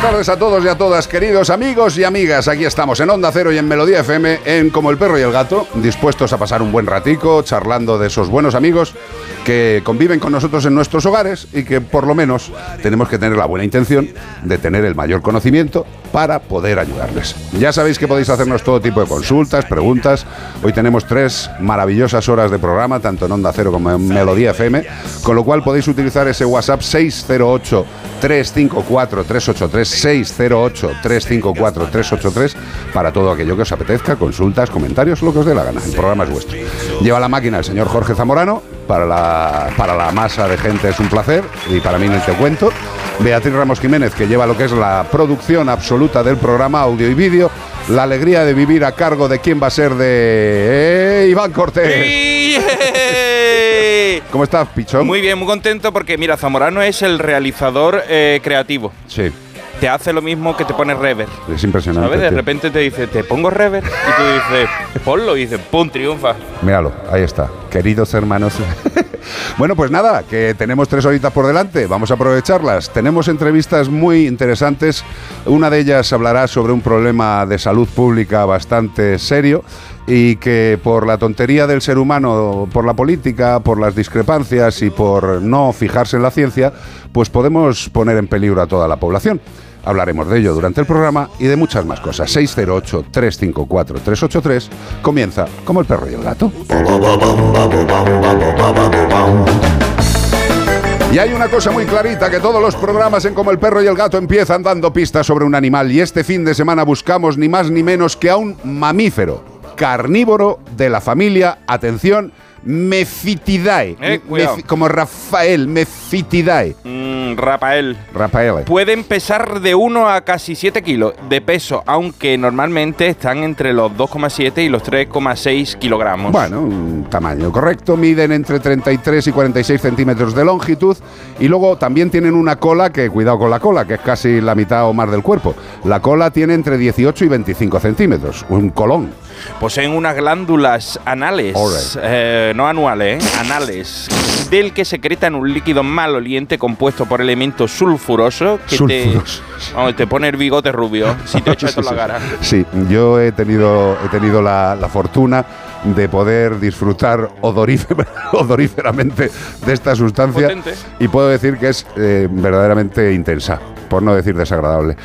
Buenas tardes a todos y a todas, queridos amigos y amigas. Aquí estamos en Onda Cero y en Melodía FM, en Como el Perro y el Gato, dispuestos a pasar un buen ratico, charlando de esos buenos amigos que conviven con nosotros en nuestros hogares y que por lo menos tenemos que tener la buena intención de tener el mayor conocimiento para poder ayudarles. Ya sabéis que podéis hacernos todo tipo de consultas, preguntas. Hoy tenemos tres maravillosas horas de programa, tanto en Onda Cero como en Melodía FM, con lo cual podéis utilizar ese WhatsApp 608 354 383 608 354 383 para todo aquello que os apetezca, consultas, comentarios, lo que os dé la gana. El programa es vuestro. Lleva la máquina el señor Jorge Zamorano. Para la, para la masa de gente es un placer y para mí no te cuento. Beatriz Ramos Jiménez, que lleva lo que es la producción absoluta del programa, audio y vídeo. La alegría de vivir a cargo de quién va a ser de eh, Iván Cortés. ¿Cómo estás, Pichón? Muy bien, muy contento porque, mira, Zamorano es el realizador eh, creativo. Sí, Te hace lo mismo que te pone rever. es impresionante. ¿Sabes? De tío. repente te dice, te pongo rever. Y tú dices, ponlo. Y dices, pum, triunfa. Míralo, ahí está. Queridos hermanos. bueno, pues nada, que tenemos tres horitas por delante, vamos a aprovecharlas. Tenemos entrevistas muy interesantes. Una de ellas hablará sobre un problema de salud pública bastante serio y que por la tontería del ser humano, por la política, por las discrepancias y por no fijarse en la ciencia, pues podemos poner en peligro a toda la población. Hablaremos de ello durante el programa y de muchas más cosas. 608-354-383 comienza como el perro y el gato. Y hay una cosa muy clarita, que todos los programas en Como el Perro y el Gato empiezan dando pistas sobre un animal y este fin de semana buscamos ni más ni menos que a un mamífero carnívoro de la familia, atención, Mephitidae. Eh. Mef- como Rafael, Mephitidae. Mm, Rafael. Rafael. Pueden pesar de 1 a casi 7 kilos de peso, aunque normalmente están entre los 2,7 y los 3,6 kilogramos. Bueno, un tamaño correcto, miden entre 33 y 46 centímetros de longitud y luego también tienen una cola que, cuidado con la cola, que es casi la mitad o más del cuerpo. La cola tiene entre 18 y 25 centímetros, un colón. Poseen unas glándulas anales, eh, no anuales, ¿eh? anales, del que secretan un líquido maloliente compuesto por elementos sulfurosos que Sulfurosos. te, vamos, te pone el bigote rubio si te echas Sí, en la sí. cara. Sí, yo he tenido, he tenido la, la fortuna de poder disfrutar odorífer- odoríferamente de esta sustancia Potente. y puedo decir que es eh, verdaderamente intensa, por no decir desagradable.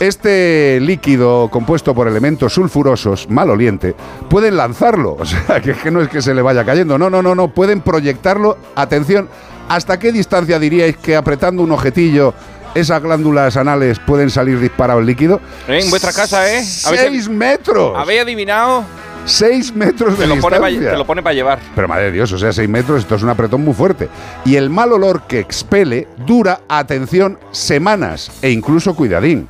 Este líquido compuesto por elementos sulfurosos, maloliente, pueden lanzarlo, o sea, que, que no es que se le vaya cayendo, no, no, no, no, pueden proyectarlo, atención, ¿hasta qué distancia diríais que apretando un ojetillo esas glándulas anales pueden salir disparado el líquido? ¿Eh? En vuestra casa, ¿eh? ¿Habéis- ¡Seis metros! ¿Habéis adivinado? ¡Seis metros de Te lo, pone pa- distancia! te lo pone para llevar. Pero madre de Dios, o sea, 6 metros, esto es un apretón muy fuerte. Y el mal olor que expele dura, atención, semanas e incluso cuidadín.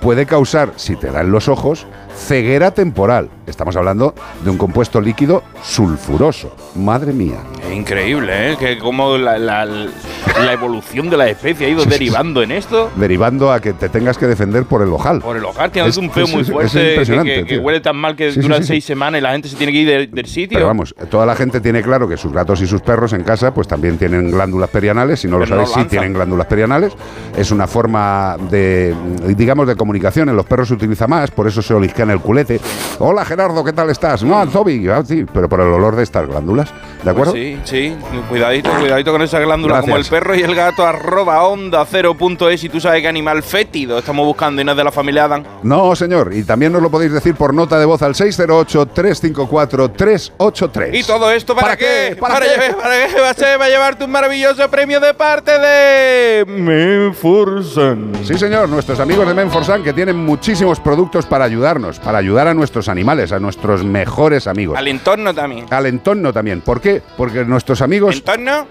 Puede causar, si te da en los ojos, ceguera temporal. Estamos hablando de un compuesto líquido sulfuroso. Madre mía. Es increíble, ¿eh? Que como la, la- la evolución de la especie ha ido derivando en esto. Derivando a que te tengas que defender por el ojal. Por el hogar, tiene Es- un peo es- muy es fuerte que- impresionante, que, que tío. huele tan mal que Sí, dura sí, sí. seis semanas y la gente se tiene que ir de- del sitio. Pero vamos, toda la gente tiene claro que sus gatos y sus perros en casa pues también tienen glándulas perianales. Si no lo Pero no sí tienen glándulas perianales. Es una forma de, digamos, de comunicación. En los perros se utiliza más, por eso se olisquean pica en el culete. Hola Gerardo, ¿qué tal estás? No, Zobi, ah, sí, pero por el olor de estas glándulas, ¿de acuerdo? Pues sí, sí, cuidadito, cuidadito con esa glándula. Como el perro y el gato, arroba onda cero punto es y tú sabes qué animal fétido estamos buscando y no es de la familia Adam. No, señor, y también nos lo podéis decir por nota de voz al 608-354-383. ¿Y todo esto para, ¿Para qué? ¿Para qué? ¿Para qué va a ser? Va a llevarte un maravilloso premio de parte de Menforsan. Sí, señor, nuestros amigos de Menforsan que tienen muchísimos productos para ayudarnos, para ayudar a nuestros animales, a nuestros mejores amigos. Al entorno también. Al entorno también. ¿Por qué? Porque nuestros amigos ¿Entorno?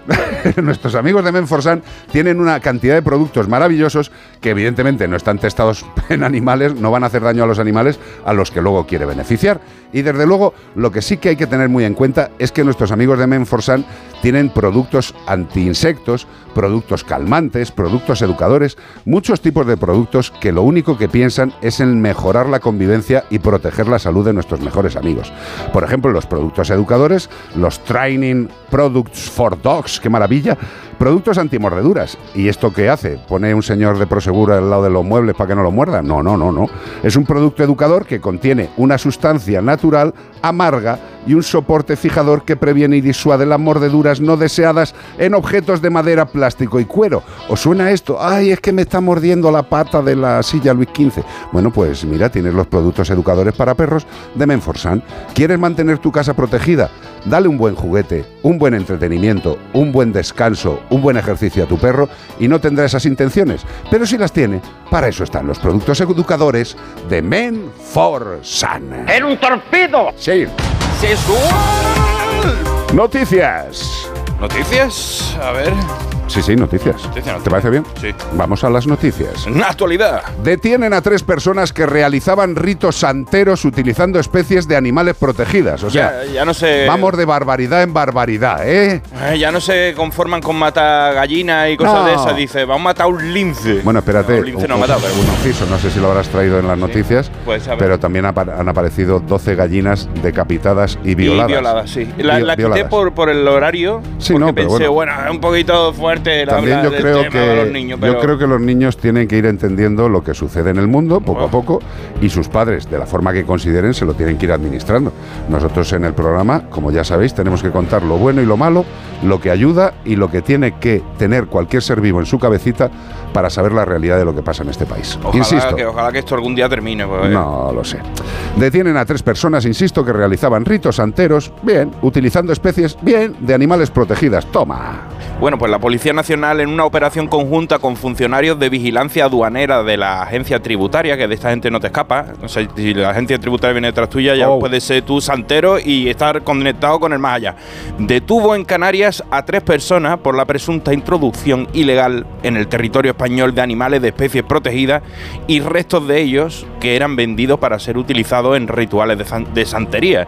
nuestros amigos de Menforsan tienen una cantidad de productos maravillosos que evidentemente no están testados en animales, no van a hacer daño a los animales a los que luego quiere beneficiar. Y desde luego, lo que sí que hay que tener muy en cuenta es que nuestros amigos de Menforsan tienen productos antiinsectos, productos calmantes, productos educadores, muchos tipos de productos que lo único que piensan es en mejorar la convivencia y proteger la salud de nuestros mejores amigos. Por ejemplo, los productos educadores, los Training Products for Dogs, qué maravilla, productos antimordeduras. ¿Y esto qué hace? ¿Pone un señor de Prosegur al lado de los muebles para que no lo muerdan? No, no, no, no. Es un producto educador que contiene una sustancia natural amarga y un soporte fijador que previene y disuade las mordeduras no deseadas en objetos de madera, plástico y cuero. ¿Os suena esto? Ay, es que me está mordiendo la pata de la silla Luis XV. Bueno, pues mira, tienes los productos educadores para perros de Menforsan. ¿Quieres mantener tu casa protegida? Dale un buen juguete, un buen entretenimiento, un buen descanso, un buen ejercicio a tu perro y no tendrá esas intenciones. Pero si las tiene, para eso están los productos educadores de Menforsan. ¡Era un torpedo! Sí. ¡Sexual! Noticias. Noticias, a ver. Sí, sí, noticias. Noticias, ¿Te parece bien? Sí. Vamos a las noticias. En la actualidad. Detienen a tres personas que realizaban ritos santeros utilizando especies de animales protegidas. O sea, ya, ya no se. vamos de barbaridad en barbaridad, ¿eh? Eh, Ya no se conforman con matar gallinas y cosas No. de esas. Dice, vamos a matar un lince. Bueno, espérate. No, un lince no ha un- matado, pero un bueno. inciso, no sé si lo habrás traído en las noticias, puede saber. pero también han aparecido 12 gallinas decapitadas y violadas. Y violadas, sí. La, Vi- la quité por, por el horario. Sí, porque no, pero pensé, bueno. bueno, un poquito fuerte la También yo del creo tema de los que niños, yo creo que los niños tienen que ir entendiendo lo que sucede en el mundo poco Oh. a poco y sus padres de la forma que consideren se lo tienen que ir administrando. Nosotros en el programa, como ya sabéis, tenemos que contar lo bueno y lo malo, lo que ayuda y lo que tiene que tener cualquier ser vivo en su cabecita para saber la realidad de lo que pasa en este país. Ojalá Insisto. que, ojalá que esto algún día termine. pues, No lo sé. Detienen a tres personas, insisto, que realizaban ritos santeros, bien, utilizando especies, bien, de animales protegidas. Toma. Bueno, pues la Policía Nacional en una operación conjunta con funcionarios de vigilancia aduanera de la agencia tributaria, que de esta gente no te escapa. O sea, si la agencia tributaria viene detrás tuya, ya Oh. puedes ser tú santero y estar conectado con el más allá. Detuvo en Canarias a tres personas por la presunta introducción ilegal en el territorio español de animales de especies protegidas y restos de ellos que eran vendidos para ser utilizados en rituales de, san- de santería.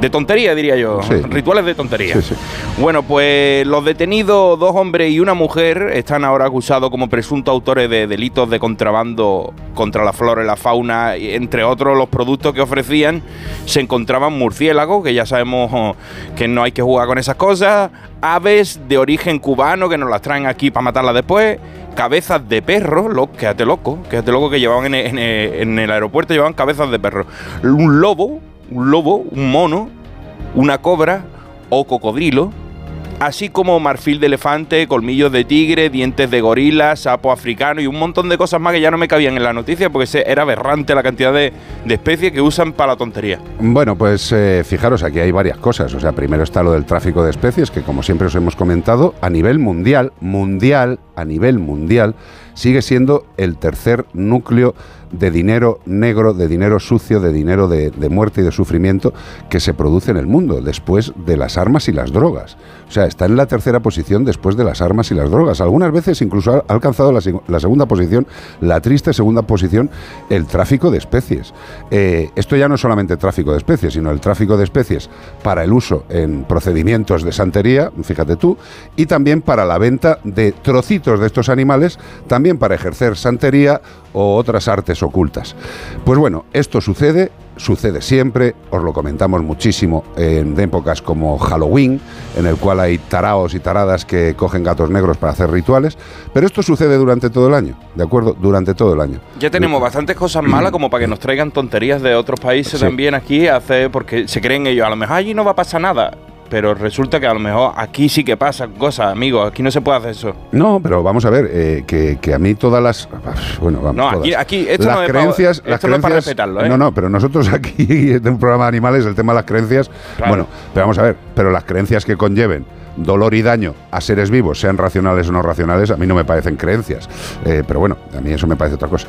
De tontería, diría yo. Sí. Rituales de tontería. Sí, sí. Bueno, pues los detenidos, dos hombres y una mujer, están ahora acusados como presuntos autores de delitos de contrabando contra la flora y la fauna, entre otros los productos que ofrecían se encontraban murciélagos, que ya sabemos oh, que no hay que jugar con esas cosas, aves de origen cubano que nos las traen aquí para matarlas después, cabezas de perro, lo, quédate loco, quédate loco que llevaban en el, en el- en el aeropuerto, llevaban cabezas de perro, un lobo, un lobo, un mono, una cobra o cocodrilo, así como marfil de elefante, colmillos de tigre, dientes de gorila, sapo africano y un montón de cosas más que ya no me cabían en la noticia porque era aberrante la cantidad de, de especies que usan para la tontería. Bueno, pues eh, fijaros, aquí hay varias cosas. O sea, primero está lo del tráfico de especies, que como siempre os hemos comentado, a nivel mundial, mundial, a nivel mundial, sigue siendo el tercer núcleo de dinero negro, de dinero sucio, de dinero de, muerte y de sufrimiento que se produce en el mundo, después de las armas y las drogas. O sea, está en la tercera posición después de las armas y las drogas. Algunas veces incluso ha alcanzado la segunda posición, la triste segunda posición, el tráfico de especies. Eh, esto ya no es solamente tráfico de especies, sino el tráfico de especies para el uso en procedimientos de santería, fíjate tú, y también para la venta de trocitos de estos animales, también para ejercer santería o otras artes ocultas. Pues bueno, esto sucede sucede siempre, os lo comentamos muchísimo en épocas como Halloween, en el cual hay taraos y taradas que cogen gatos negros para hacer rituales, pero esto sucede durante todo el año, ¿de acuerdo? Durante todo el año. Ya tenemos bastantes cosas malas como para que nos traigan tonterías de otros países Sí. también aquí, hace, porque se creen ellos, a lo mejor allí no va a pasar nada, pero resulta que a lo mejor aquí sí que pasan cosas, amigos, aquí no se puede hacer eso. No, pero vamos a ver, eh, que, que a mí todas las... Bueno, vamos, No, aquí- todas. aquí esto las no es creencias, esto las no es para creencias- respetarlo, ¿eh? No, no, pero nosotros aquí, en un programa de animales, el tema de las creencias... Claro. Bueno, pero vamos a ver, pero las creencias que conlleven dolor y daño a seres vivos, sean racionales o no racionales, a mí no me parecen creencias. Eh, pero bueno, a mí eso me parece otra cosa.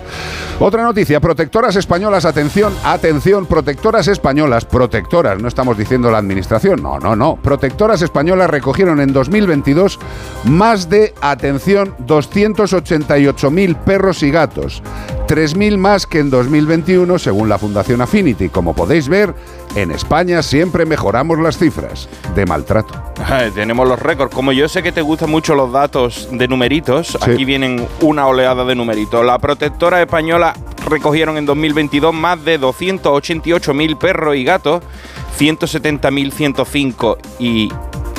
Otra noticia, protectoras españolas, atención, atención, protectoras españolas, protectoras, no estamos diciendo la administración, no, no, no, protectoras españolas recogieron en 2022 más de, atención, 288.000 perros y gatos, 3.000 más que en 2021 según la Fundación Affinity. Como podéis ver, en España siempre mejoramos las cifras de maltrato. Ay, tenemos los récords. Como yo sé que te gustan mucho los datos de numeritos, Sí. aquí vienen una oleada de numeritos. La protectora española recogieron en 2022 más de 288.000 perros y gatos, 170.105 y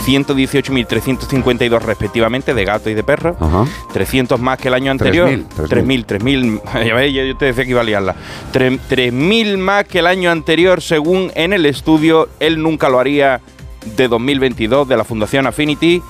118.352 respectivamente de gato y de perro. Ajá. 300 más que el año anterior. 3.000, 3.000, 3.000. Ya ves, yo te decía que iba a liarla. Tre- 3.000 más que el año anterior, según en el estudio. Él nunca lo haría de 2022 de la Fundación Affinity.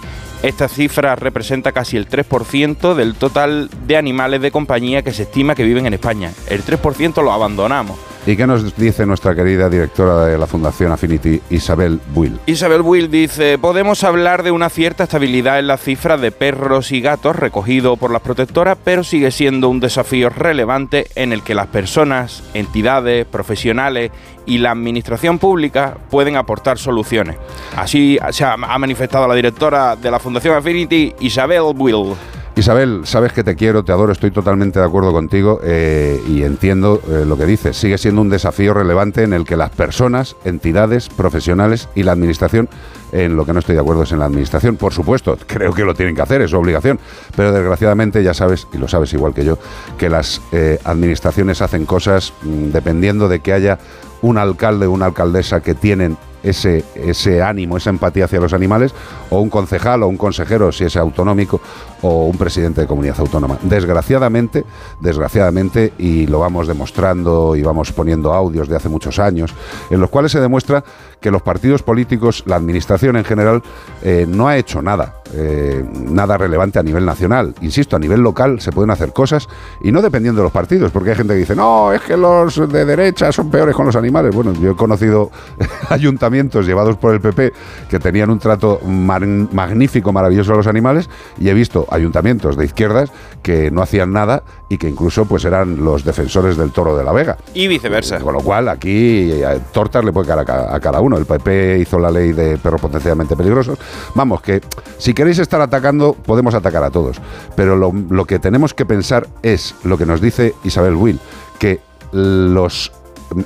Esta cifra representa casi el 3% del total de animales de compañía que se estima que viven en España. El 3% lo abandonamos. ¿Y qué nos dice nuestra querida directora de la Fundación Affinity, Isabel Buil? Isabel Will dice, podemos hablar de una cierta estabilidad en las cifras de perros y gatos recogido por las protectoras, pero sigue siendo un desafío relevante en el que las personas, entidades, profesionales y la administración pública pueden aportar soluciones. Así se ha manifestado la directora de la Fundación Affinity, Isabel Will. Isabel, sabes que te quiero, te adoro, estoy totalmente de acuerdo contigo eh, y entiendo eh, lo que dices. Sigue siendo un desafío relevante en el que las personas, entidades, profesionales y la administración, en lo que no estoy de acuerdo es en la administración, por supuesto, creo que lo tienen que hacer, es su obligación, pero desgraciadamente ya sabes, y lo sabes igual que yo, que las eh, administraciones hacen cosas mm, dependiendo de que haya un alcalde o una alcaldesa que tienen ese, ese ánimo, esa empatía hacia los animales, o un concejal o un consejero, si es autonómico, o un presidente de comunidad autónoma. Desgraciadamente, desgraciadamente, y lo vamos demostrando y vamos poniendo audios de hace muchos años, en los cuales se demuestra que los partidos políticos, la administración en general, eh, no ha hecho nada, eh, nada relevante a nivel nacional. Insisto, a nivel local se pueden hacer cosas y no dependiendo de los partidos, porque hay gente que dice, no, es que los de derecha son peores con los animales. Bueno, yo he conocido ayuntamientos llevados por el PP que tenían un trato magnífico, maravilloso a los animales y he visto ayuntamientos de izquierdas que no hacían nada y que incluso pues eran los defensores del toro de la Vega. Y viceversa. Con lo cual, aquí eh, tortas le puede caer a, ca- a cada uno. El PP hizo la ley de perros potencialmente peligrosos. Vamos, que si queréis estar atacando, podemos atacar a todos. Pero lo, lo que tenemos que pensar es lo que nos dice Isabel Will, que los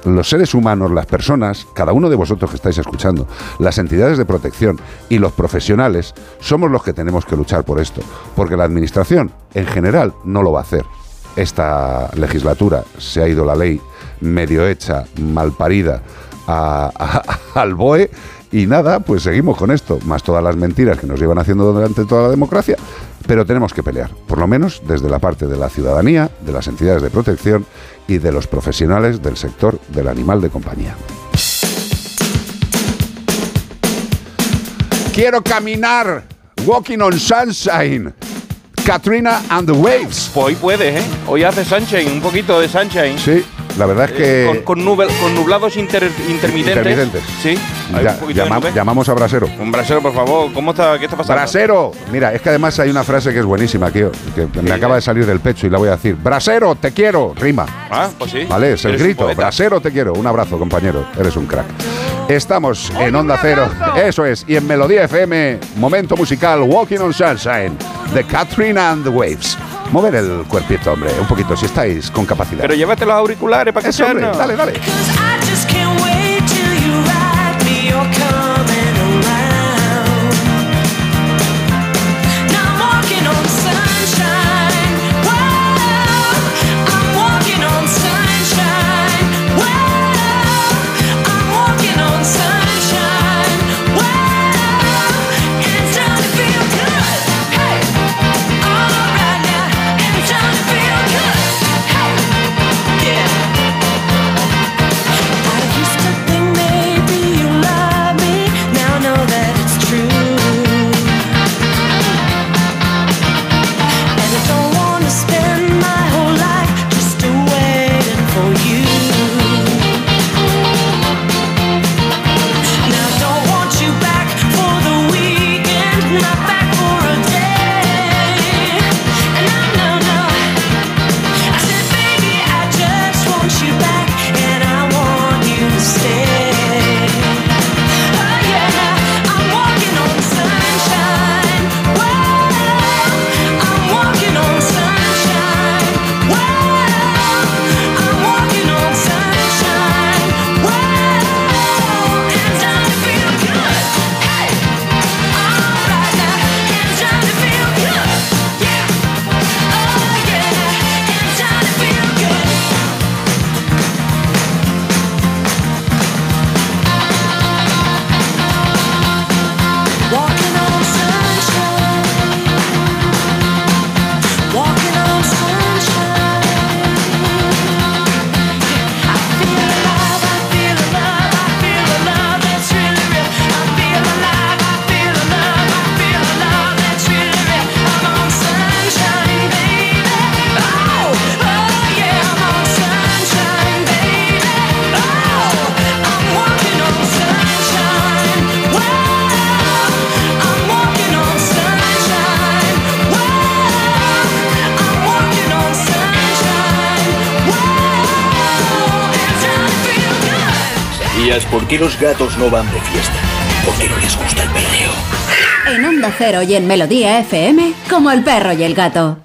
los seres humanos, las personas, cada uno de vosotros que estáis escuchando, las entidades de protección y los profesionales, somos los que tenemos que luchar por esto. Porque la administración, en general, no lo va a hacer. Esta legislatura se ha ido la ley medio hecha, mal parida, al BOE. Y nada, pues seguimos con esto, más todas las mentiras que nos llevan haciendo durante toda la democracia, pero tenemos que pelear, por lo menos desde la parte de la ciudadanía, de las entidades de protección y de los profesionales del sector del animal de compañía. Quiero caminar, walking on sunshine, Katrina and the Waves. Pues hoy puedes, ¿eh? Hoy hace sunshine, un poquito de sunshine. Sí, la verdad es que... Eh, con, con nubel- con nublados inter- intermitentes. Intermitentes. Sí, hay Ya- un poquito de llama- nube. llamamos a Brasero. Un brasero, por favor. ¿Cómo está? ¿Qué está pasando? Brasero, mira, es que además hay una frase que es buenísima, tío, que me acaba de salir del pecho y la voy a decir. Brasero, te quiero, rima. Ah, pues sí. Vale, es el grito. Brasero, te quiero. Un abrazo, compañero. Eres un crack. Estamos en Onda Cero. Eso es. Y en Melodía FM, momento musical Walking on Sunshine de Catherine and the Waves. Mover el cuerpito, hombre, un poquito, si estáis con capacidad. Pero llévate los auriculares para que suene. dale, dale. ¿Sabías por qué los gatos no van de fiesta? Porque no les gusta el perreo. En Onda Cero y en Melodía FM, como el perro y el gato.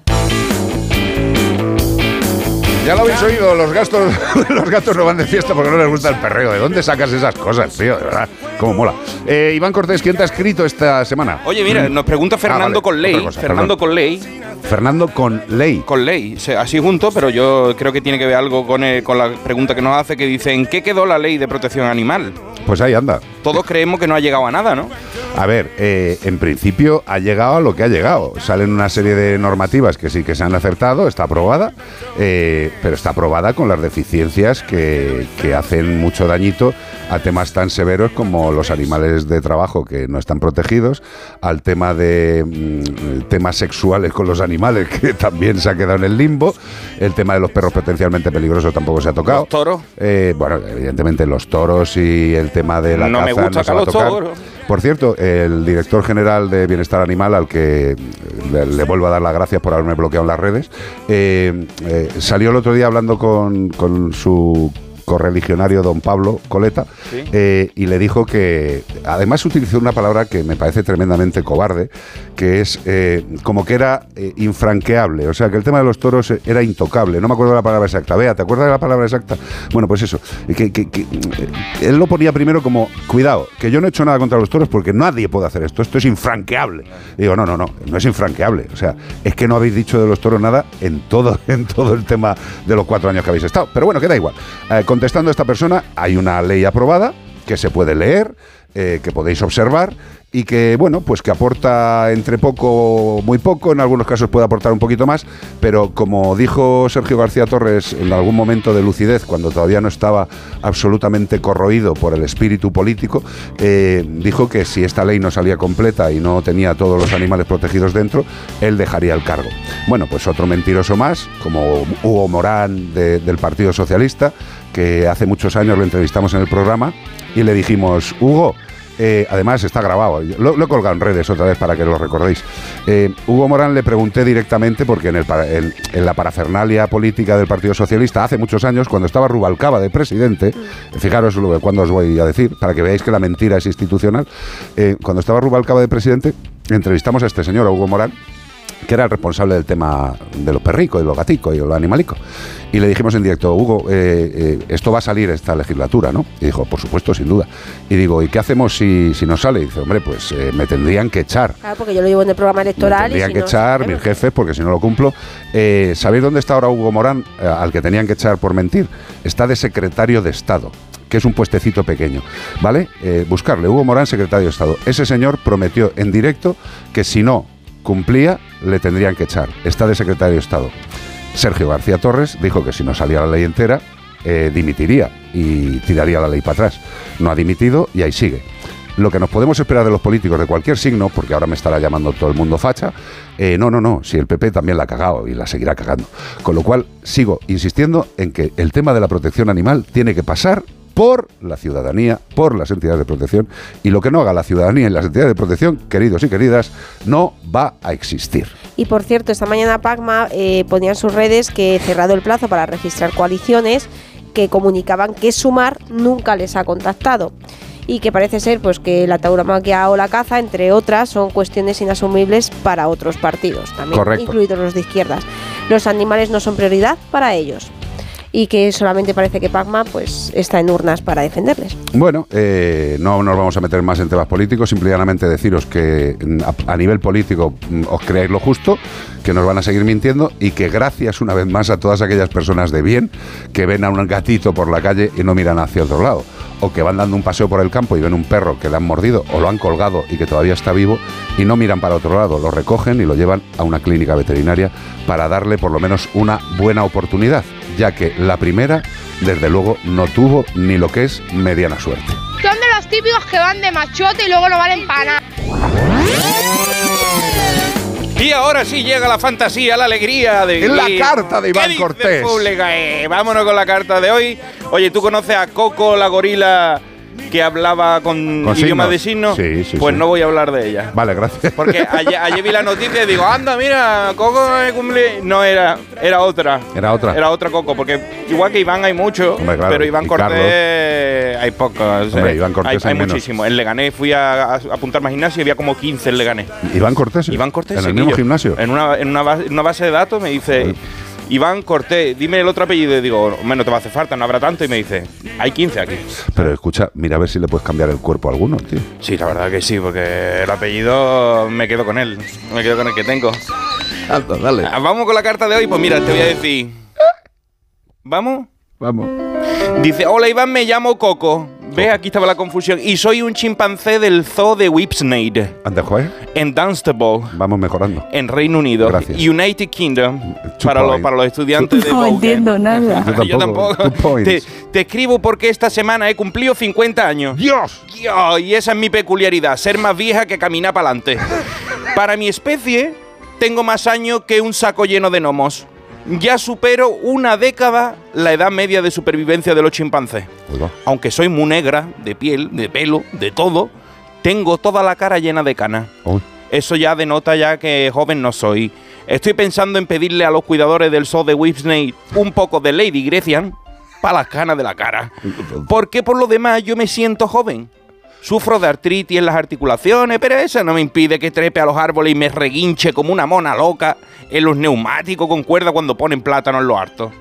Ya lo habéis oído, los gastos, los gatos no van de fiesta porque no les gusta el perreo. ¿De dónde sacas esas cosas, tío? De verdad, cómo mola. Eh, Iván Cortés, ¿quién te ha escrito esta semana? Oye, mira, nos pregunta Fernando Ah, vale, con ley. otra cosa, Fernando con ley. Fernando con ley. Con ley, se- así junto, pero yo creo que tiene que ver algo con, eh, con la pregunta que nos hace que dice ¿en qué quedó la ley de protección animal? Pues ahí anda. Todos creemos que no ha llegado a nada, ¿no? A ver, eh, en principio ha llegado a lo que ha llegado. Salen una serie de normativas que sí que se han acertado, está aprobada, eh, pero está aprobada con las deficiencias que, que hacen mucho dañito a temas tan severos como los animales de trabajo que no están protegidos, al tema de mm, temas sexuales con los animales que también se ha quedado en el limbo, el tema de los perros potencialmente peligrosos tampoco se ha tocado. Los toros. Eh, bueno, evidentemente los toros y el tema de la No me caza gusta no se va a tocar. toros. Por cierto, el director general de Bienestar Animal, al que le, le vuelvo a dar las gracias por haberme bloqueado en las redes, eh, eh, salió el otro día hablando con, con su correligionario don Pablo Coleta Sí. eh, y le dijo que además utilizó una palabra que me parece tremendamente cobarde que es eh, como que era eh, infranqueable. O sea que el tema de los toros era intocable. No me acuerdo la palabra exacta. Vea, ¿te acuerdas de la palabra exacta? bueno pues eso que, que- que, él lo ponía primero como cuidado que yo no he hecho nada contra los toros porque nadie puede hacer esto. Esto es infranqueable Y digo no no no no es infranqueable o sea es que no habéis dicho de los toros nada en todo en todo el tema de los cuatro años que habéis estado. Pero bueno queda igual contestando a esta persona hay una ley aprobada que se puede leer eh, que podéis observar y que, bueno, pues que aporta entre poco, muy poco, en algunos casos puede aportar un poquito más, pero como dijo Sergio García Torres en algún momento de lucidez, cuando todavía no estaba absolutamente corroído por el espíritu político, eh, dijo que si esta ley no salía completa y no tenía todos los animales protegidos dentro, él dejaría el cargo. Bueno, pues otro mentiroso más, como Hugo Morán de- del Partido Socialista, que hace muchos años lo entrevistamos en el programa y le dijimos, Hugo, eh, además está grabado, lo, lo he colgado en redes otra vez para que lo recordéis. Eh, Hugo Morán le pregunté directamente, porque en, el en- en la parafernalia política del Partido Socialista, hace muchos años, cuando estaba Rubalcaba de presidente, fijaros lo cuando os voy a decir, para que veáis que la mentira es institucional, eh, cuando estaba Rubalcaba de presidente, entrevistamos a este señor, a Hugo Morán, que era el responsable del tema de los perricos y los gaticos y los animalicos. Y le dijimos en directo, Hugo, eh, eh, esto va a salir esta legislatura, ¿no? Y dijo, por supuesto, sin duda. Y digo, ¿y qué hacemos si, si no sale? Y dice, hombre, pues eh, me tendrían que echar. Claro, porque yo lo llevo en el programa Me electoral. y tendrían si que no, echar mis jefes porque si no lo cumplo. ¿Sabéis dónde está ahora Hugo Morán, al que tenían que echar por mentir? Está de secretario de Estado que es un puestecito pequeño, ¿vale? Eh, buscarle, Hugo Morán, secretario de Estado. Ese señor prometió en directo que si no cumplía, le tendrían que echar. Está de secretario de Estado. Sergio García Torres dijo que si no salía la ley entera, eh, dimitiría y tiraría la ley para atrás. No ha dimitido y ahí sigue. Lo que nos podemos esperar de los políticos de cualquier signo, porque ahora me estará llamando todo el mundo facha, eh, no, no, no, si el PP también la ha cagado y la seguirá cagando. Con lo cual, sigo insistiendo en que el tema de la protección animal tiene que pasar por la ciudadanía, por las entidades de protección, y lo que no haga la ciudadanía y las entidades de protección, queridos y queridas, no va a existir. Y por cierto, esta mañana Pacma eh, ponía en sus redes que cerrado el plazo para registrar coaliciones, que comunicaban que Sumar nunca les ha contactado. Y que parece ser pues que la tauromaquia o la caza, entre otras, son cuestiones inasumibles para otros partidos, también Correcto. incluidos los de izquierdas. Los animales no son prioridad para ellos. Y que solamente parece que Pacma pues está en urnas para defenderles. Bueno, eh, no nos vamos a meter más en temas políticos, simplemente deciros que mm, a, a nivel político mm, os creáis lo justo, que nos van a seguir mintiendo y que gracias una vez más a todas aquellas personas de bien que ven a un gatito por la calle y no miran hacia otro lado, o que van dando un paseo por el campo y ven un perro que le han mordido o lo han colgado y que todavía está vivo y no miran para otro lado, lo recogen y lo llevan a una clínica veterinaria para darle por lo menos una buena oportunidad, ya que la primera, desde luego, no tuvo ni lo que es mediana suerte. Son de los típicos que van de machote y luego valen para nada. Y ahora sí llega la fantasía, la alegría de la carta de Iván ¿Qué dice Cortés. Eh, vámonos con la carta de hoy. Oye, ¿tú conoces a Coco, la gorila que hablaba con, Con idioma signos. de signos, Sí, sí, pues sí. no voy a hablar de ella. Vale, gracias. Porque ayer, ayer vi la noticia y digo, anda, mira, Coco cumple. No era, era otra. Era otra. Era otra Coco, porque igual que Iván hay mucho, Hombre, claro, pero Iván Cortés hay pocos. Hombre. Iván Cortés hay, hay menos. muchísimo. En Leganés fui a, a apuntarme al gimnasio y había como 15 en Leganés. Iván Cortés. Iván Cortés. En el mismo gimnasio. En una, en, una base, en una base de datos me dice, Iván Cortés, dime el otro apellido. Y digo, hombre, no te va a hacer falta, no habrá tanto. Y me dice, hay 15 aquí. Pero escucha, mira a ver si le puedes cambiar el cuerpo a alguno, tío. Sí, la verdad que sí, porque el apellido me quedo con él. Me quedo con el que tengo. Alto, dale. Ah, Vamos con la carta de hoy. Pues mira, te voy a decir. ¿Vamos? Vamos. Dice, hola Iván, me llamo Coco. Ve, aquí estaba la confusión. Y soy un chimpancé del zoo de Whipsnade, Antes, Juan, en Dunstable, vamos mejorando. en Reino Unido. Gracias. United Kingdom, Two para, los, points. para los estudiantes de No entiendo nada. Yo Yo tampoco. te escribo porque esta semana he cumplido 50 años. ¡Dios! Dios, y esa es mi peculiaridad, ser más vieja que caminar para adelante. Para mi especie, tengo más años que un saco lleno de gnomos. Ya supero una década la edad media de supervivencia de los chimpancés. Oiga. Aunque soy muy negra, de piel, de pelo, de todo, tengo toda la cara llena de canas. Eso ya denota ya que joven no soy. Estoy pensando en pedirle a los cuidadores del zoo de Whipsnade un poco de Lady Grecian para las canas de la cara. Porque por lo demás yo me siento joven. Sufro de artritis en las articulaciones, pero eso no me impide que trepe a los árboles y me reguinche como una mona loca en los neumáticos con cuerda cuando ponen plátano en los hartos.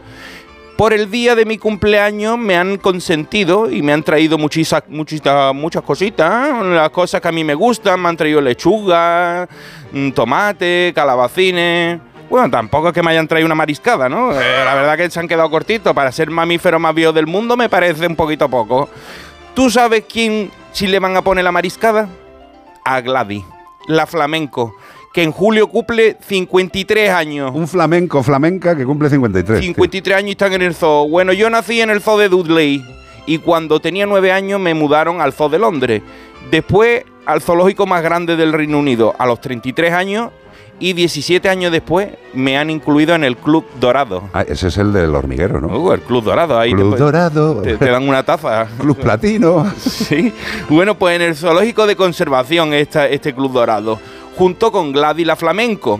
Por el día de mi cumpleaños me han consentido y me han traído muchisa- muchita- muchas cositas, las cosas que a mí me gustan, me han traído lechuga, mm, tomate, calabacines. Bueno, tampoco es que me hayan traído una mariscada, ¿no? Eh, la verdad que se han quedado cortitos. Para ser mamífero más viejo del mundo me parece un poquito poco. ¿Tú sabes quién si le van a poner la mariscada? A Gladys, la flamenco, que en julio cumple 53 años. Un flamenco, flamenca que cumple 53. tío. 53 años y están en el zoo. Bueno, yo nací en el zoo de Dudley y cuando tenía 9 años me mudaron al zoo de Londres. Después al zoológico más grande del Reino Unido a los 33 años y 17 años después me han incluido en el Club Dorado. Ah, ese es el del hormiguero, ¿no? Uh, el Club Dorado, ahí Club Dorado. te, te dan una taza. Club Platino. Sí. Bueno, pues en el zoológico de conservación está este Club Dorado, junto con Gladys la Flamenco,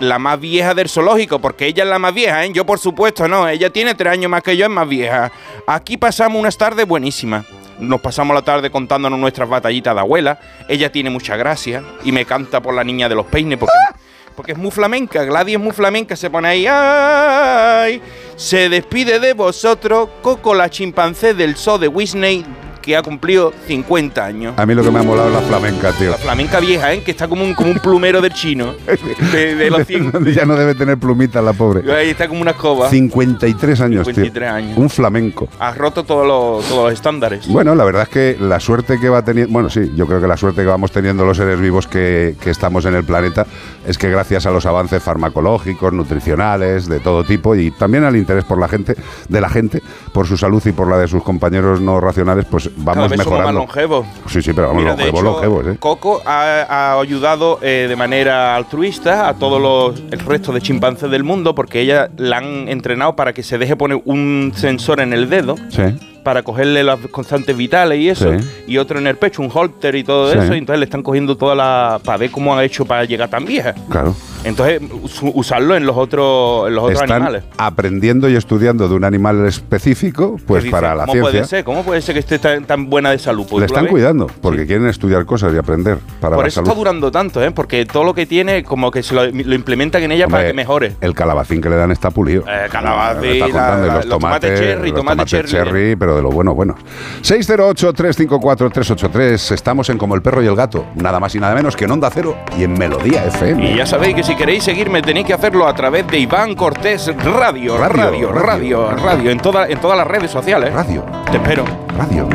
la más vieja del zoológico, porque ella es la más vieja, ¿eh? Yo por supuesto no, ella tiene tres años más que yo, es más vieja. Aquí pasamos unas tardes buenísimas. Nos pasamos la tarde contándonos nuestras batallitas de abuela. Ella tiene mucha gracia y me canta por la niña de los peines porque, porque es muy flamenca. Gladys es muy flamenca, se pone ahí. ¡Ay! Se despide de vosotros Coco la chimpancé del zoo de Whitney que ha cumplido 50 años. A mí lo que me ha molado es la flamenca, tío. La flamenca vieja, ¿eh? Que está como un, como un plumero del chino. De, de los 100. ya no debe tener plumitas la pobre. Ahí está como una escoba. 53 años, 53 tío. años. Un flamenco. Has roto todos los, todos los estándares. Bueno, la verdad es que la suerte que va teniendo, bueno, sí, yo creo que la suerte que vamos teniendo los seres vivos que, que estamos en el planeta es que gracias a los avances farmacológicos, nutricionales, de todo tipo y también al interés por la gente, de la gente, por su salud y por la de sus compañeros no racionales, pues Cada vamos vez somos más mejorando. longevos. Sí, sí, pero vamos, Mira, longevos, hecho, longevos, ¿eh? Coco ha, ha ayudado eh, de manera altruista a todos los el resto de chimpancés del mundo porque ella la han entrenado para que se deje poner un sensor en el dedo Sí. para cogerle las constantes vitales y eso Sí. y otro en el pecho, un holter y todo Sí. eso y entonces le están cogiendo toda la para ver cómo ha hecho para llegar tan vieja. Claro. Entonces us- usarlo en los otros en los otros Están animales. aprendiendo y estudiando de un animal específico, pues para la ¿Cómo ciencia. puede ser? ¿Cómo puede ser que esté tan, tan buena de salud? Pues Le están cuidando, porque quieren estudiar cosas y aprender para Por la eso salud. está durando tanto, ¿eh? Porque todo lo que tiene, como que se lo, lo implementan en ella para que mejore. El calabacín que le dan está pulido. Eh, calabacín, Me está la- los, los tomates tomates, cherry, los tomate tomates cherry. pero de lo bueno, bueno. 608-354-383. Estamos en Como el Perro y el Gato. Nada más y nada menos que en Onda Cero y en Melodía FM. Y ya sabéis que si queréis seguirme tenéis que hacerlo a través de Iván Cortés Radio, Radio, radio, radio, radio. radio, en, toda- en todas las redes sociales. Radio, Te espero. radio.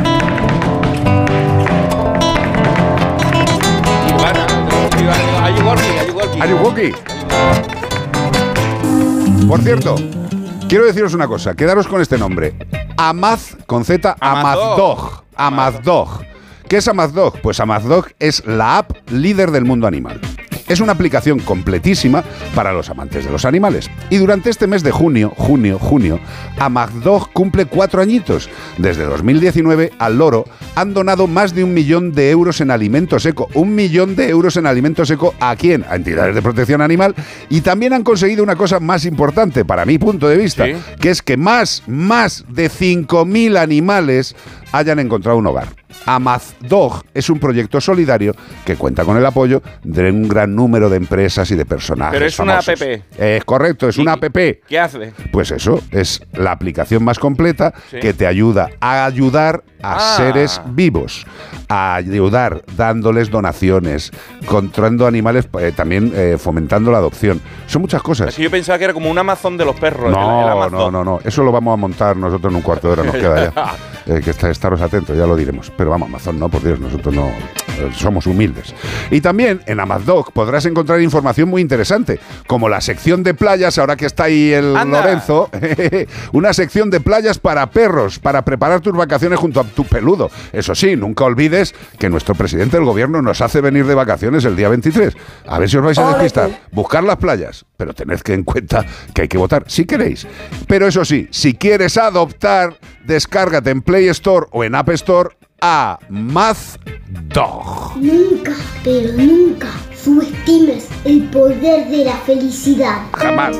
Ivana, are you working? Are you working? Are you? Por cierto, quiero deciros una cosa. Quedaros con este nombre. Amaz, con Z. Amazdog. Amazdog. ¿Qué es Amazdog? Pues Amazdog es la app líder del mundo animal. Es una aplicación completísima para los amantes de los animales. Y durante este mes de junio, junio, junio, Amagdog cumple cuatro añitos. Desde 2019 al loro han donado más de un millón de euros en alimento seco. Un millón de euros en alimento seco a quién? A entidades de protección animal. Y también han conseguido una cosa más importante, para mi punto de vista, Sí. que es que más, más de 5.000 animales hayan encontrado un hogar. Amazdog es un proyecto solidario que cuenta con el apoyo de un gran número de empresas y de personajes. Pero es una app. Es correcto, es una app. ¿Qué hace? Pues eso, es la aplicación más completa Sí. que te ayuda a ayudar a Ah. seres vivos, a ayudar dándoles donaciones, controlando animales, eh, también eh, fomentando la adopción. Son muchas cosas. Es que yo pensaba que era como un Amazon de los perros. el- el No, no, no, no. Eso lo vamos a montar nosotros en un cuarto de hora, nos queda ya. Eh, que está, estaros atentos, ya lo diremos. Pero vamos, Amazon no, por Dios, nosotros no somos humildes. Y también en Amazdog podrás encontrar información muy interesante, como la sección de playas, ahora que está ahí el Anda. Lorenzo, una sección de playas para perros, para preparar tus vacaciones junto a tu peludo. Eso sí, nunca olvides que nuestro presidente del gobierno nos hace venir de vacaciones el día 23. A ver si os vais a despistar. Buscar las playas, pero tened que en cuenta que hay que votar si queréis. Pero eso sí, si quieres adoptar, descárgate en Play Store o en App Store a Mazdog. Nunca, pero nunca subestimes el poder de la felicidad. Jamás.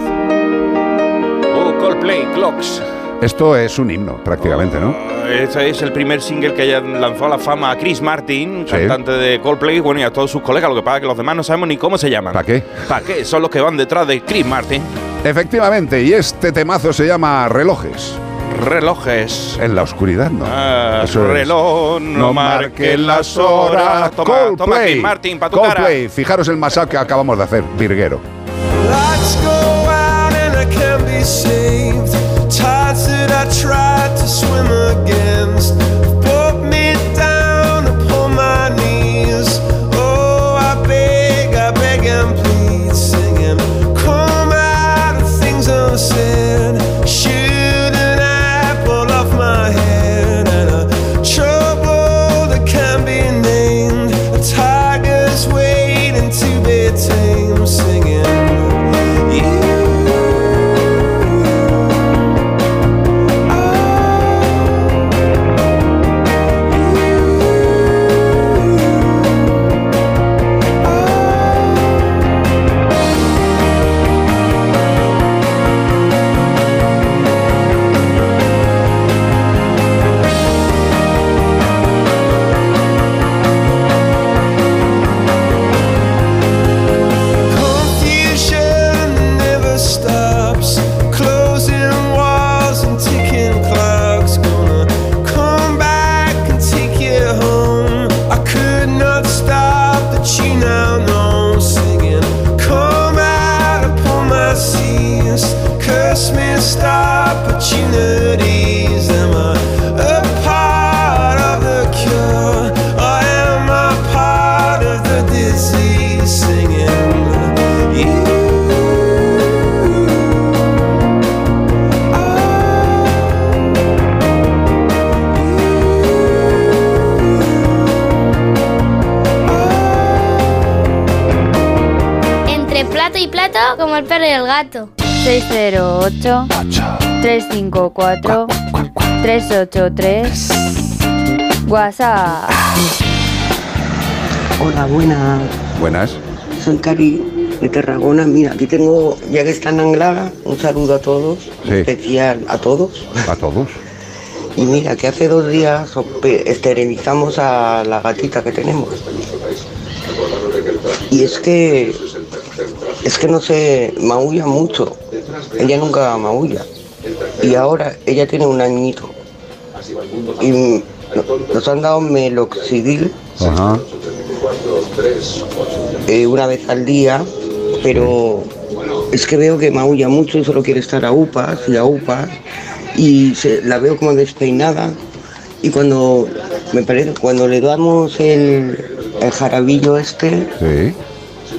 Oh, Coldplay, Clocks. Esto es un himno, prácticamente, ¿no? Este es el primer single que ya lanzó a la fama a Chris Martin, Sí. cantante de Coldplay, bueno, y a todos sus colegas. Lo que pasa es que los demás no sabemos ni cómo se llaman. ¿Para qué? ¿Para qué? Son los que van detrás de Chris Martin. Efectivamente, y este temazo se llama Relojes. Relojes. En la oscuridad, ¿no? Ah, Eso es. reloj, no, marquen las horas. Toma, toma, Coldplay. Chris Martin, para tu cara. Coldplay. Fijaros el masaje que acabamos de hacer, virguero. Lights go 608 354 383 WhatsApp. Hola, buenas. Buenas. Soy Cari de Tarragona. Mira, aquí tengo, ya que está en Anglada, un saludo a todos, Sí. especial a todos. A todos. Y mira, que hace dos días esterilizamos a la gatita que tenemos. Y es que, es que no se maulla mucho. Ella nunca maulla. Y ahora ella tiene un añito. Y no- nos han dado meloxidil Ajá. eh, una vez al día, pero es que veo que maulla mucho y solo quiere estar a upas y a upas y se- la veo como despeinada y cuando me parece cuando le damos el, el jarabillo este Sí.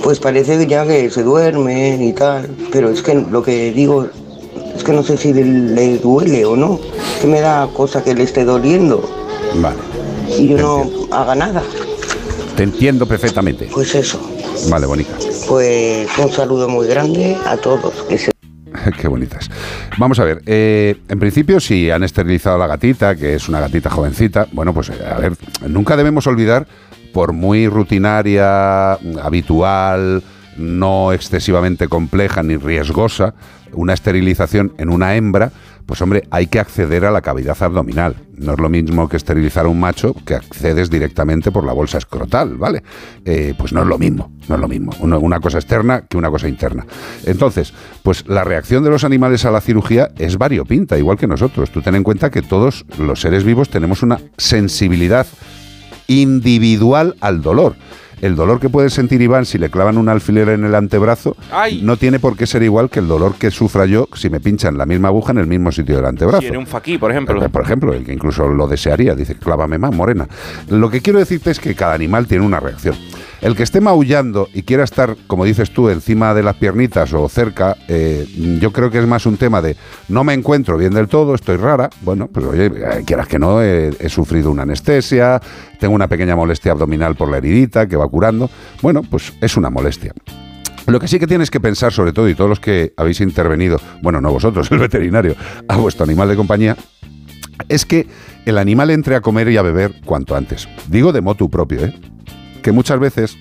Pues parece ya que se duerme y tal pero es que lo que digo es que no sé si le, le duele o no que me da cosa que le esté doliendo Vale. y yo no haga nada Te entiendo perfectamente. Pues eso. Vale, bonita. Pues un saludo muy grande a todos. Que se Qué bonitas. Vamos a ver, eh, en principio si han esterilizado a la gatita, que es una gatita jovencita, bueno, pues a ver, nunca debemos olvidar, por muy rutinaria, habitual, no excesivamente compleja ni riesgosa, una esterilización en una hembra, pues hombre, hay que acceder a la cavidad abdominal. No es lo mismo que esterilizar a un macho que accedes directamente por la bolsa escrotal, ¿vale? Eh, pues no es lo mismo, no es lo mismo. Una, una cosa externa que una cosa interna. Entonces, pues la reacción de los animales a la cirugía es variopinta, igual que nosotros. Tú ten en cuenta que todos los seres vivos tenemos una sensibilidad individual al dolor. El dolor que puede sentir Iván si le clavan un alfiler en el antebrazo ¡Ay! no tiene por qué ser igual que el dolor que sufra yo si me pinchan la misma aguja en el mismo sitio del antebrazo. Si un faquí, por ejemplo. Por ejemplo, el que incluso lo desearía, dice, clávame más, morena. Lo que quiero decirte es que cada animal tiene una reacción. El que esté maullando y quiera estar, como dices tú, encima de las piernitas o cerca, eh, yo creo que es más un tema de no me encuentro bien del todo, estoy rara. Bueno, pues oye, eh, quieras que no, he, he sufrido una anestesia, tengo una pequeña molestia abdominal por la heridita que va curando. Bueno, pues es una molestia. Lo que sí que tienes que pensar, sobre todo, y todos los que habéis intervenido, bueno, no vosotros, el veterinario, a vuestro animal de compañía, es que el animal entre a comer y a beber cuanto antes. Digo de motu propio, ¿eh? Que muchas veces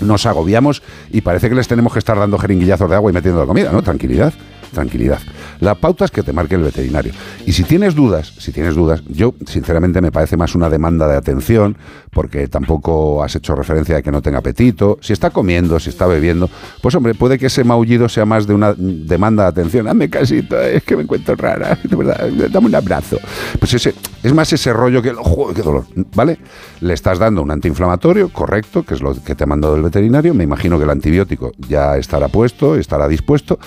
nos agobiamos y parece que les tenemos que estar dando jeringuillazos de agua y metiendo la comida, ¿no? Tranquilidad, tranquilidad. La pauta es que te marque el veterinario. Y si tienes dudas, si tienes dudas, yo sinceramente me parece más una demanda de atención, porque tampoco has hecho referencia de que no tenga apetito. Si está comiendo, si está bebiendo, pues hombre, puede que ese maullido sea más de una demanda de atención. Hazme casito, es que me encuentro rara, de verdad, dame un abrazo. Pues ese, es más ese rollo que, ¡joder, qué dolor! ¿Vale? Le estás dando un antiinflamatorio, correcto, que es lo que te ha mandado el veterinario. Me imagino que el antibiótico ya estará puesto, estará dispuesto.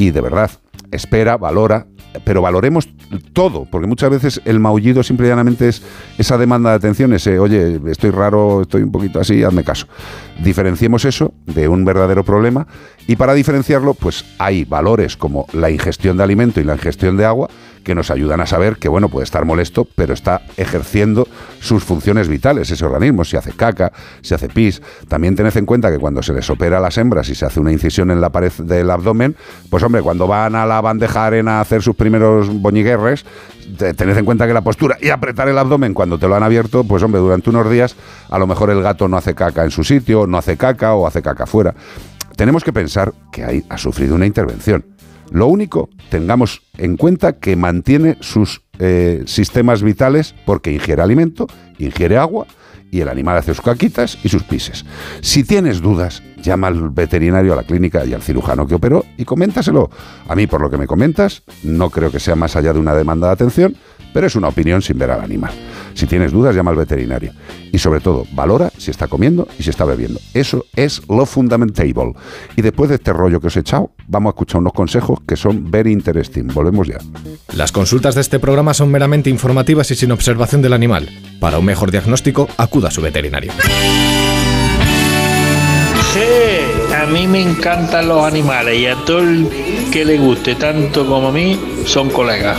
Y de verdad, espera, valora, pero valoremos todo, porque muchas veces el maullido simple y llanamente es esa demanda de atención, ese, oye, estoy raro, estoy un poquito así, hazme caso. Diferenciemos eso de un verdadero problema y para diferenciarlo, pues hay valores como la ingestión de alimento y la ingestión de agua que nos ayudan a saber que, bueno, puede estar molesto, pero está ejerciendo sus funciones vitales ese organismo, si hace caca, si hace pis. También tened en cuenta que cuando se les opera a las hembras y se hace una incisión en la pared del abdomen, pues hombre, cuando van a la bandeja arena a hacer sus primeros boñiguerres, te- tened en cuenta que la postura y apretar el abdomen cuando te lo han abierto, pues hombre, durante unos días a lo mejor el gato no hace caca en su sitio, no hace caca o hace caca fuera. Tenemos que pensar que ahí ha sufrido una intervención. Lo único, tengamos en cuenta que mantiene sus eh, sistemas vitales porque ingiere alimento, ingiere agua y el animal hace sus caquitas y sus pises. Si tienes dudas, llama al veterinario, a la clínica y al cirujano que operó y coméntaselo. A mí, por lo que me comentas, no creo que sea más allá de una demanda de atención, pero es una opinión sin ver al animal. Si tienes dudas, llama al veterinario. Y sobre todo, valora si está comiendo y si está bebiendo. Eso es lo fundamentable. Y después de este rollo que os he echado, vamos a escuchar unos consejos que son very interesting. Volvemos ya. Las consultas de este programa son meramente informativas y sin observación del animal. Para un mejor diagnóstico, acuda a su veterinario. Sí, a mí me encantan los animales y a todo el que le guste tanto como a mí son colegas.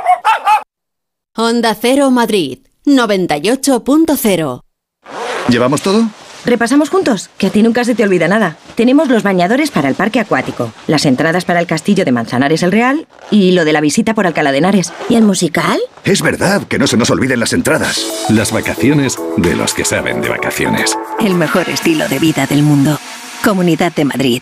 Onda Cero Madrid 98.0 ¿Llevamos todo? Repasamos juntos, que a ti nunca se te olvida nada. Tenemos los bañadores para el parque acuático, las entradas para el castillo de Manzanares el Real y lo de la visita por Alcalá de Henares. ¿Y el musical? Es verdad, que no se nos olviden las entradas. Las vacaciones de los que saben de vacaciones. El mejor estilo de vida del mundo. Comunidad de Madrid.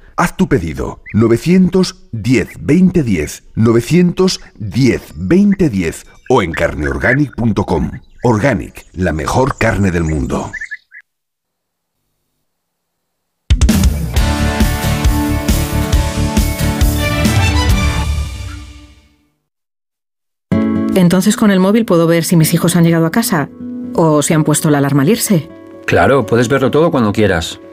Haz tu pedido 910 2010 910 2010 o en carneorganic.com. Organic, la mejor carne del mundo. Entonces con el móvil puedo ver si mis hijos han llegado a casa o si han puesto la alarma al irse. Claro, puedes verlo todo cuando quieras.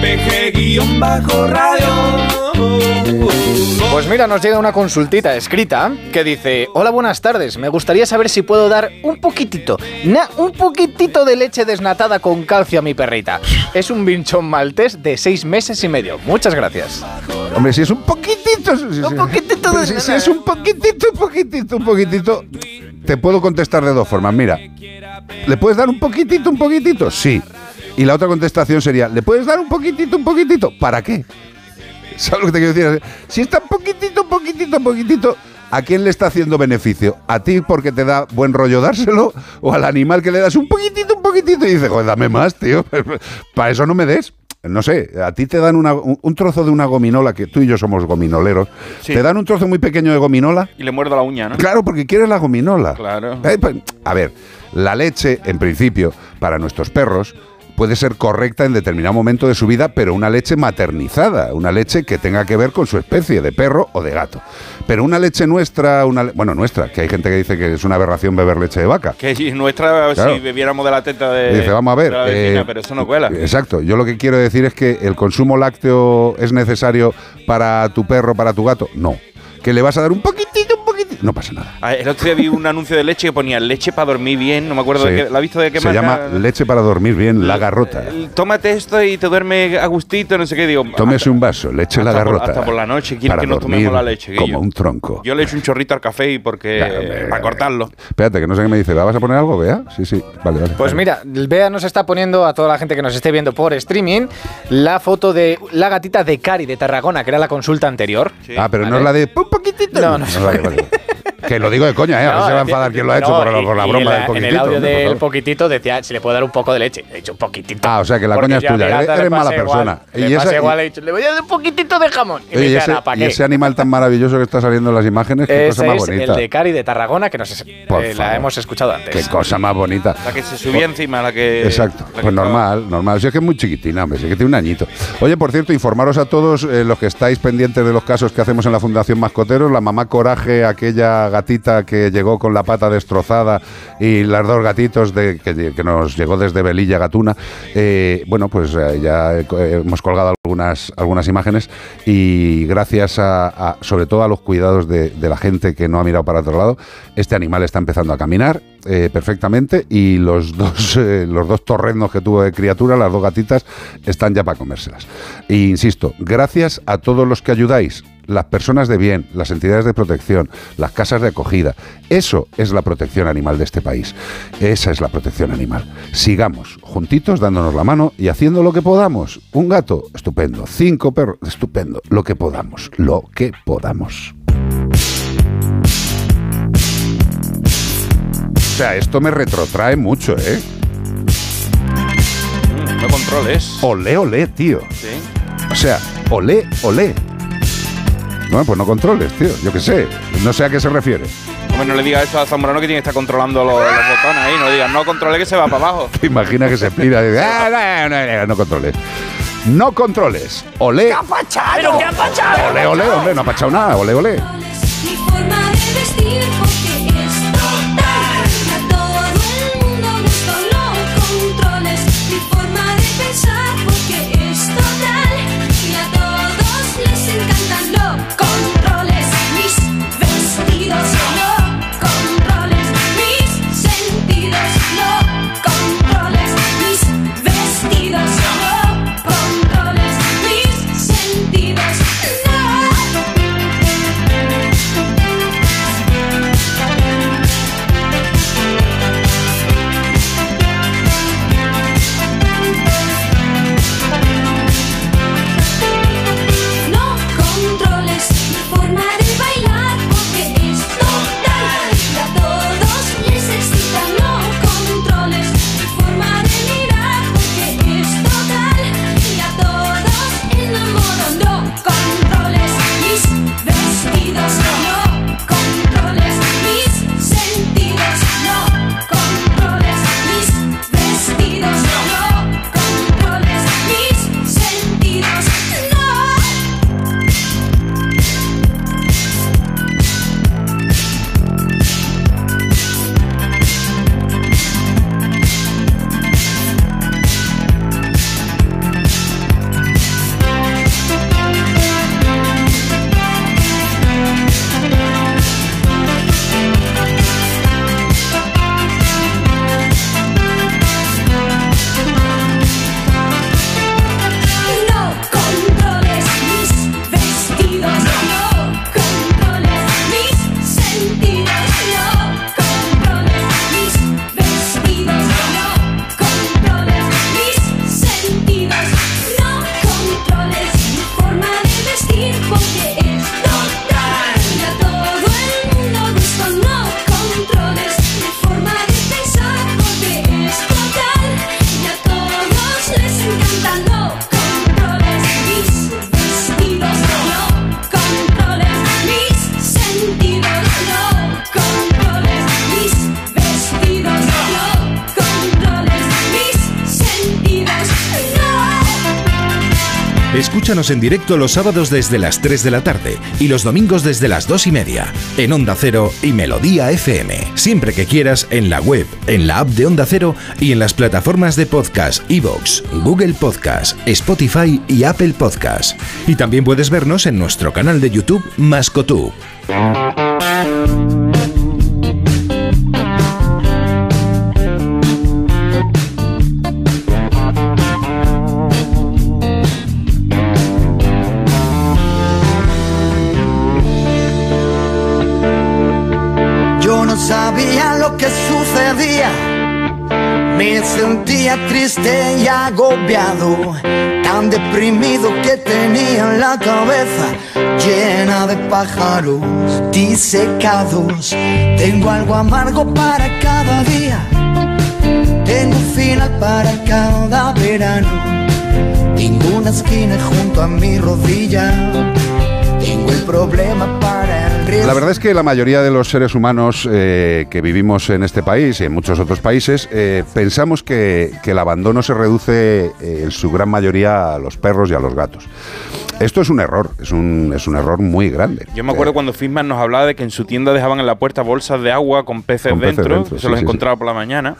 CPG-radio. Pues mira, nos llega una consultita escrita que dice, hola, buenas tardes, me gustaría saber si puedo dar un poquitito, na, un poquitito de leche desnatada con calcio a mi perrita. Es un binchón maltés de seis meses y medio. Muchas gracias. Hombre, si es un poquitito. Un poquitito de. Si, si es un poquitito, un poquitito, un poquitito. Te puedo contestar de dos formas. Mira, ¿le puedes dar un poquitito, un poquitito? Sí. Y la otra contestación sería, ¿le puedes dar un poquitito, un poquitito? ¿Para qué? ¿Sabes lo que te quiero decir? Si está un poquitito, un poquitito, un poquitito, ¿a quién le está haciendo beneficio? ¿A ti porque te da buen rollo dárselo? ¿O al animal que le das un poquitito, un poquitito? Y dice, joder, dame más, tío. Para eso no me des. No sé, a ti te dan una- un, un trozo de una gominola, que tú y yo somos gominoleros. Sí. Te dan un trozo muy pequeño de gominola. Y le muerdo la uña, ¿no? Claro, porque quieres la gominola. Claro. Eh, pues, A ver, la leche, en principio, para nuestros perros, puede ser correcta en determinado momento de su vida, pero una leche maternizada, una leche que tenga que ver con su especie, de perro o de gato. Pero una leche nuestra, una le- bueno, nuestra, que hay gente que dice que es una aberración beber leche de vaca. Que si nuestra, Claro. si bebiéramos de la teta de. Dice, vamos a ver. vecina, eh, pero eso no cuela. Exacto. Yo lo que quiero decir es que el consumo lácteo es necesario para tu perro, para tu gato. No. Que le vas a dar un poquitito, un poquitito. No pasa nada. Ah, El otro día vi un anuncio de leche que ponía leche para dormir bien. No me acuerdo Sí. de qué. ¿La has visto de qué Se marca? llama leche para dormir bien, la garrota. Tómate esto y te duerme a gustito, no sé qué. Digo, Tómese un vaso, leche la hasta por- garrota. hasta por la noche quiere para que nos tomemos dormir la leche, Guillo. Como un tronco. yo le echo un chorrito al café y porque. para cortarlo. Espérate, que no sé qué me dice. ¿La vas a poner algo, Bea? Sí, sí. Vale, vale. Pues mira, Bea nos está poniendo a toda la gente que nos esté viendo por streaming la foto de la gatita de Cari de Tarragona, que era la consulta anterior. ah, pero no es la de poquitito. Que lo digo de coña, ¿eh? A ver No, si se va a enfadar quien lo ha no, hecho por, y- por la broma la- del poquitito. En el audio del poquitito decía si le puedo dar un poco de leche. He dicho un poquitito. Ah, o sea que la coña es tuya. Eres, mala igual, persona. Le Y esa- igual, he dicho, le voy a dar un poquitito de jamón. Y me ese, animal tan maravilloso que está saliendo en las imágenes, qué Ese cosa más es bonita. el de Cari de Tarragona, que nos, Por eh, la hemos escuchado antes. Qué cosa más bonita. La que se subía encima, la que. Exacto, la que pues normal, normal. Si es que es muy chiquitina, hombre, es que tiene un añito. Oye, por cierto, informaros a todos eh, los que estáis pendientes de los casos que hacemos en la Fundación Mascoteros, la mamá Coraje, aquella gatita que llegó con la pata destrozada y las dos gatitos de, que, nos llegó desde Velilla Gatuna. eh, bueno, pues eh, ya eh, hemos colgado algunas, algunas imágenes y gracias a, sobre todo a los cuidados de, la gente que no ha mirado para otro lado, este animal está empezando a caminar perfectamente y los dos, los dos torrendos que tuvo de criatura, las dos gatitas, están ya para comérselas. E insisto, gracias a todos los que ayudáis, las personas de bien, las entidades de protección, las casas de acogida. Eso es la protección animal de este país. Esa es la protección animal. Sigamos juntitos dándonos la mano y haciendo lo que podamos. Un gato, estupendo. Cinco perros, estupendo. Lo que podamos, lo que podamos. O sea, esto me retrotrae mucho, ¿eh? No controles. Olé, olé, tío. Sí. O sea, olé, olé. Bueno, pues no controles, tío. Yo qué sé. No sé a qué se refiere. Hombre, no le digas eso a Zamorano que tiene que estar controlando los, los botones ahí. No le digas, no controle que se va para abajo. Te imaginas que se pira y dice, "Ah, no, no, no, no controles. No controles. Olé. ¿Pero qué ha pachado? Olé, olé, hombre, no ha pachado nada. Olé, olé. Mi forma de vestir porque Escúchanos en directo los sábados desde las 3 de la tarde y los domingos desde las 2 y media en Onda Cero y Melodía FM. Siempre que quieras en la web, en la app de Onda Cero y en las plataformas de podcast iVoox, Google Podcast, Spotify y Apple Podcast. Y también puedes vernos en nuestro canal de YouTube Mascotube. Tan deprimido que tenía la cabeza llena de pájaros disecados. Tengo algo amargo para cada día, tengo un final para cada verano. Tengo una esquina junto a mi rodilla, tengo el problema. La verdad es que la mayoría de los seres humanos eh, que vivimos en este país y en muchos otros países eh, pensamos que, que el abandono se reduce eh, en su gran mayoría a los perros y a los gatos. Esto es un error, es un, es un error muy grande. Yo me acuerdo cuando Fisman nos hablaba de que en su tienda dejaban en la puerta bolsas de agua con peces, Con peces dentro, dentro, que sí, se los sí, sí. encontraba por la mañana.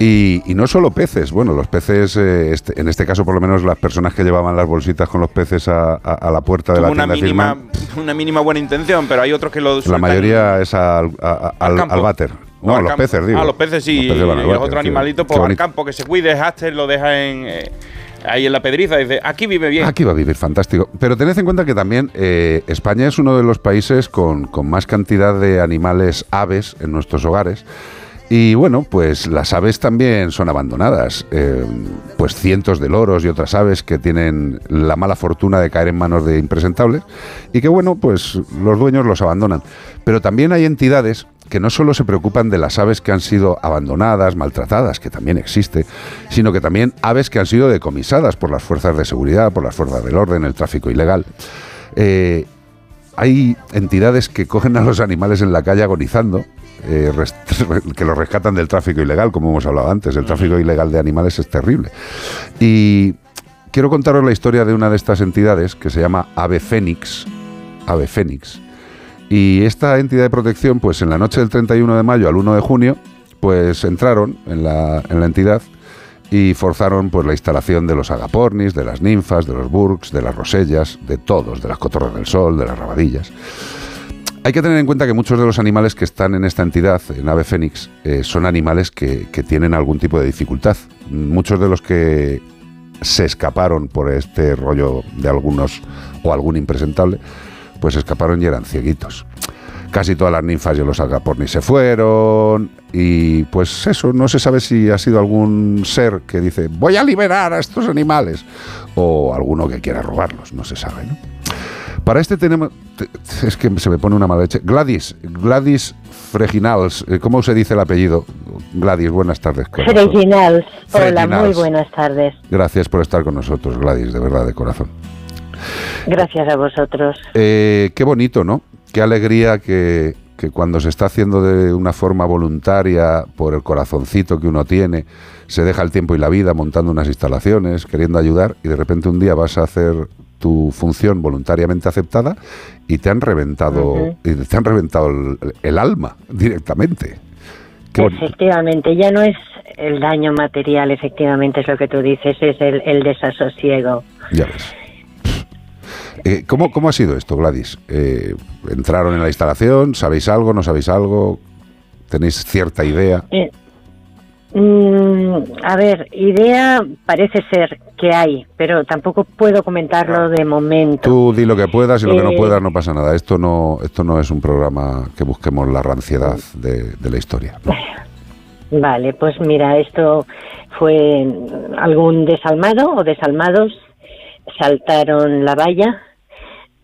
Y, y no solo peces, bueno, los peces, eh, este- en este caso por lo menos las personas que llevaban las bolsitas con los peces a, a- a la puerta de Tuvo la una tienda de mínima, una mínima buena intención, pero hay otros que lo la mayoría es al, a- al, campo. al váter. No, al los campo. peces, digo. Ah, los peces sí. Los peces al y los otros animalitos, pues al bonito. campo, que se cuide, Haster lo deja en, eh, ahí en la pedriza y dice, aquí vive bien. Aquí va a vivir fantástico. Pero tened en cuenta que también eh, España es uno de los países con, con más cantidad de animales aves en nuestros hogares. Y bueno, pues las aves también son abandonadas. Eh, pues cientos de loros y otras aves que tienen la mala fortuna de caer en manos de impresentables y que bueno, pues los dueños los abandonan. Pero también hay entidades que no solo se preocupan de las aves que han sido abandonadas, maltratadas, que también existe, sino que también aves que han sido decomisadas por las fuerzas de seguridad, por las fuerzas del orden, el tráfico ilegal. Eh, hay entidades que cogen a los animales en la calle agonizando, eh, que los rescatan del tráfico ilegal, como hemos hablado antes. El tráfico ilegal de animales es terrible. Y quiero contaros la historia de una de estas entidades que se llama Ave Fénix. Ave Fénix. Y esta entidad de protección, pues en la noche del 31 de mayo al 1 de junio, pues entraron en la, en la entidad y forzaron pues la instalación de los agapornis, de las ninfas, de los burks, de las rosellas, de todos, de las cotorras del sol, de las rabadillas. Hay que tener en cuenta que muchos de los animales que están en esta entidad, en Ave Fénix, eh, son animales que, tienen algún tipo de dificultad. Muchos de los que se escaparon por este rollo de algunos o algún impresentable, pues escaparon y eran cieguitos. Casi todas las ninfas y los agapornis se fueron y pues eso, no se sabe si ha sido algún ser que dice voy a liberar a estos animales o alguno que quiera robarlos, no se sabe, ¿no? Para este es que se me pone una mala leche, Gladys, Gladys Freginals, eh, ¿cómo se dice el apellido? Gladys, buenas tardes. Freginals. Hola, muy buenas tardes. Gracias por estar con nosotros, Gladys, de verdad, de corazón. Gracias a vosotros. Eh, qué bonito, ¿no? Qué alegría que, que cuando se está haciendo de una forma voluntaria, por el corazoncito que uno tiene, se deja el tiempo y la vida montando unas instalaciones, queriendo ayudar, y de repente un día vas a hacer tu función voluntariamente aceptada y te han reventado, te han reventado el, el alma directamente. Efectivamente, ya no es el daño material, efectivamente, es lo que tú dices, es el, el desasosiego. Ya ves. Eh, ¿cómo, ¿Cómo ha sido esto, Gladys? Eh, ¿Entraron en la instalación? ¿Sabéis algo? ¿No sabéis algo? ¿Tenéis cierta idea? Eh, mm, a ver, idea parece ser que hay, pero tampoco puedo comentarlo de momento. Tú di lo que puedas y lo que no Eh, puedas no pasa nada. Esto no, esto no es un programa que busquemos la ranciedad de, de la historia. ¿no? Vale, pues mira, esto fue algún desalmado o desalmados saltaron la valla,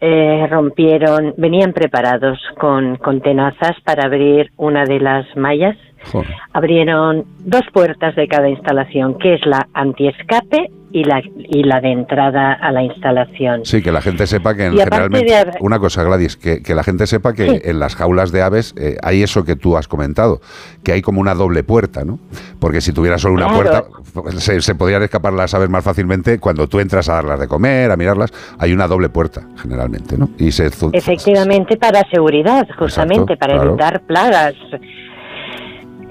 eh, rompieron, venían preparados con, con tenazas para abrir una de las mallas Joder. abrieron dos puertas de cada instalación, que es la antiescape y la, y la de entrada a la instalación. Sí, que la gente sepa que en- generalmente... de Una cosa, Gladys, que, que la gente sepa que Sí. en las jaulas de aves eh, hay eso que tú has comentado, que hay como una doble puerta, ¿no? Porque si tuviera solo una Claro. puerta, se, se podrían escapar las aves más fácilmente. Cuando tú entras a darlas de comer, a mirarlas, hay una doble puerta, generalmente, ¿no? Y se... Efectivamente, para seguridad, justamente, Exacto, para claro. evitar plagas.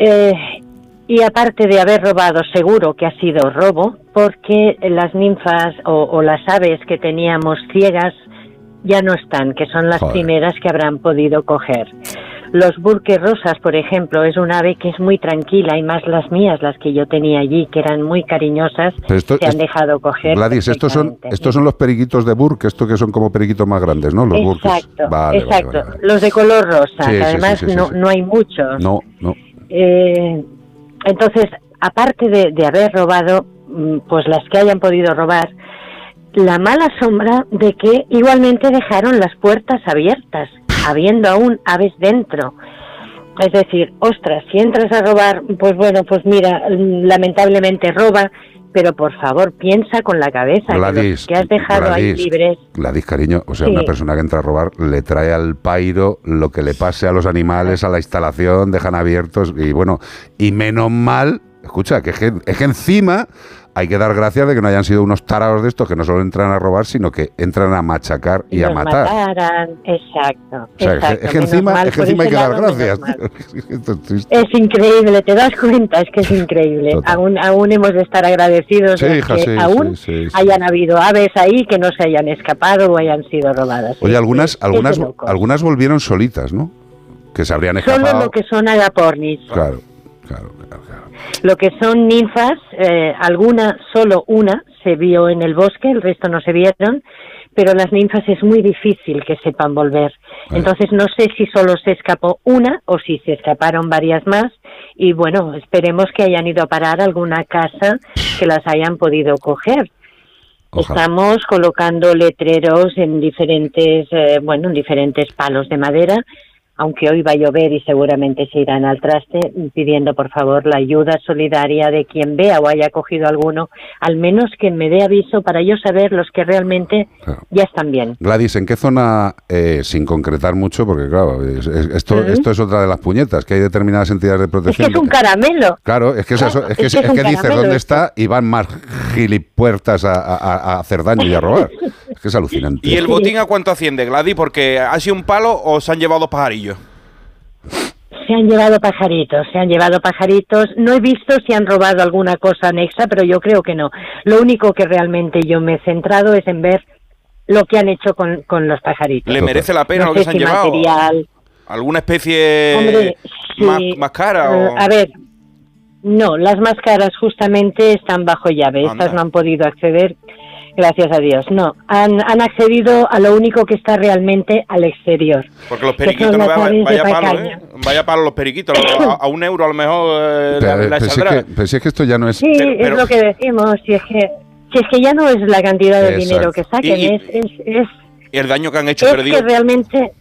Eh, y aparte de haber robado, seguro que ha sido robo, porque las ninfas o, o las aves que teníamos ciegas ya no están, que son las Joder. primeras que habrán podido coger. Los burques rosas, por ejemplo, es un ave que es muy tranquila y más las mías, las que yo tenía allí, que eran muy cariñosas, esto- se han dejado coger. Gladys, estos son, estos son los periquitos de Burke, esto que son como periquitos más grandes, ¿no? Los. Exacto, Vale, vale, exacto. vale, vale. Los de color rosa, Sí, además sí, sí, no, no hay muchos. No, no. Eh, entonces, aparte de, de haber robado, mm, pues las que hayan podido robar, la mala sombra de que igualmente dejaron las puertas abiertas, habiendo aún aves dentro. Es decir, ostras, si entras a robar, pues bueno, pues mira, mm, lamentablemente roba, pero por favor piensa con la cabeza Gladys, que has dejado ahí libres. Gladys, cariño, o sea, Sí. una persona que entra a robar le trae al pairo lo que le pase a los animales, a la instalación, dejan abiertos y bueno, y menos mal, escucha, que es que, es que encima hay que dar gracias de que no hayan sido unos tarados de estos que no solo entran a robar, sino que entran a machacar y a matar. mataran, exacto. O sea, es que- exacto, es que menos encima, mal es que encima hay que dar gracias. es increíble, ¿te das cuenta? Es que es increíble. Aún, aún hemos de estar agradecidos Sí, de hija, que sí, aún sí, hayan habido aves ahí que no se hayan escapado o hayan sido robadas. Oye, algunas, algunas, algunas volvieron solitas, ¿no? Que se habrían Solo escapado. lo que son agapornis. Claro. Lo que son ninfas, eh, alguna, solo una, se vio en el bosque, el resto no se vieron, pero las ninfas es muy difícil que sepan volver. Entonces no sé si solo se escapó una o si se escaparon varias más y bueno, esperemos que hayan ido a parar a alguna casa que las hayan podido coger. Estamos colocando letreros en diferentes, eh, bueno, en diferentes palos de madera, aunque hoy va a llover y seguramente se irán al traste, pidiendo por favor la ayuda solidaria de quien vea o haya cogido alguno, al menos que me dé aviso para yo saber los que realmente ya están bien. Gladys, ¿en qué zona, eh, sin concretar mucho, porque claro, es- es- esto, esto es otra de las puñetas, que hay determinadas entidades de Es que protección. es un caramelo. Claro, es que, es, eso, es que, es que dices dónde esto. está y van más gilipuertas a, a- a hacer daño y a robar. Es que es alucinante. ¿Y el botín a cuánto asciende, Gladys? Porque ha sido un palo o se han llevado pajarillos. Se han llevado pajaritos, se han llevado pajaritos. No he visto si han robado alguna cosa anexa, pero yo creo que no. Lo único que realmente yo me he centrado es en ver lo que han hecho con, con los pajaritos. ¿Le merece la pena No lo que se han si llevado? material, ¿Alguna especie Hombre, más, sí. más cara? Eh, o- a ver, no, las máscaras justamente están bajo llave. Anda. Estas no han podido acceder, gracias a Dios. No, han, han accedido a lo único que está realmente al exterior. Porque los periquitos no vaya, vaya palo. ¿eh? Vaya palo los periquitos. a, a un euro a lo mejor eh, Pero, la, la pero si es que, pero si es que esto ya no es... Sí, es lo que decimos. Si es que, si es que ya no es la cantidad de Exacto. dinero que saquen, Y- y- es, es, es, Y el daño que han hecho es perdido. que realmente.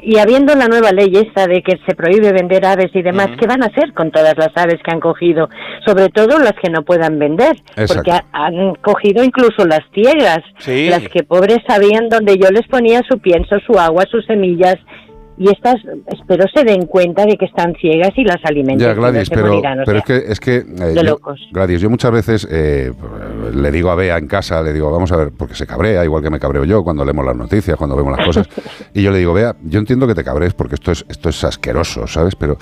Y habiendo la nueva ley esta de que se prohíbe vender aves y demás, ¿qué van a hacer con todas las aves que han cogido? Sobre todo las que no puedan vender, Exacto. porque ha- han cogido incluso las ciegas, Sí. las que pobres sabían donde yo les ponía su pienso, su agua, sus semillas. Y estas, espero se den cuenta de que están ciegas y las alimenten. Ya, no Gladys, pero, morirán, o pero es que, es que eh, yo- locos. Gladys, yo muchas veces eh, le digo a Bea en casa, le digo, vamos a ver, porque se cabrea, igual que me cabreo yo cuando leemos las noticias, cuando vemos las cosas, y yo le digo, Bea, yo entiendo que te cabrees porque esto es, esto es asqueroso, ¿sabes? Pero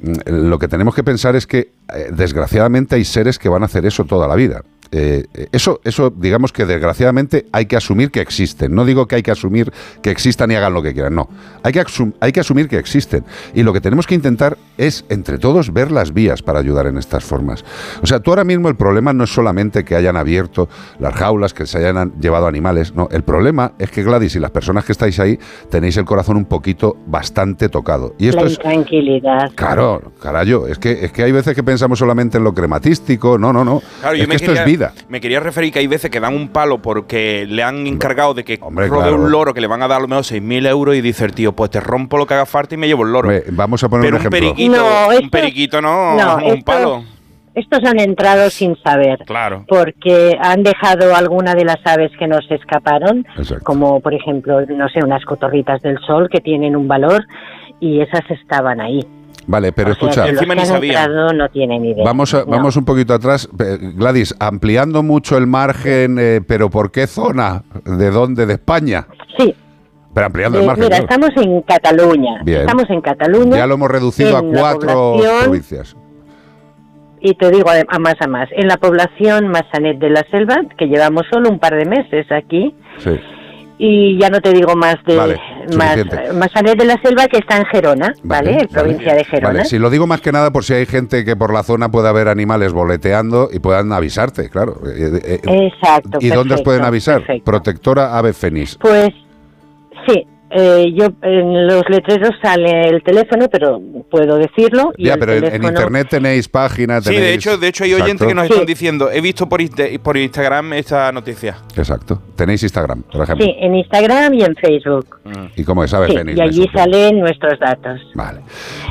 mm, lo que tenemos que pensar es que, eh, desgraciadamente, hay seres que van a hacer eso toda la vida. Eh, eso, eso, digamos que desgraciadamente hay que asumir que existen. No digo que hay que asumir que existan y hagan lo que quieran, no. Hay que, asum- hay que asumir que existen. Y lo que tenemos que intentar es, entre todos, ver las vías para ayudar en estas formas. O sea, tú ahora mismo el problema no es solamente que hayan abierto las jaulas, que se hayan llevado animales, no. El problema es que Gladys y las personas que estáis ahí tenéis el corazón un poquito bastante tocado. Y esto la es intranquilidad. Claro, carayo, es que, es que hay veces que pensamos solamente en lo crematístico, no, no, no. Claro, es que esto es vida. Vida. Me quería referir que hay veces que dan un palo porque le han encargado de que Hombre, robe claro. un loro que le van a dar a lo menos 6.000 euros y dice el tío, pues te rompo lo que haga falta y me llevo el loro. Hombre, vamos a poner Pero un ejemplo. periquito, No, un periquito no, no, un esto- palo. Estos han entrado sin saber. Claro. Porque han dejado alguna de las aves que nos escaparon, Exacto. como por ejemplo, no sé, unas cotorritas del sol que tienen un valor y esas estaban ahí. Vale, pero O sea, escucha, no tienen idea. Vamos, a- No. vamos un poquito atrás. Eh, Gladys, ampliando mucho el margen, eh, pero ¿por qué zona? ¿De dónde? ¿De España? Sí. Pero ampliando el Eh, margen. mira, claro. estamos en Cataluña. Bien. Estamos en Cataluña. Ya lo hemos reducido a cuatro provincias. Y te digo a a más a más. En la población Massanet de la Selva, que llevamos solo un par de meses aquí, Sí. Y ya no te digo más de Vale, más. Massanet de la Selva, que está en Gerona, ¿vale? En provincia de Gerona. Vale, si lo digo más que nada por si hay gente que por la zona pueda haber animales boleteando y puedan avisarte, claro. Eh, eh, eh, Exacto. ¿Y dónde os pueden avisar? perfecto. Protectora Ave Fénix. Pues sí, eh, yo en los letreros sale el teléfono, pero puedo decirlo. Y Ya, pero en, en teléfono- internet tenéis página, Sí, tenéis... de hecho, de hecho hay oyentes Exacto. que nos están diciendo, he visto por, por Instagram esta noticia. Exacto. Tenéis Instagram, por ejemplo. Sí, en Instagram y en Facebook. ¿Y cómo es Sí, y allí salen nuestros datos. Vale.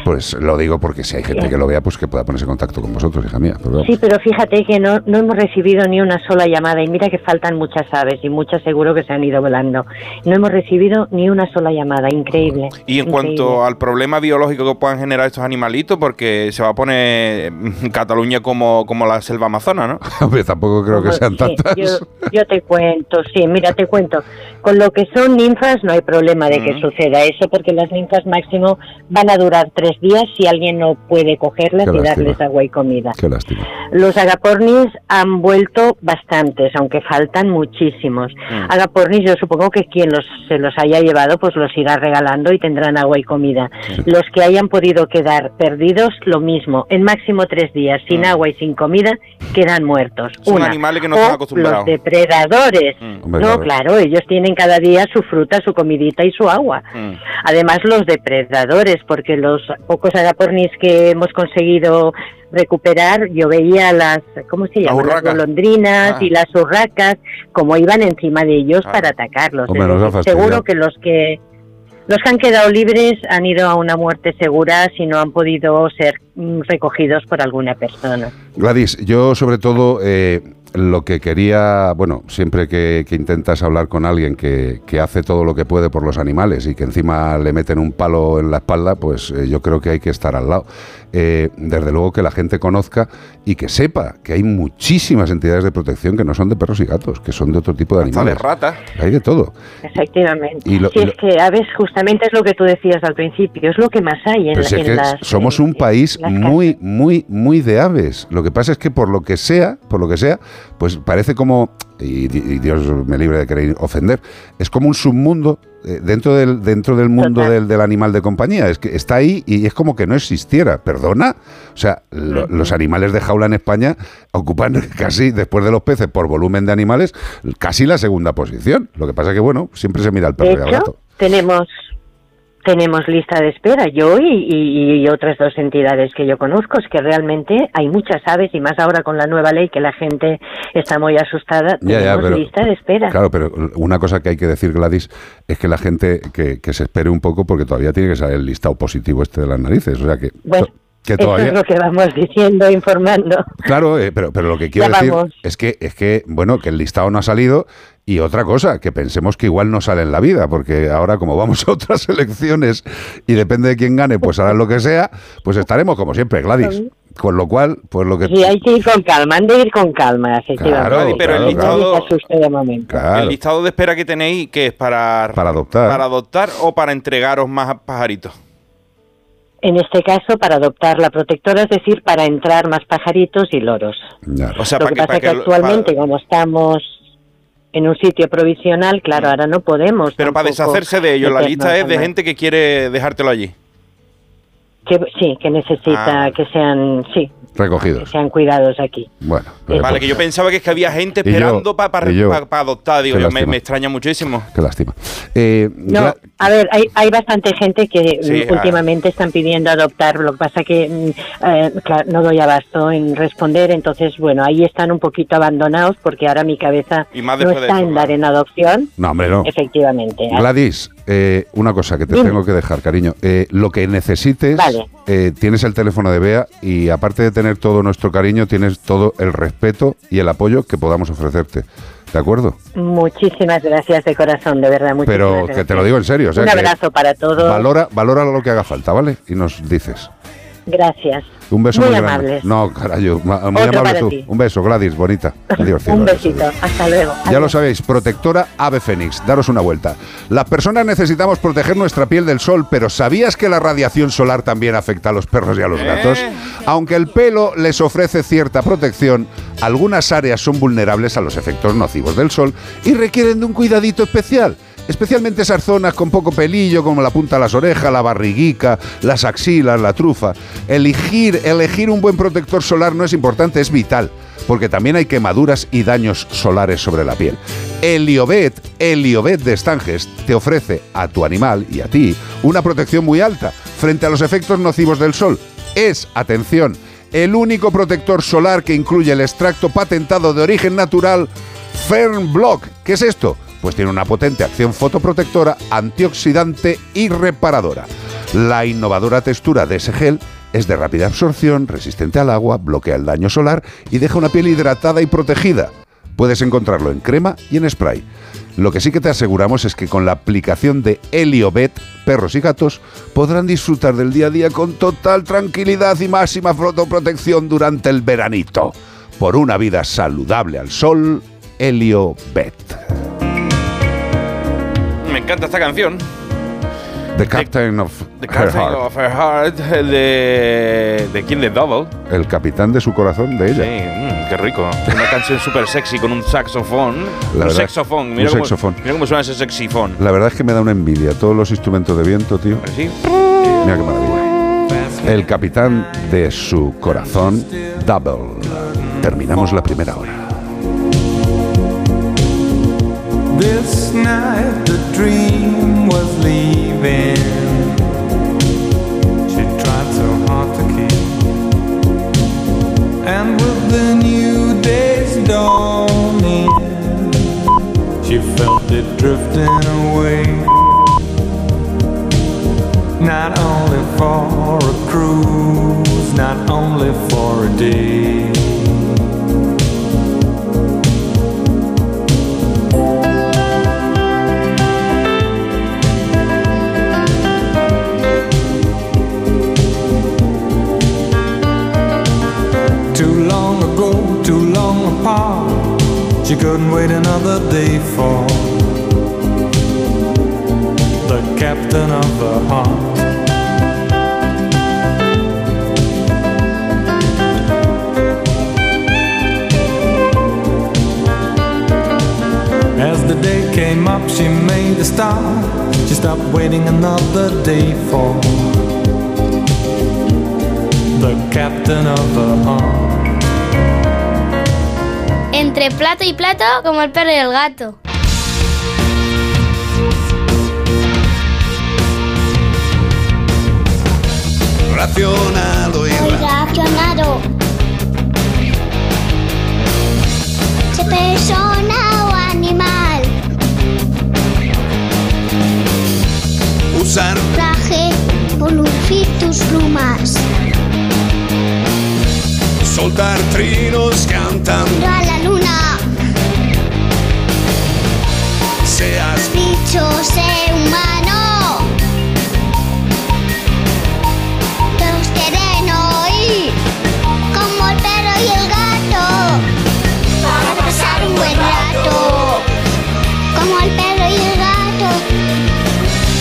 Pues lo digo porque si hay gente que lo vea, pues que pueda ponerse en contacto con vosotros, hija mía. Pero. Sí, pero fíjate que no, no hemos recibido ni una sola llamada y mira que faltan muchas aves y muchas seguro que se han ido volando. No hemos recibido ni una sola llamada, increíble. Y en cuanto al problema biológico que puedan generar estos animalitos, porque se va a poner mm, Cataluña como, como la selva amazona, ¿no? Hombre, tampoco creo que sean Sí, tantas. yo, yo te cuento, sí, mira, te cuento. Con lo que son ninfas no hay problema de que suceda eso, porque las ninfas máximo van a durar tres días si alguien no puede cogerlas Qué y lástima. darles agua y comida. Qué lástima. Los agapornis han vuelto bastantes, aunque faltan muchísimos. Mm. Agapornis, yo supongo que quien los, se los haya llevado, pues los irá regalando y tendrán agua y comida. Los que hayan podido quedar perdidos, lo mismo. En máximo tres días, sin agua y sin comida, quedan muertos. Mm. Son Una. animales que no O están acostumbrados. Los depredadores. Hombre, no, claro. claro, ellos tienen cada día su fruta, su comidita y su agua. Mm. Además, los depredadores, porque los pocos agapornis que hemos conseguido recuperar, yo veía las, ¿cómo se llaman? Las golondrinas Ah. y las urracas, como iban encima de ellos para atacarlos. Seguro que los que los que han quedado libres han ido a una muerte segura si no han podido ser mm, recogidos por alguna persona. Gladys, yo sobre todo eh, lo que quería, bueno, siempre que, que intentas hablar con alguien que, que hace todo lo que puede por los animales y que encima le meten un palo en la espalda, pues eh, yo creo que hay que estar al lado. Eh, desde luego que la gente conozca y que sepa que hay muchísimas entidades de protección que no son de perros y gatos, que son de otro tipo de Hasta de animales. ratas. Hay de todo. Efectivamente. Y lo- si y es que aves justamente es lo que tú decías al principio, es lo que más hay en, Pero si la- es en que las... somos un país muy, muy, muy de aves. Lo que pasa es que por lo que sea, por lo que sea, pues parece como, y, y Dios me libre de querer ofender, es como un submundo eh, dentro del dentro del mundo del, del animal de compañía. Es que está ahí y es como que no existiera. Perdona. O sea, lo- los animales de jaula en España ocupan casi, después de los peces por volumen de animales, casi la segunda posición. Lo que pasa es que, bueno, siempre se mira al De perro y al gato. tenemos tenemos lista de espera, yo y, y- y otras dos entidades que yo conozco, es que realmente hay muchas aves y más ahora con la nueva ley que la gente está muy asustada, Ya, ya, tenemos pero- lista de espera. Claro, pero una cosa que hay que decir, Gladys, es que la gente que, que se espere un poco porque todavía tiene que salir el listado positivo este de las narices. O sea que, que Eso todavía... es lo que vamos diciendo, informando. Claro, eh, pero, pero lo que quiero Ya decir vamos. es que, es que, bueno, que el listado no ha salido y otra cosa, que pensemos que igual no sale en la vida, porque ahora como vamos a otras elecciones y depende de quién gane, pues harán lo que sea, pues estaremos como siempre, Gladys. Con lo cual, pues lo que... Sí, hay que ir con calma, han de ir con calma, efectivamente. Claro, pero el claro, listado- asuste de momento. Claro. El listado de espera que tenéis, que es para, Para adoptar. para adoptar o para entregaros más pajaritos? En este caso, para adoptar la protectora, es decir, para entrar más pajaritos y loros. O sea, lo para que que, pasa para es que que- actualmente, como estamos en un sitio provisional, claro, ahora no podemos. pero para deshacerse de ellos, la lista es de gente que quiere dejártelo allí. Que, sí, que necesita Ah. que sean, sí, que Recogidos. sean cuidados aquí. Bueno. Vale, que yo pensaba que, es que había gente esperando para y yo- adoptar. Digo, yo, me, me extraña muchísimo. Qué lástima. Eh, No, A ver, hay, hay bastante gente que Sí, últimamente están pidiendo adoptar, lo que pasa que mm, eh, claro, no doy abasto en responder, entonces bueno, ahí están un poquito abandonados porque ahora mi cabeza no está eso, en dar en adopción. No, hombre, no. Efectivamente. Gladys, eh, una cosa que te Dime. tengo que dejar, cariño. Eh, lo que necesites, Vale. eh, tienes el teléfono de Bea y aparte de tener todo nuestro cariño, tienes todo el respeto y el apoyo que podamos ofrecerte. ¿De acuerdo? Muchísimas gracias de corazón, de verdad. Pero que gracias. te lo digo en serio. o sea un que abrazo para todos. Valora, valora lo que haga falta, ¿vale? Y nos dices. Gracias. Un beso Muy muy, grande. amables. No, carajo, muy Otro amable para tú. ti. Un beso, Gladys, bonita. Adiós, cielo. Un besito. Hasta luego. Ya lo sabéis, protectora Ave Fénix. Daros una vuelta. Las personas necesitamos proteger nuestra piel del sol, pero ¿sabías que la radiación solar también afecta a los perros y a los gatos? Aunque el pelo les ofrece cierta protección, algunas áreas son vulnerables a los efectos nocivos del sol y requieren de un cuidadito especial. Especialmente esas zonas con poco pelillo, como la punta de las orejas, la barriguica, las axilas, la trufa. Elegir, elegir un buen protector solar no es importante, es vital porque también hay quemaduras y daños solares sobre la piel. Heliobet, Heliobet de Estanges, te ofrece a tu animal y a ti una protección muy alta frente a los efectos nocivos del sol. Es, atención, el único protector solar que incluye el extracto patentado de origen natural Fernblock. ¿Qué es esto? Pues tiene una potente acción fotoprotectora, antioxidante y reparadora. La innovadora textura de ese gel es de rápida absorción, resistente al agua, bloquea el daño solar y deja una piel hidratada y protegida. Puedes encontrarlo en crema y en spray. Lo que sí que te aseguramos es que con la aplicación de Heliobet, perros y gatos podrán disfrutar del día a día con total tranquilidad y máxima fotoprotección durante el veranito. Por una vida saludable al sol, Heliobet. Encanta esta canción. The Captain of The Her Heart. of Her Heart, de, de King the Double. El capitán de su corazón de ella. Sí, mm, qué rico. Una canción súper sexy con un saxofón. La un sexofón. Mira un cómo, sexofón. Mira cómo suena ese sexifón. La verdad es que me da una envidia todos los instrumentos de viento, tío. ¿Sí? Mira qué maravilla. El capitán de su corazón, Double. Terminamos la primera hora. This night the dream was leaving. She tried so hard to keep. And with the new day's dawning, she felt it drifting away. Not only for a cruise, not only for a day. Ago, too long apart. She couldn't wait another day for the captain of her heart. As the day came up, she made a start. She stopped waiting another day for the captain of her heart. Entre plato y plato, como el perro y el gato. Racionado y Racionado. Se persona o animal. usar Traje lucir tus plumas. Soltar trinos cantando. A la luna. Seas Bicho, ser humano. Todos quieren oír. Como el perro y el gato. Para pasar un buen rato. Como el perro y el gato.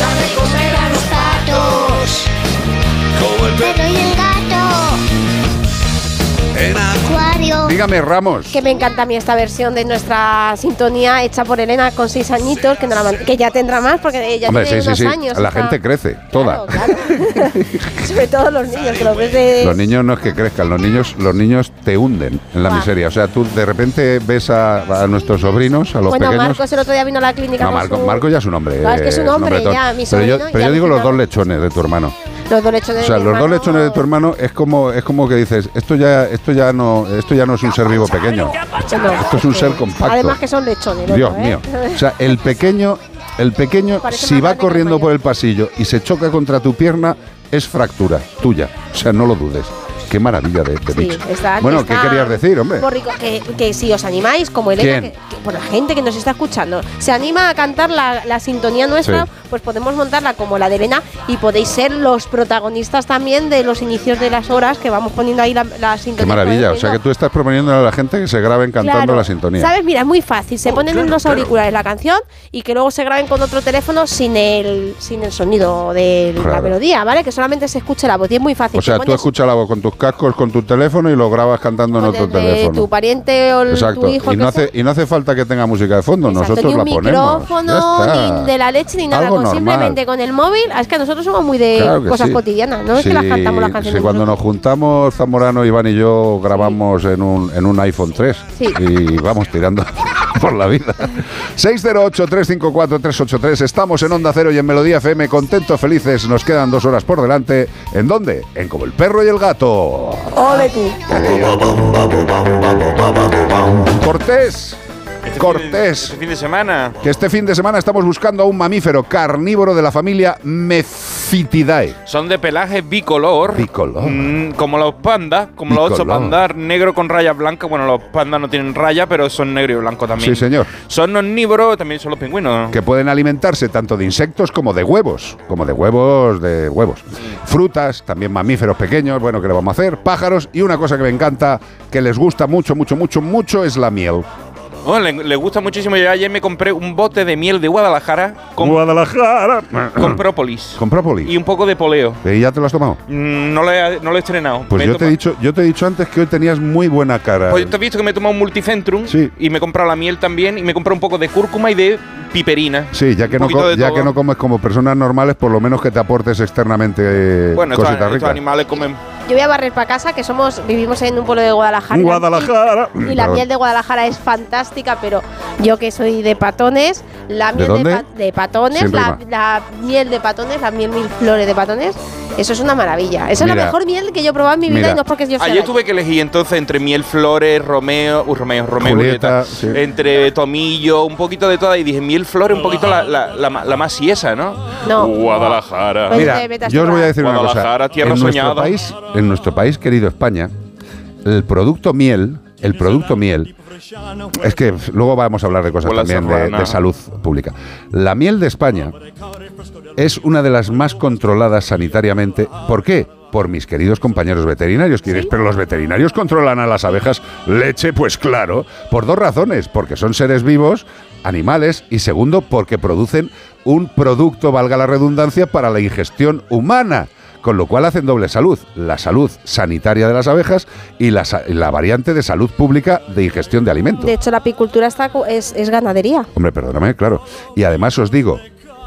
Para comer a los patos. como el perro y el gato. Dígame, Ramos. Que me encanta a mí esta versión de nuestra sintonía hecha por Elena con seis añitos, que, no la que ya tendrá más porque ella Hombre, tiene sí, sí, años. La está- gente crece, toda. Sobre todo los niños, que los ves de... Los niños no es que crezcan, los niños, los niños te hunden en la miseria. O sea, tú de repente ves a, a nuestros sobrinos, a los bueno, pequeños. Marcos el otro día vino a la clínica no, Marco, su- Marco ya es un hombre. Claro, es que es un eh, hombre, ya, mi Pero yo, sobrino pero yo digo los dos lechones de tu hermano. Los dos lechones O sea, de los dos lechones de tu hermano es como es como que dices, esto ya esto ya no esto ya no es un ser vivo pequeño. Esto es un ser compacto. Además que son lechones. Dios ¿eh? mío. O sea, el pequeño, el pequeño, Parece si va corriendo por el pasillo y se choca contra tu pierna, es fractura tuya. O sea, no lo dudes. Qué maravilla de, de Sí, bicho. está- bueno, está ¿qué querías decir, hombre? muy rico, que, que si os animáis, como Elena, ¿Quién? que, que por la gente que nos está escuchando, se anima a cantar la, la sintonía nuestra, Sí. pues podemos montarla como la de Elena y podéis ser los protagonistas también de los inicios de las horas que vamos poniendo ahí la, la sintonía. Qué maravilla. O sea, que tú estás proponiendo a la gente que se graben cantando Claro. la sintonía. ¿Sabes? Mira, es muy fácil. Se ponen en los auriculares la canción y que luego se graben con otro teléfono sin el, sin el sonido de la Claro. melodía, ¿vale? Que solamente se escuche la voz y es muy fácil. O sea, tú escuchas la voz con tus cascos, con tu teléfono y lo grabas cantando en otro teléfono. tu pariente o el- Exacto. tu hijo. y, no hace, y no hace falta que tenga música de fondo, Exacto, nosotros ni la ponemos. micrófono, ni de la leche, ni nada. Algo con normal. simplemente con el móvil. Es que nosotros somos muy de Claro cosas sí. cotidianas, no es que las Sí, cantamos las sí, canciones. cuando nos juntamos, Zamorano, Iván y yo grabamos en, un, en un iPhone 3 Sí. y vamos tirando por la vida. 608-354-383, estamos en Onda Cero y en Melodía FM, contentos, felices, nos quedan dos horas por delante. ¿En dónde? En Como el Perro y el Gato. Ole tú. Cortés. Cortés. Este fin de semana. Que este fin de semana estamos buscando a un mamífero carnívoro de la familia Mephitidae. Son de pelaje bicolor. Bicolor. Mm, como los pandas, como los ocho Bicolor. pandas, negro con rayas blancas. Bueno, los pandas no tienen raya, pero son negro y blanco también. Sí, señor. Son omnívoros, también son los pingüinos. que pueden alimentarse tanto de insectos como de huevos, como de huevos de huevos. Frutas, también mamíferos pequeños, bueno, ¿qué le vamos a hacer? Pájaros y una cosa que me encanta, que les gusta mucho, mucho, mucho, mucho es la miel. Oh, le, le gusta muchísimo. Yo ayer me compré un bote de miel de Guadalajara con, Guadalajara. con própolis Con própolis. y un poco de poleo. ¿Y ya te lo has tomado? Mm, No lo he, no lo he estrenado. Pues Me yo he te, he dicho, yo te he dicho antes que hoy tenías muy buena cara. Pues te has visto que me he tomado un multicentrum Sí. y me he comprado la miel también y me he comprado un poco de cúrcuma y de piperina. Sí, ya que, no, ya que no comes como personas normales, por lo menos que te aportes externamente Bueno, estos, cositas estos ricas. animales comen. Yo voy a barrer para casa, que somos vivimos en un pueblo de Guadalajara. Guadalajara. Y, la miel de Guadalajara es fantástica, pero yo que soy de patones, la ¿De miel dónde? pa- de patones, la, la miel de patones, la miel mil flores de patones, eso es una maravilla. Esa es Mira. la mejor miel que yo he probado en mi vida Mira, y no es porque yo sea Ayer tuve que elegir entonces entre miel flores, Romeo, uh, Romeo, Romeo, Julieta, Julieta, sí. entre tomillo, un poquito de toda y dije miel flores, un poquito la, la, la, ma- la más siesa, ¿no? No. Guadalajara. Mira, yo os voy a decir una cosa. Guadalajara, tierra en nuestro soñada. país, en nuestro país querido España, el producto miel, el producto miel, es que luego vamos a hablar de cosas Huele a también de, serrana. de salud pública. La miel de España es una de las más controladas sanitariamente. ¿Por qué? Por mis queridos compañeros veterinarios, ¿quieres? Pero los veterinarios controlan a las abejas leche, pues claro, por dos razones, porque son seres vivos, animales, y segundo, porque producen un producto, valga la redundancia, para la ingestión humana. Con lo cual hacen doble salud, la salud sanitaria de las abejas y la, variante de salud pública de ingestión de alimentos. De hecho, la apicultura está, es ganadería. Hombre, perdóname, claro. Y además os digo,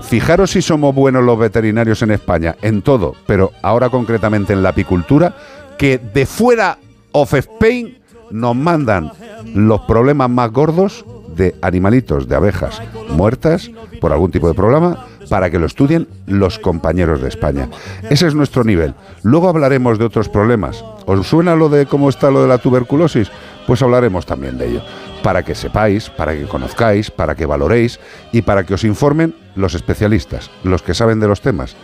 fijaros si somos buenos los veterinarios en España, en todo, pero ahora concretamente en la apicultura, que de fuera of Spain nos mandan los problemas más gordos de animalitos, de abejas muertas por algún tipo de problema, para que lo estudien los compañeros de España. Ese es nuestro nivel. Luego hablaremos de otros problemas. ¿Os suena lo de cómo está lo de la tuberculosis? Pues hablaremos también de ello. Para que sepáis, para que conozcáis, para que valoréis y para que os informen los especialistas, los que saben de los temas.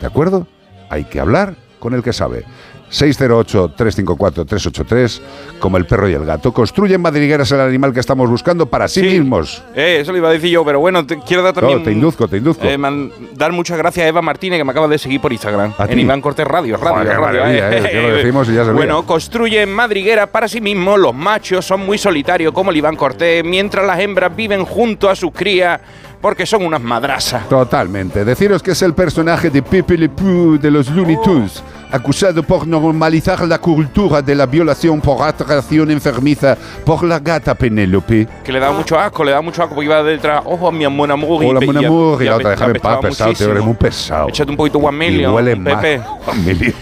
¿De acuerdo? Hay que hablar con el que sabe. 608-354-383, como el perro y el gato. Construyen madrigueras el animal que estamos buscando para sí, mismos. Eh, eso lo iba a decir yo, pero bueno, te- quiero dar también. No, te induzco, te induzco. eh, man- dar muchas gracias a Eva Martínez, que me acaba de seguir por Instagram. ¿A En? Iván Cortés Radio, radio, Joder, radio. eh, que lo decimos y ya se olvida. Bueno, construyen madrigueras para sí mismos. Los machos son muy solitarios, como el Iván Cortés, mientras las hembras viven junto a sus crías porque son unas madrasas. Totalmente. Deciros que es el personaje de Pepe Le Pew de los Looney Tunes. acusado por normalizar la cultura de la violación por atracción enfermiza por la gata Penélope. Que le da mucho asco, le da mucho asco porque iba detrás, ojo, mi amor, amor. Hola, mon amour, y la otra, déjame en paz, pesado, eres muchísimo. muy pesado. Échate un poquito más. Pepe. One Million.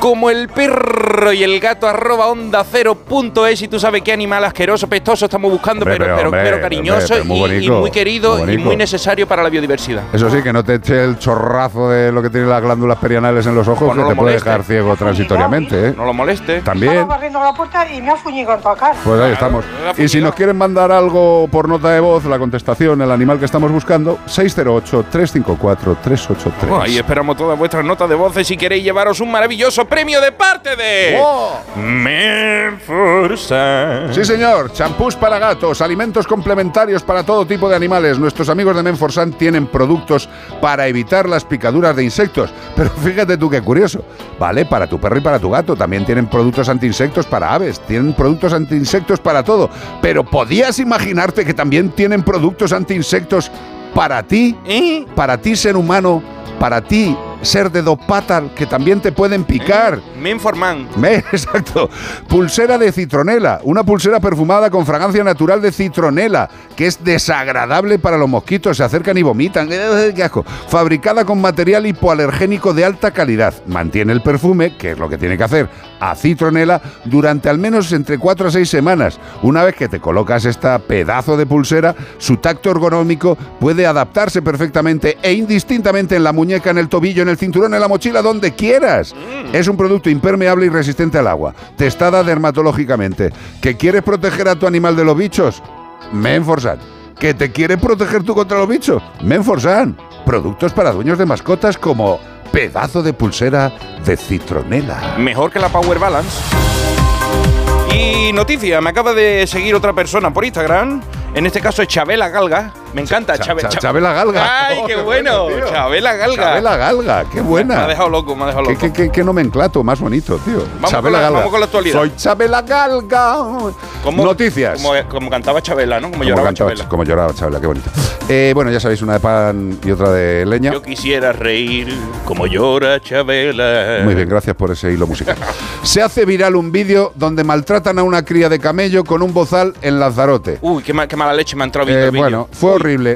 Como el perro y el gato arroba onda cero punto es y tú sabes qué animal asqueroso, pestoso estamos buscando, Hombre, pero, pero, pero, hombre, pero hombre, cariñoso pero muy y- muy querido muy y muy necesario para la biodiversidad. Eso sí, que no te eche el chorrazo de lo que tiene las glándulas perianales en los ojos, Pues no que lo te puede dejar ciego transitoriamente. ¿eh? No lo moleste. También. Estaba barriendo la puerta y me ha fuñido en toda cara. Pues ahí estamos. Y si nos quieren mandar algo por nota de voz, la contestación, el animal que estamos buscando, 608-354-383. Bueno, ahí esperamos todas vuestras notas de voces si queréis llevaros un maravilloso premio de parte de Menforsan. Sí, señor. Champús para gatos, alimentos complementarios para todo tipo de animales. Nuestros amigos de Menforsan tienen productos para evitar las picaduras de insectos. Pero fíjate tú qué curioso. Vale, para tu perro y para tu gato. También tienen productos antiinsectos para aves. Tienen productos antiinsectos para todo. Pero ¿podías imaginarte que también tienen productos antiinsectos para ti? Para ti, ser humano. Para ti, ser de dos patas, que también te pueden picar. Menforman. Me- Exacto. Pulsera de citronela. Una pulsera perfumada con fragancia natural de citronela, que es desagradable para los mosquitos. Se acercan y vomitan. ¡Eh, ¡Qué asco! Fabricada con material hipoalergénico de alta calidad. Mantiene el perfume, que es lo que tiene que hacer, a citronela durante al menos entre 4 a 6 semanas. Una vez que te colocas esta pedazo de pulsera, su tacto ergonómico puede adaptarse perfectamente e indistintamente en la muñeca, en el tobillo, en el cinturón, en la mochila, donde quieras. Es un producto impermeable y resistente al agua, testada dermatológicamente. ¿Que quieres proteger a tu animal de los bichos? Menforsan. ¿Que te quieres proteger tú contra los bichos? Menforsan. Productos para dueños de mascotas como pedazo de pulsera de citronela. Mejor que la Power Balance. Y noticia, me acaba de seguir otra persona por Instagram. En este caso es Chabela Galga. Me encanta Cha- Chabela Galga. ¡Ay, Oh, qué bueno! bueno. Chabela Galga. Chabela Galga, qué buena. Me ha dejado loco, me ha dejado ¿Qué, loco. qué, qué- qué nomenclato más bonito, tío. Vamos con la- vamos con la actualidad. Soy Chabela Galga. Como- Noticias. Como, como cantaba Chabela, ¿no? Como, Como lloraba cantaba- Chabela. como lloraba Chabela, qué bonito. Eh, bueno, ya sabéis, una de pan y otra de leña. Yo quisiera reír como llora Chabela. Muy bien, gracias por ese hilo musical. Se hace viral un vídeo donde maltratan a una cría de camello con un bozal en Lanzarote. Uy, qué, ma- qué mala leche me ha entrado Eh, bueno, fue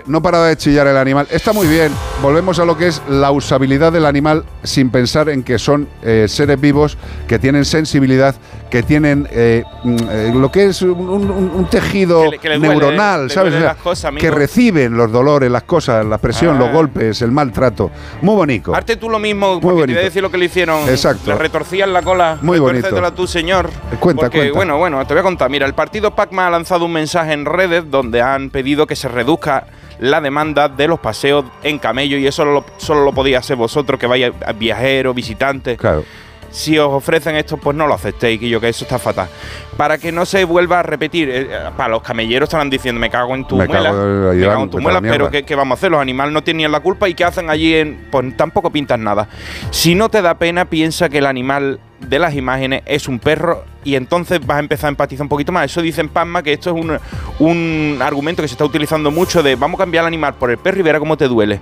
No paraba de chillar el animal. Está muy bien. Volvemos a lo que es la usabilidad del animal sin pensar en que son eh, seres vivos que tienen sensibilidad, que tienen eh, mm, eh, lo que es un, un- un tejido Que le- que le duele, neuronal, ¿sabes? O sea, cosas, que reciben los dolores, las cosas, la presión, Ah. los golpes, el maltrato. Muy bonito. Arte tú lo mismo, Muy porque te bonito. voy a decir lo que le hicieron. Exacto. Le retorcían la cola. Muy bonito. Retuércetela tú, señor. Cuenta, porque, cuenta. bueno, bueno, te voy a contar. Mira, el partido PACMA ha lanzado un mensaje en redes donde han pedido que se reduzca la demanda de los paseos en camello y eso lo- solo lo podía hacer vosotros, que vaya viajeros, visitantes. Claro. Si os ofrecen esto, pues no lo aceptéis, que yo que eso está fatal. Para que no se vuelva a repetir, eh, para los camelleros estarán diciendo, me cago en tu Me muela, cago me cago en tu muela, la pero. ¿qué, qué vamos a hacer? Los animales no tenían la culpa y ¿qué hacen allí? En, pues tampoco pintan nada. Si no te da pena, piensa que el animal de las imágenes es un perro y entonces vas a empezar a empatizar un poquito más. Eso dicen Pasma que esto es un, un argumento que se está utilizando mucho de vamos a cambiar el animal por el perro y verá cómo te duele.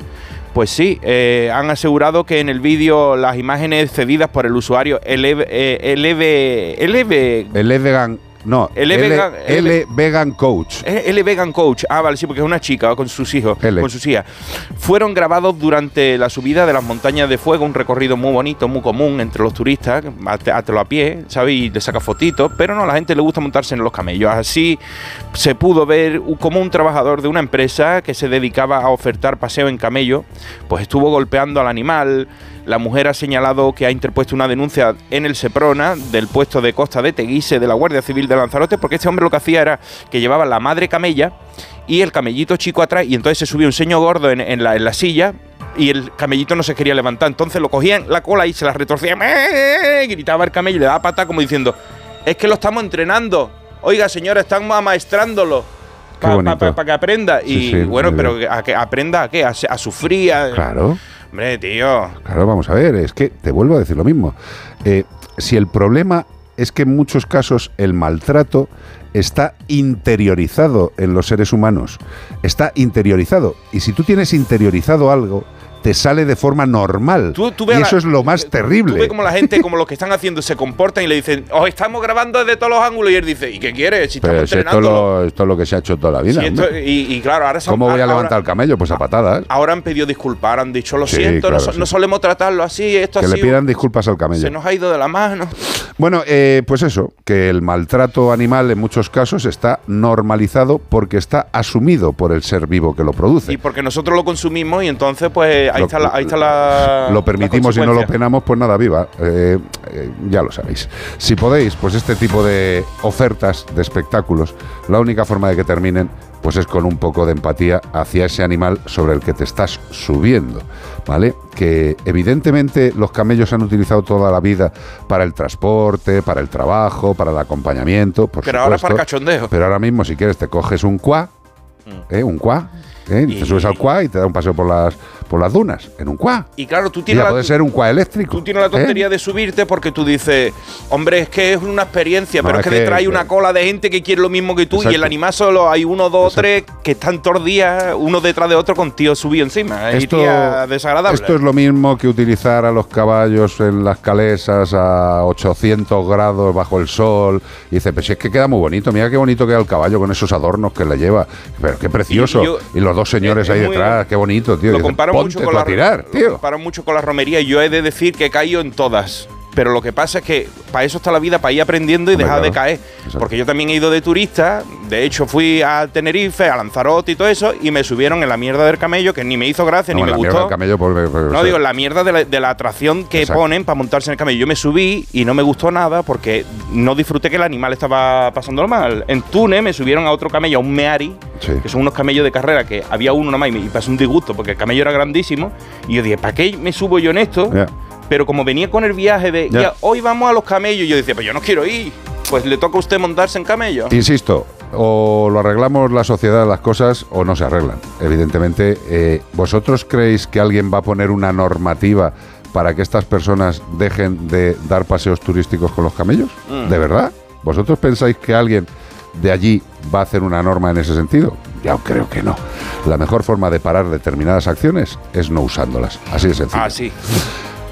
Pues sí, eh, han asegurado que en el vídeo las imágenes cedidas por el usuario LV, eh, LV, LV El E-Vegan. No, L, L Vegan Coach. L Vegan Coach. Ah, vale, sí, porque es una chica con sus hijos, con sus hijas. Fueron grabados durante la subida de las montañas de fuego, un recorrido muy bonito, muy común entre los turistas, hazlo a pie, ¿sabes? Y le saca fotitos, pero no, a la gente le gusta montarse en los camellos. Así se pudo ver como un trabajador de una empresa que se dedicaba a ofertar paseo en camello, pues estuvo golpeando al animal. La mujer ha señalado que ha interpuesto una denuncia en el Seprona del puesto de Costa de Teguise de la Guardia Civil de Lanzarote porque este hombre lo que hacía era que llevaba la madre camella y el camellito chico atrás y entonces se subía un señor gordo en, en la, en la silla y el camellito no se quería levantar. Entonces lo cogían la cola y se la retorcían. ¡Eh! Gritaba el camello y le daba pata como diciendo, es que lo estamos entrenando. Oiga, señora, estamos amaestrándolo. Para bonito. que aprenda. Sí, y sí, bueno, pero a que aprenda a qué? A, a sufrir. a- Claro. Hombre, tío. Claro, vamos a ver, es que te vuelvo a decir lo mismo. Eh, si el problema es que en muchos casos el maltrato está interiorizado en los seres humanos, está interiorizado. Y si tú tienes interiorizado algo, te sale de forma normal. Tú- tú y la- eso es lo más Tú terrible. ves como la gente, como los que están haciendo, se comportan y le dicen, os estamos grabando desde todos los ángulos. Y él dice, ¿y qué quieres? Si Pero estamos si esto, lo, esto es lo que se ha hecho toda la vida. Si esto- hombre. y, y claro, ahora son- ¿Cómo voy a ahora- levantar el camello? Pues a patadas. Ahora han pedido disculpas, han dicho, lo Sí, siento, no, claro, so- sí. no solemos tratarlo así, esto Que le pidan disculpas al camello. se nos ha ido de la mano. Bueno, eh, pues eso, que el maltrato animal en muchos casos está normalizado porque está asumido por el ser vivo que lo produce. Y porque nosotros lo consumimos y entonces, pues ahí Lo- está la. Ahí está la lo permitimos y no lo penamos, pues nada, viva. Eh, eh, ya lo sabéis. Si podéis, pues este tipo de ofertas, de espectáculos, la única forma de que terminen, pues es con un poco de empatía hacia ese animal sobre el que te estás subiendo, ¿vale? Que evidentemente los camellos han utilizado toda la vida para el transporte, para el trabajo, para el acompañamiento, por Pero ahora para cachondeo. Pero ahora mismo, si quieres, te coges un cuá, ¿eh? Un cuá, ¿eh? Y te subes al cuá y te da un paseo por las, por las dunas, en un cuá. Y claro, tú tienes ya la, puede ser un cuá eléctrico. tú tienes la ¿eh? tontería de subirte porque tú dices, hombre, es que es una experiencia, No, pero es que, detrás hay una cola de gente que quiere lo mismo que tú y Exacto. el animal solo hay uno, dos, tres que están todos días, uno detrás de otro con tío subido encima. Es Esto, desagradable. esto es lo mismo que utilizar a los caballos en las calesas a 800 grados bajo el sol. Y dice, pues si es que queda muy bonito, mira qué bonito queda el caballo con esos adornos que le lleva. Pero qué precioso. Y los dos señores es ahí detrás, qué bonito, tío. Lo dice, comparo "Ponte mucho con tú la a tirar, lo tío. comparo mucho con la romería y yo he de decir que he caído en todas. Pero lo que pasa es que para eso está la vida, para ir aprendiendo y Hombre, dejar de caer. Porque yo también he ido de turista, de hecho fui a Tenerife, a Lanzarote y todo eso, y me subieron en la mierda del camello, que ni me hizo gracia, No, ni me gustó. camello, porque- No, digo, la mierda de la, de la atracción que Exacto. ponen para montarse en el camello. Yo me subí y no me gustó nada porque no disfruté que el animal estaba pasándolo mal. En Túnez me subieron a otro camello, a un Meari, Sí. que son unos camellos de carrera, que había uno nomás y me y pasó un disgusto porque el camello era grandísimo. Y yo dije, ¿para qué me subo yo en esto? Pero como venía con el viaje de, Ya. "Ya, hoy vamos a los camellos, yo decía, pues yo no quiero ir. Pues le toca a usted montarse en camello. Insisto, o lo arreglamos la sociedad las cosas o no se arreglan. Evidentemente, eh, ¿vosotros creéis que alguien va a poner una normativa para que estas personas dejen de dar paseos turísticos con los camellos? Mm. ¿De verdad? ¿Vosotros pensáis que alguien de allí va a hacer una norma en ese sentido? Ya creo que no. La mejor forma de parar determinadas acciones es no usándolas. Así de sencillo. Ah, sí.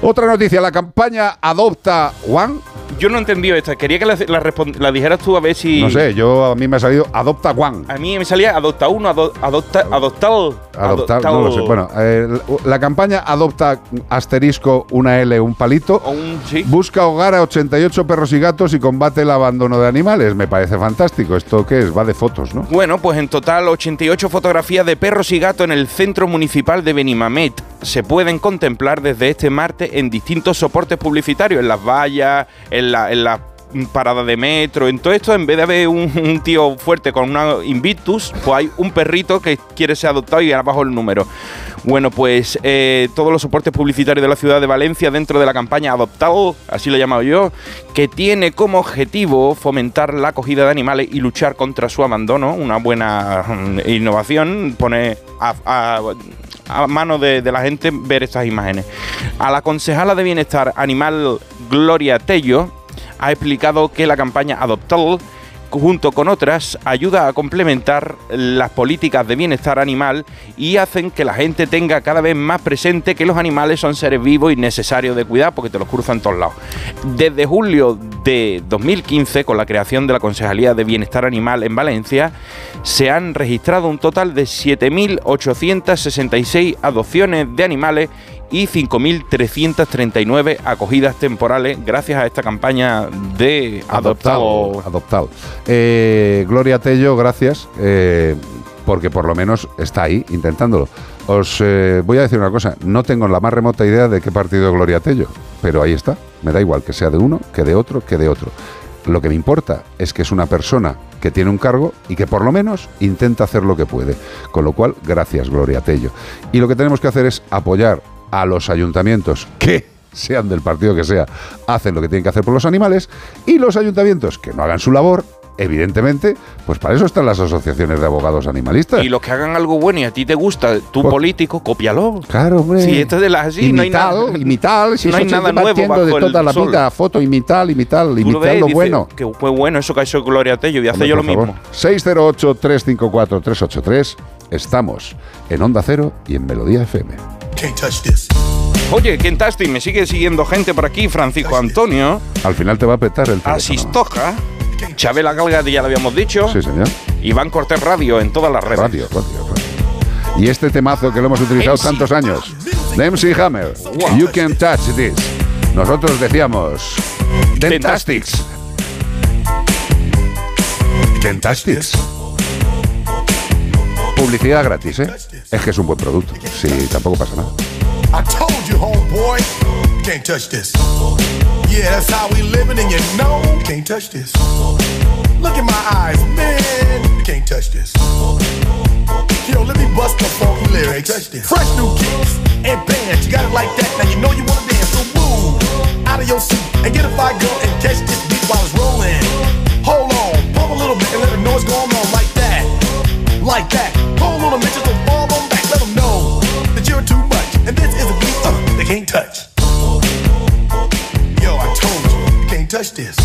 Otra noticia, la campaña Adopta One. Yo no entendí esta. Quería que la, la la dijeras tú a ver si... No sé, yo a mí me ha salido Adopta One. A mí me salía adopta uno, ado- adopta, adoptal. Adoptar, no lo sé. Bueno, eh, la campaña adopta asterisco, una L, un palito. Busca hogar a 88 perros y gatos y combate el abandono de animales. Me parece fantástico. ¿Esto qué es? Va de fotos, ¿no? Bueno, pues en total 88 fotografías de perros y gatos en el centro municipal de Benimamet se pueden contemplar desde este martes en distintos soportes publicitarios, en las vallas, en en la parada de metro, en todo esto, en vez de haber un, tío fuerte con una Invictus, pues hay un perrito que quiere ser adoptado y abajo el número. Bueno, pues eh, todos los soportes publicitarios de la ciudad de Valencia dentro de la campaña Adoptado, así lo he llamado yo, que tiene como objetivo fomentar la acogida de animales y luchar contra su abandono, una buena mm, innovación, pone a- a mano de, de la gente ver estas imágenes. A la concejala de Bienestar Animal Gloria Tello ha explicado que la campaña Adoptado junto con otras, ayuda a complementar las políticas de bienestar animal y hacen que la gente tenga cada vez más presente que los animales son seres vivos y necesarios de cuidar porque te los cruzan todos lados. Desde julio de 2015, con la creación de la Concejalía de Bienestar Animal en Valencia, se han registrado un total de 7.866 adopciones de animales y 5.339 acogidas temporales gracias a esta campaña de adoptado. Adoptado. Eh, Gloria Tello, gracias, eh, porque por lo menos está ahí intentándolo. Os eh, voy a decir una cosa, no tengo la más remota idea de qué partido Gloria Tello, pero ahí está. Me da igual que sea de uno, que de otro, que de otro. Lo que me importa es que es una persona que tiene un cargo y que por lo menos intenta hacer lo que puede. Con lo cual, gracias Gloria Tello. Y lo que tenemos que hacer es apoyar a los ayuntamientos que sean del partido que sea, hacen lo que tienen que hacer por los animales y los ayuntamientos que no hagan su labor, evidentemente, pues para eso están las asociaciones de abogados animalistas. Y los que hagan algo bueno y a ti te gusta, tu político, cópialo. Claro, hombre. Si esto es de las así, no hay Imital, nada. imital, si no hay nada nuevo bajo de toda el la sol. vida, foto, imital, imital, Tú lo imitar ves y lo dices, bueno. Que fue bueno eso que ha hecho Gloria Tello, voy a hacer yo lo por mismo. favor. 608-354-383. Estamos en Onda Cero y en Melodía FM. Can't touch this. Oye, Kentasti, me sigue siguiendo gente por aquí, Francisco Antonio, Al final te va a petar el teléfono. Asistoja, Chabela Galga, ya lo habíamos dicho, Sí, señor. Iván Cortés Radio en todas las redes. Radio, radio, radio. Y este temazo que lo hemos utilizado tantos años. de MC Hammer. You can touch this. Nosotros decíamos. Dentastics. Dentastics. Publicidad gratis, ¿eh? Es que es un buen producto. Sí, tampoco pasa nada. I told you, homeboy, can't touch this. Yeah, that's how we living, and you know, can't touch this. Look in my eyes, man, you can't touch this. Yo, let me bust the funky lyrics. Fresh new kicks and bands, you got it like that. Now you know you wanna dance, so move out of your seat and get a fire girl and catch this beat while it's rolling. Hold on, pump a little bit and let them know what's going on like that. Hold on a minute, just don't fall on back. Let them know that you're too much, and this is a beat uh, they can't touch. Yo, I told you, you can't touch this.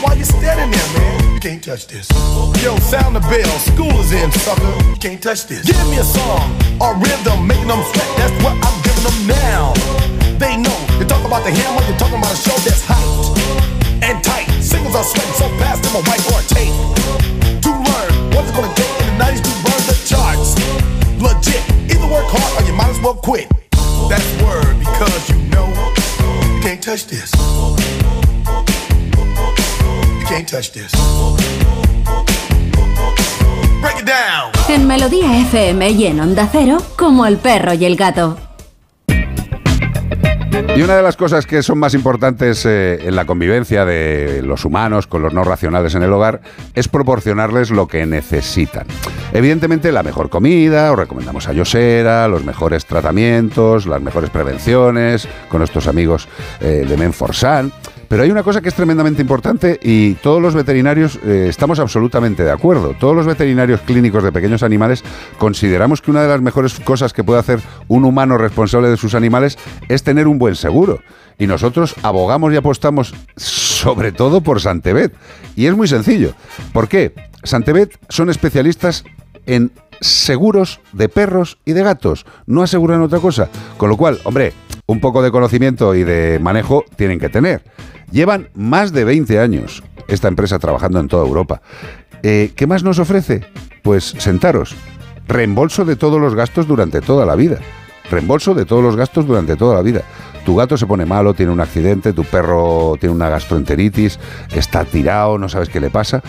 Why you standing there, man? You can't touch this. Yo, sound the bell. School is in, sucker. You can't touch this. Give me a song or rhythm, making them sweat. That's what I'm giving them now. They know. You talk about the hammer, you're talking about a show that's hyped and tight. Singles are sweating so fast, them a white or a tape. To what it's gonna take in the 90s to burn the charts. Legit. Either work hard or you might as well quit. That's word because you know you can't touch this. You can't touch this. Break it down. En Melodía FM y en Onda Cero, como el perro y el gato. Y una de las cosas que son más importantes eh, en la convivencia de los humanos con los no racionales en el hogar es proporcionarles lo que necesitan. Evidentemente la mejor comida, os recomendamos a Yosera, los mejores tratamientos, las mejores prevenciones con nuestros amigos eh, de Menforsan. Pero hay una cosa que es tremendamente importante y todos los veterinarios eh, estamos absolutamente de acuerdo. Todos los veterinarios clínicos de pequeños animales consideramos que una de las mejores cosas que puede hacer un humano responsable de sus animales es tener un buen seguro. Y nosotros abogamos y apostamos sobre todo por Santebet. Y es muy sencillo. ¿Por qué? Santebet son especialistas en seguros de perros y de gatos. No aseguran otra cosa. Con lo cual, hombre, un poco de conocimiento y de manejo tienen que tener. Llevan más de 20 años esta empresa trabajando en toda Europa. Eh, ¿Qué más nos ofrece? Pues sentaros. Reembolso de todos los gastos durante toda la vida. Reembolso de todos los gastos durante toda la vida. Tu gato se pone malo, tiene un accidente, tu perro tiene una gastroenteritis, está tirado, no sabes qué le pasa.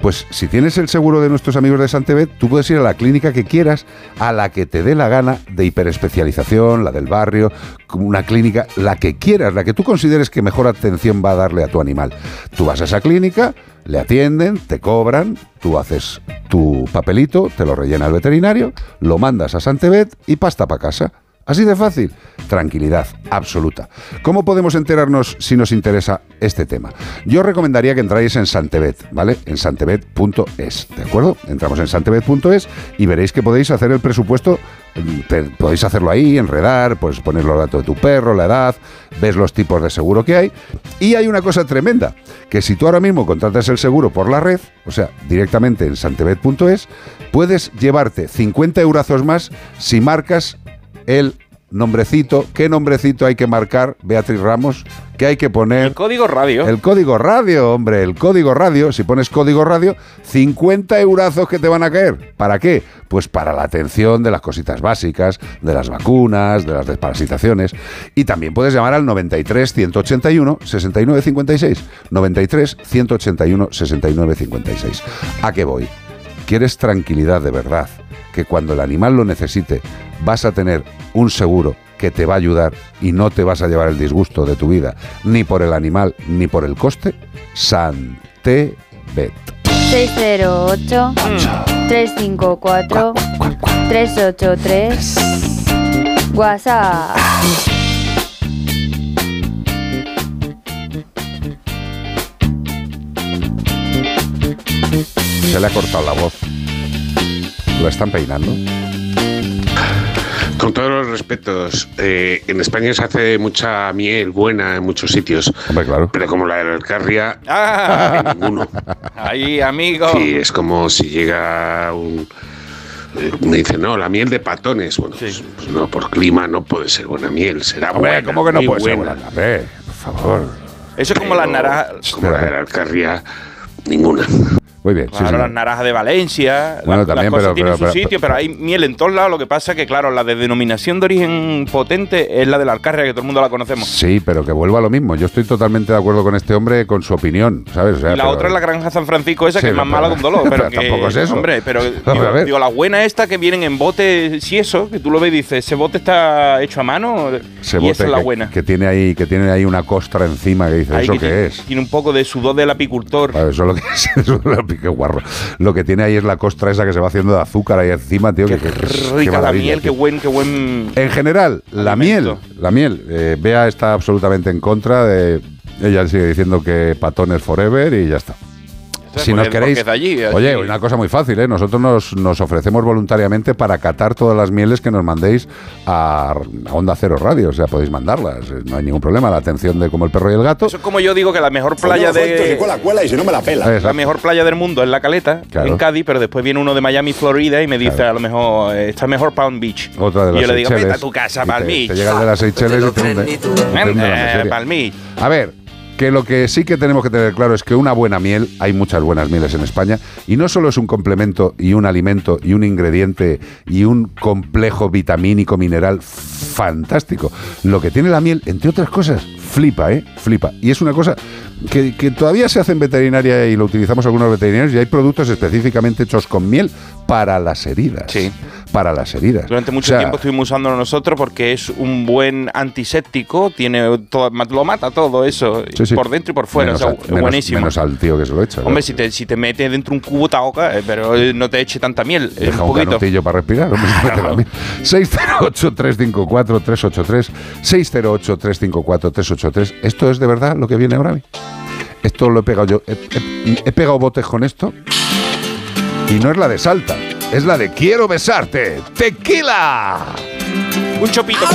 Pues si tienes el seguro de nuestros amigos de Santebet, tú puedes ir a la clínica que quieras, a la que te dé la gana de hiperespecialización, la del barrio, una clínica, la que quieras, la que tú consideres que mejor atención va a darle a tu animal. Tú vas a esa clínica, le atienden, te cobran, tú haces tu papelito, te lo rellena el veterinario, lo mandas a Santebet y pasta para casa. Así de fácil. Tranquilidad absoluta. ¿Cómo podemos enterarnos si nos interesa este tema? Yo recomendaría que entráis en Santebet, ¿vale? En santebet.es, ¿de acuerdo? Entramos en santebet.es y veréis que podéis hacer el presupuesto. mm, podéis hacerlo ahí, enredar, pues poner los datos de tu perro, la edad, ves los tipos de seguro que hay. Y hay una cosa tremenda, que si tú ahora mismo contratas el seguro por la red, o sea, directamente en santebet.es, puedes llevarte 50 eurazos más si marcas el nombrecito. ¿Qué nombrecito hay que marcar, Beatriz Ramos? ¿Qué hay que poner? El código radio. El código radio, hombre, el código radio. Si pones código radio, 50 eurazos que te van a caer. ¿Para qué? Pues para la atención de las cositas básicas, de las vacunas, de las desparasitaciones. Y también puedes llamar al 93 181 69 56. 93 181 69 56. ¿A qué voy? ¿Quieres tranquilidad de verdad? Que cuando el animal lo necesite vas a tener un seguro que te va a ayudar y no te vas a llevar el disgusto de tu vida, ni por el animal ni por el coste? Santebet. 608 354 383 WhatsApp. Se le ha cortado la voz. ¿Lo están peinando? Con todos los respetos, eh, en España se hace mucha miel buena en muchos sitios. Pero como la del Alcarria, Ah. ninguno. Ahí, amigo. Sí, es como si llega un, eh, me dicen, no, la miel de patones. Bueno, pues, pues no, por clima no puede ser buena miel, será Hombre, buena. ¿cómo que no puede ser buena. Hombre, por favor. Eso es como las naranjas. Como la de la Alcarria, ninguna. Muy bien, Claro, sí. las naranjas de Valencia, Bueno, las, también, las cosas pero- tienen pero- su pero- sitio, pero hay miel en todos lados. Lo que pasa es que, claro, la de denominación de origen potente es la de la Alcarria, que todo el mundo la conocemos. Sí, pero que vuelva a lo mismo. Yo estoy totalmente de acuerdo con este hombre, con su opinión, ¿sabes? O sea, y la otra es la granja San Francisco, esa Sí, que es más mala que un dolor. Pero, que, tampoco es eso. Hombre, pero digo, la buena esta que vienen en bote, si eso, que tú lo ves y dices, ese bote está hecho a mano, y bote esa es la que, buena. que tiene ahí, que tiene ahí una costra encima que dice, Ahí ¿eso que qué tiene, es? Tiene un poco de sudor del apicultor. Claro, eso es lo que es, eso es lo que- qué guarro. Lo que tiene ahí es la costra esa que se va haciendo de azúcar ahí encima, tío. que- qué Rica la miel, qué buen, qué buen. En general, la miel, la miel. eh, Bea está absolutamente en contra de. Ella sigue diciendo que patones forever y ya está. Si nos queréis. allí, allí. Oye, una cosa muy fácil, ¿eh? Nosotros nos, nos ofrecemos voluntariamente para catar todas las mieles que nos mandéis a, a Onda Cero Radio. O sea, podéis mandarlas. eh, No hay ningún problema. La atención de como el perro y el gato. Eso es como yo digo que la mejor playa de. cuela y si no me la pela. La mejor playa del mundo es la Caleta, Claro. en Cádiz, pero después viene uno de Miami, Florida, y me dice a lo mejor, eh, está mejor Palm Beach. Otra de y las yo le digo, vete a tu casa, Y Palm te- Beach. Te llega el de las Seychelles y te hunde. te hunde la Eh. Palm Beach. A ver, que lo que sí que tenemos que tener claro es que una buena miel, hay muchas buenas mieles en España, y no solo es un complemento y un alimento y un ingrediente y un complejo vitamínico mineral fantástico. Lo que tiene la miel, entre otras cosas, flipa, ¿eh? Flipa. Y es una cosa que, que todavía se hace en veterinaria y lo utilizamos algunos veterinarios y hay productos específicamente hechos con miel para las heridas. Sí. Para las heridas. Durante mucho O sea, tiempo estuvimos usándolo nosotros porque es un buen antiséptico, tiene todo, lo mata todo eso, Sí, sí. por dentro y por fuera, Menos o sea, al- es menos- buenísimo. Menos al tío que se lo echa. Hombre, si te, si te metes dentro un cubo te ahoga, eh, pero eh, no te eche tanta miel, eh, Deja un un poquito. canutillo para respirar. hombre, mete la miel. 608-354-383. 608-354-383. ¿Esto es de verdad lo que viene ahora? a mí? Esto lo he pegado yo. He, he- he pegado botes con esto. Y no es la de Salta. Es la de Quiero besarte. ¡Tequila! Un chopito.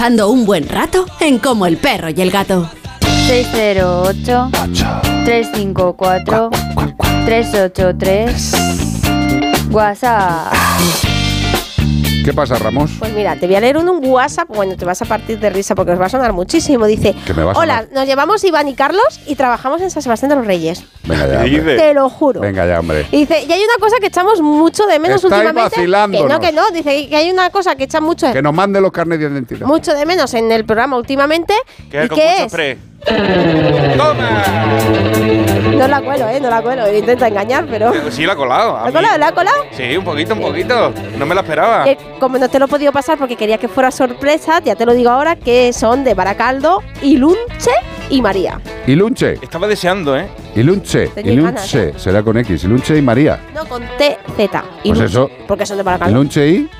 Pasando un buen rato en Como el perro y el gato. 608 354 383 WhatsApp. ¿Qué pasa, Ramos? Pues mira, te voy a leer un, un WhatsApp, bueno, te vas a partir de risa porque os va a sonar muchísimo. Dice, Que me va a hola, nos llevamos Iván y Carlos y trabajamos en San Sebastián de los Reyes. Venga ya, hombre. Te lo juro. Venga ya, hombre. Y dice, y hay una cosa que echamos mucho de menos Estáis últimamente. Que no, que no, dice que hay una cosa que echan mucho, Que nos mande los carnes de identidad. mucho de menos en el programa últimamente. Que ¿Y concurso es? Pre. No la cuelo, ¿eh? No la cuelo. Intenta engañar, pero... Sí, la ha colado. ¿La ha colado? ¿La ha colado? Sí, un poquito, un poquito. No me la esperaba. Eh, como no te lo he podido pasar porque quería que fuera sorpresa, ya te lo digo ahora, que son de Baracaldo, Ilunche y María. Ilunche. Estaba deseando, ¿eh? Ilunche. Ilunche. Será con X. Ilunche y María. No, con T, Z. Pues Ilunche, eso. Porque son de Baracaldo. Ilunche y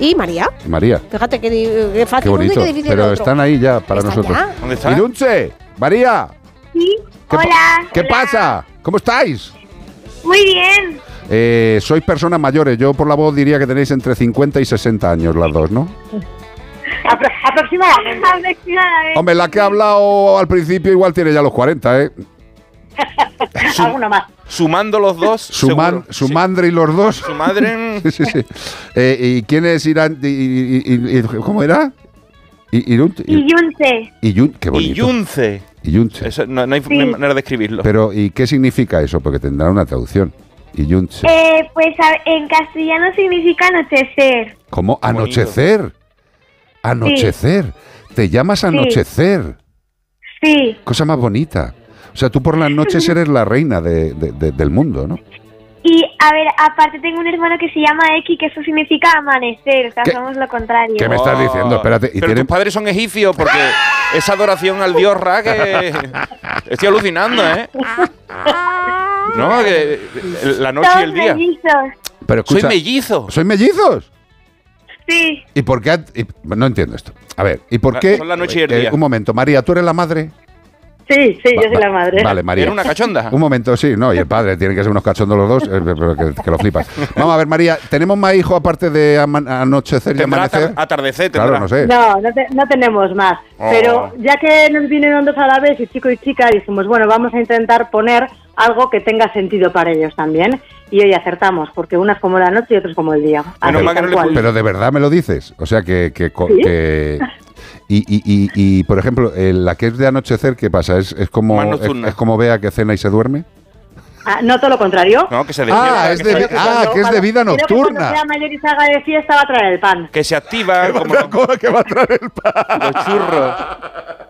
Y María. María. Fíjate qué, qué Qué fácil uno y bonito. qué difícil Pero el otro. están ahí ya para ¿Están nosotros. ya? ¿Dónde están? Ilunche. María. Sí, ¿Qué hola. ¿Qué pasa? ¿Cómo estáis? Muy bien. Eh, sois personas mayores. Yo por la voz diría que tenéis entre 50 y 60 años las dos, ¿no? aproximadamente. Aproximadamente. Hombre, la que ha hablado al principio igual tiene ya los 40, ¿eh? Alguno más. Sumando los dos, Su, man- su madre y los dos. Su madre. sí, sí, sí. Eh, ¿Y quiénes irán? y- y- y- y- ¿Cómo era? Y, Irun- y- Y Yunce. Iyun- qué bonito. Iyunce. Iyunce. Eso, no, no hay Sí. no hay manera de escribirlo. Pero, ¿y qué significa eso? Porque tendrá una traducción. Iyunce. Eh, pues en castellano significa anochecer. ¿Cómo? Anochecer. Anochecer. Te llamas anochecer. Sí. Cosa más bonita. O sea, tú por las noches eres la reina de- de- de- del mundo, ¿no? Y a ver, aparte tengo un hermano que se llama X, que eso significa amanecer. O sea, ¿Qué? somos lo contrario. ¿Qué me estás diciendo? Espérate. ¿Y Pero tienen- tus padres son egipcios porque esa adoración al dios Ra que estoy alucinando, ¿eh? No, que la noche y el día. mellizos. Pero escucha, Soy mellizo. ¿Sois mellizos? Sí. ¿Y por qué? ha- y- no entiendo esto. A ver, ¿y por La- qué? son la noche y el Eh, día. un momento, María, ¿tú eres la madre? Sí, sí, Va- yo soy va- la madre. Vale, María. ¿Era una cachonda? Un momento, sí, no, y el padre, tienen que ser unos cachondos los dos, eh, pero que, que lo flipas. Vamos a ver, María, ¿tenemos más hijos aparte de anochecer y amanecer? atar- atardecer, Claro, no sé. No, no, te- no tenemos más. Oh. Pero ya que nos vinieron dos a la vez, y chico y chica, dijimos, bueno, vamos a intentar poner algo que tenga sentido para ellos también. Y hoy acertamos, porque una es como la noche y otra es como el día. Así. Pero de verdad me lo dices. O sea, que... que, co- ¿Sí? que- y, y, y, y, por ejemplo, eh, la que es de anochecer, ¿qué pasa? ¿Es, es como es, es como vea que cena y se duerme? Ah, no todo lo contrario. No, que se Ah, despierta, es que, de, ah, que es de vida que nocturna. cuando sea mayor y salga de fiesta va a traer el pan. que se activa como que va a traer el pan? los churros.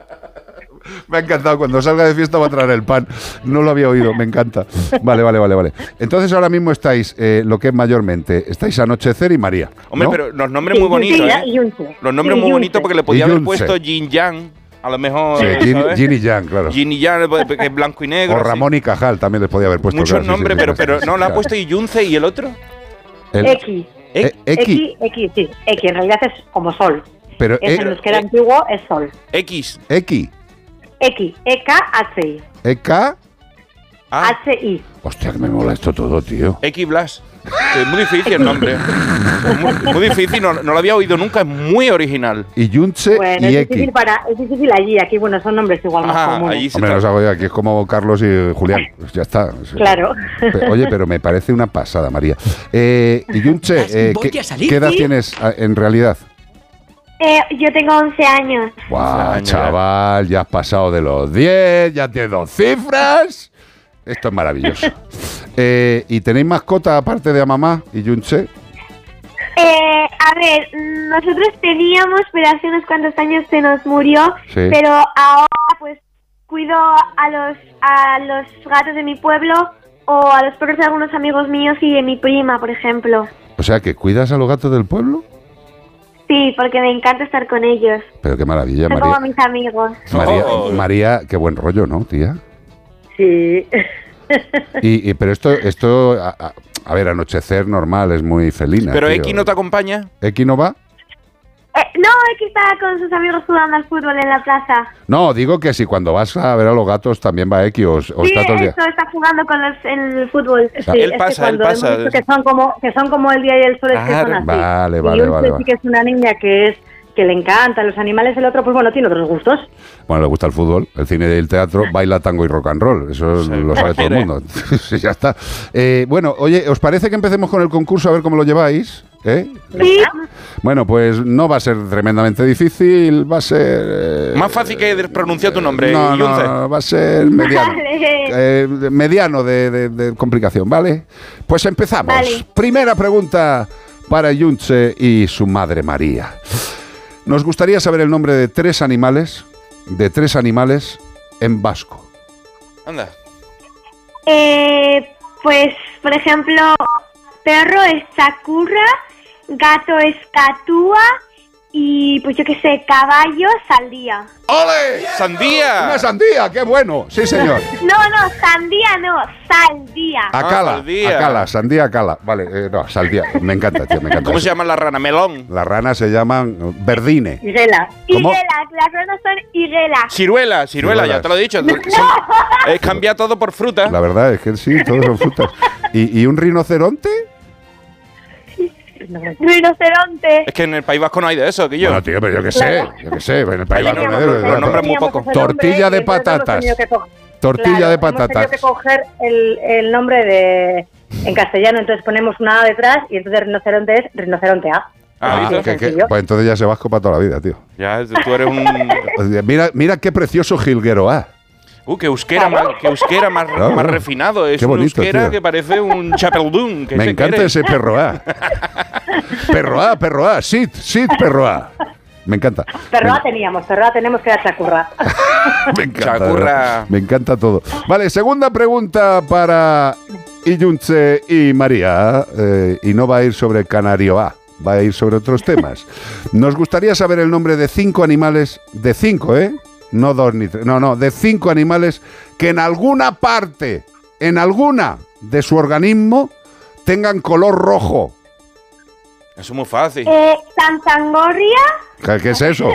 Me ha encantado. Cuando salga de fiesta va a traer el pan. No lo había oído, me encanta. Vale, vale, vale, vale. Entonces ahora mismo estáis, eh, lo que es mayormente, estáis Anochecer y María. Hombre, ¿no? pero los nombres muy bonitos, ¿eh? Los nombres muy bonitos porque le podía haber puesto Jin Yang. A lo mejor. Sí. Gin y Yang, claro. Yin y Yang, pues, que es blanco y negro. O así. Ramón y Cajal también les podía haber puesto. Muchos claro, sí, sí, nombres, sí, pero, pero no, le ha puesto Yunce y el otro. El- X. Eh, X, X. X, sí. X, en realidad es como sol. Pero Es eh, en euskera antiguo es sol. X. X. X, E, K, H, I. EK. Ah. H, I. Hostia, que me mola esto todo, tío. X Blas. Es muy difícil el nombre. Muy, muy difícil, no, no lo había oído nunca, es muy original. Y Yunche Bueno, y es difícil, para, es difícil allí. Aquí, bueno, son nombres igual más Ah, comunes. allí se Hombre, los hago yo aquí, es como Carlos y Julián. Pues ya está. Claro. Oye, pero me parece una pasada, María. Eh, y Yunche, eh, ¿qué, qué edad tienes ah, en realidad? Eh, yo tengo 11 años. Guau, chaval, ya has pasado de los 10, ya tienes dos cifras. Esto es maravilloso. Eh, ¿Y tenéis mascota aparte de a mamá y Yunche? Eh, a ver, nosotros teníamos, pero hace unos cuantos años se nos murió. Sí. Pero ahora, pues, cuido a los, a los gatos de mi pueblo o a los perros de algunos amigos míos y de mi prima, por ejemplo. O sea, que cuidas a los gatos del pueblo. Sí, porque me encanta estar con ellos. Pero qué maravilla, Son como María. mis amigos. María, Oh. María, qué buen rollo, ¿no, tía? Sí. Y, y- pero esto, esto a, a- a ver, anochecer normal, es muy felina. Pero. X no te acompaña. ¿X no va? Eh, no, es que está con sus amigos jugando al fútbol en la plaza. No, digo que si cuando vas a ver a los gatos también va X o, o sí, está todo el día. eso, está jugando con los, en el fútbol. sea, Sí, Él pasa, él pasa. que son como que son como el día y el sol es que son así. Vale, y vale, Yunche vale, sí vale. que es una niña que es que le encantan los animales, el otro pues bueno tiene otros gustos. Bueno, le gusta el fútbol, el cine y el teatro, baila tango y rock and roll. Eso lo sabe todo el mundo. Sí, ya está. Eh, bueno, oye, ¿os parece que empecemos con el concurso a ver cómo lo lleváis? ¿Eh? Sí. Bueno, pues no va a ser tremendamente difícil, va a ser... eh, Más fácil que pronunciar tu nombre, no, no, Yunce. no, va a ser mediano. Vale. Eh, de- mediano de, de- de complicación, ¿vale? Pues empezamos. Vale. Primera pregunta para Yunche y su madre María. Nos gustaría saber el nombre de tres animales, de tres animales en vasco? Anda. Eh, pues, por ejemplo, perro es sacurra, gato es catúa y, pues yo qué sé, caballo saldía. ¡Ole! ¡Sandía! ¡Una sandía! ¡Qué bueno! Sí, señor. No, no, sandía no, saldía. Acala, sandía. acala, sandía acala. Vale, eh, no, saldía. Me encanta, tío, me encanta. ¿Cómo se llama la rana? Melón. Las ranas se llaman verdine. Higuela. ¿Cómo? Higuela, las ranas son higuela. Ciruela, ciruela, ya te lo he dicho. Son- es cambiar todo por fruta. La verdad es que sí, todos son frutas. ¿Y, y un rinoceronte? Rinoceronte. Es que en el País Vasco no hay de eso, que yo. Bueno, tío, pero yo qué sé, yo qué sé. En el país vasco no, hay- pero los nombres muy pocos. Tortilla de patatas. Tortilla Claro, de Hemos tenido patatas. que coger el, el nombre de en castellano, entonces ponemos una A detrás y entonces rinoceronte es rinoceronte A. Ah, de que- sencillo. pues entonces ya se vasco para toda la vida, tío. Ya, tú eres un. Mira, mira qué precioso jilguero ah. Uh, que euskera más, que euskera más, Claro. más refinado. Es Qué un bonito, euskera tío. que parece un chapeldún. que Me se encanta quiere. ese perro A. perro A, perro A, sit, sit, perro A. Me encanta. Perro A teníamos, perro A tenemos que dar chacurra. Me encanta. Chacurra. Me encanta todo. Vale, segunda pregunta para Iyunche y María. eh, y no va a ir sobre Canario A, va a ir sobre otros temas. Nos gustaría saber el nombre de cinco animales, de cinco, ¿eh? No dos ni tres, no, no, de cinco animales que en alguna parte, en alguna de su organismo, tengan color rojo. Eso es muy fácil. Eh, Santangorria. ¿Qué, qué es eso?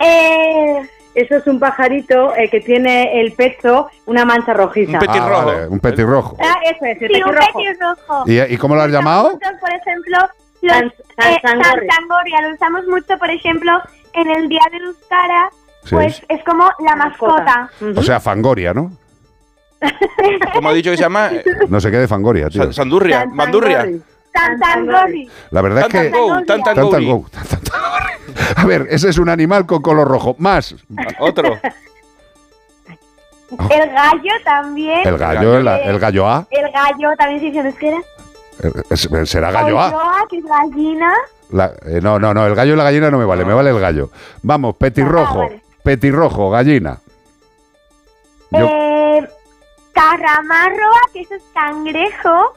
Eh, Eso es un pajarito eh, que tiene el pecho una mancha rojiza. Ah, vale, un petirrojo. ah, eso es, el sí, un petirrojo. ¿Y, y cómo lo has llamado? Por ejemplo, los, San- eh, lo usamos mucho, por ejemplo, en el Día de Euskara, Sí. pues es como la mascota. O sea, Fangoria, ¿no? ¿Cómo ha dicho que se llama? No sé qué de Fangoria, tío. Sa- Sandurria, Bandurria. Santangorri. La verdad es que... Tantangou. A ver, ese es un animal con color rojo. Más. Otro. El gallo también. El gallo, el, el gallo A. El gallo también se dice en euskera. Eh, es- Será gallo A. Que es gallina. La- eh, no, no, no, el gallo y la gallina no me vale, me vale el gallo. Vamos, petirrojo, Ah, vale. Petirrojo, gallina. Yo, Eh, carramarroa, que eso es cangrejo.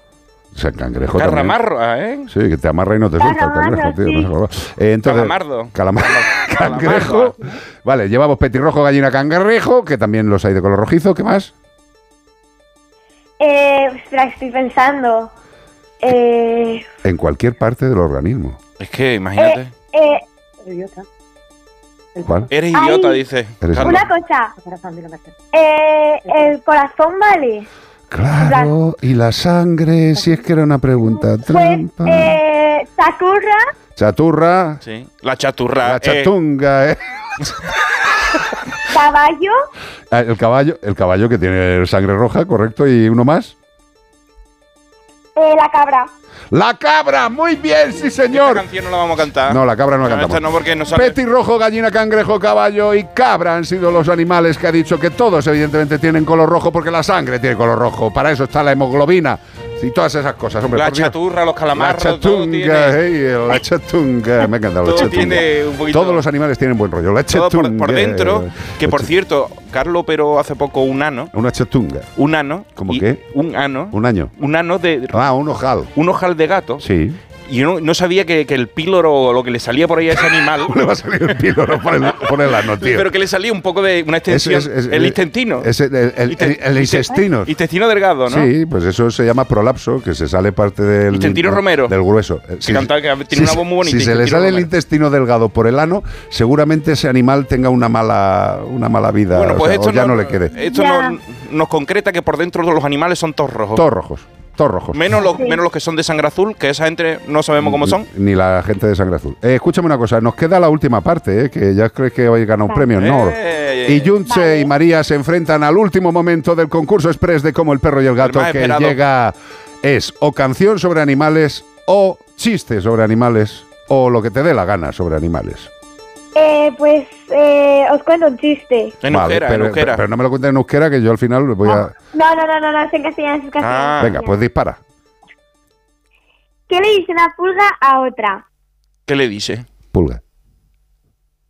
o sea, cangrejo también. Carramarro, ¿eh? Sí, que te amarra y no te suelta el cangrejo, tío. sí. no. Eh, entonces, Calamardo. calama- cangrejo. Vale, llevamos petirrojo, gallina, cangrejo, que también los hay de color rojizo. ¿Qué más? Eh, espera, estoy pensando. Eh, En cualquier parte del organismo. Es que, imagínate. eh, ¿Cuál? Eres Ay. idiota, dice. Eres una cosa. Eh, el corazón vale. Claro, y la sangre, si es que era una pregunta trampa. Eh, Sakura, Chaturra, Sí. La chaturra. la eh, chatunga, ¿eh? caballo, Ah, El caballo, el caballo que tiene sangre roja, correcto, y uno más. Eh, la cabra. La cabra, muy bien, sí Esta señor. canción no la vamos a cantar. No, la cabra no la esta cantamos. no, porque no sale. Petirrojo, gallina, cangrejo, caballo y cabra han sido los animales que ha dicho que todos evidentemente tienen color rojo porque la sangre tiene color rojo. Para eso está la hemoglobina y todas esas cosas, hombre. La Dios. chaturra, los La calamarros, todo chatunga, tiene, hey, la chatunga. Me ha encantado la todo chatunga. tiene un poquito. Todos los animales tienen buen rollo. La todo chatunga. por, por dentro. Que La por cierto, Carlos operó hace poco un ano. Una chatunga. Un ano. ¿Cómo qué? Un ano. Un año. Un ano de. Ah, un ojal. Un ojal de gato. Sí. Y yo no, no sabía que, que el píloro o lo que le salía por ahí a ese animal. Le va a salir el píloro por el, por el ano, tío. pero que le salía un poco de una extensión. Es- es- es- el intestino. es el, el- el- Inte- el intestino. Intestino delgado, ¿no? Sí, pues eso se llama prolapso, que se sale parte del... Intestino Romero. Del grueso. Que cantaba que tiene una voz muy bonita, Si se le sale el intestino delgado por el ano, seguramente ese animal tenga una mala, una mala vida, Bueno, o pues sea, esto o ya no, le quede. Esto no- nos concreta que por dentro los animales son todos rojos. Todos rojos, todos rojos. Menos los, menos los que son de sangre azul, que esa gente no sabemos cómo son. Ni la gente de sangre azul. Eh, escúchame una cosa, nos queda la última parte, eh, que ya crees que hoy gana un premio, no. Eh, Y Junche y María se enfrentan al último momento del concurso express de Como el perro y el gato, que esperado. llega es o canción sobre animales o chiste sobre animales o lo que te dé la gana sobre animales. Eh, pues eh, os cuento un chiste. En Vale, euskera, en pero, euskera. pero no me lo cuentes en euskera que yo al final voy a... No, no, no, no, no, es en castellano, es en castellano. Ah. Venga, pues dispara. ¿Qué le dice una pulga a otra? ¿Qué le dice? Pulga.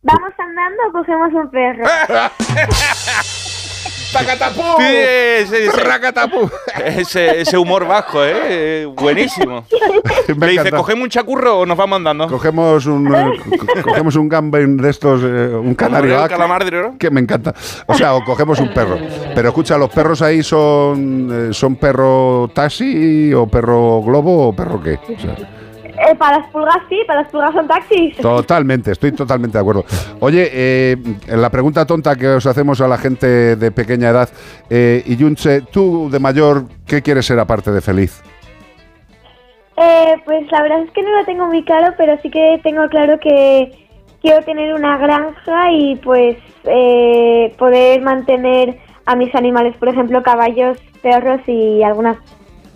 ¿Vamos andando o cogemos un perro? ¡Tacatapú! Sí, ese, ese- ¡Racatapú! ese- ese humor bajo, ¿eh? Buenísimo. Me Le dice. ¿cogemos un chacurro o nos vamos andando? Cogemos un, co- cogemos un gambén de estos, eh, un canario. ¿El ah, calamar de oro? Que me encanta. O sea, o cogemos un perro. Pero escucha, ¿los perros ahí son, eh, son perro taxi o perro globo o perro qué? O sea, Eh, para las pulgas sí, para las pulgas son taxis. totalmente, estoy totalmente de acuerdo. Oye, eh, la pregunta tonta que os hacemos a la gente de pequeña edad, eh, y Yunche, tú de mayor, ¿qué quieres ser aparte de feliz? Eh, pues la verdad es que no lo tengo muy claro, pero sí que tengo claro que quiero tener una granja y pues eh, poder mantener a mis animales, por ejemplo, caballos, perros y algunas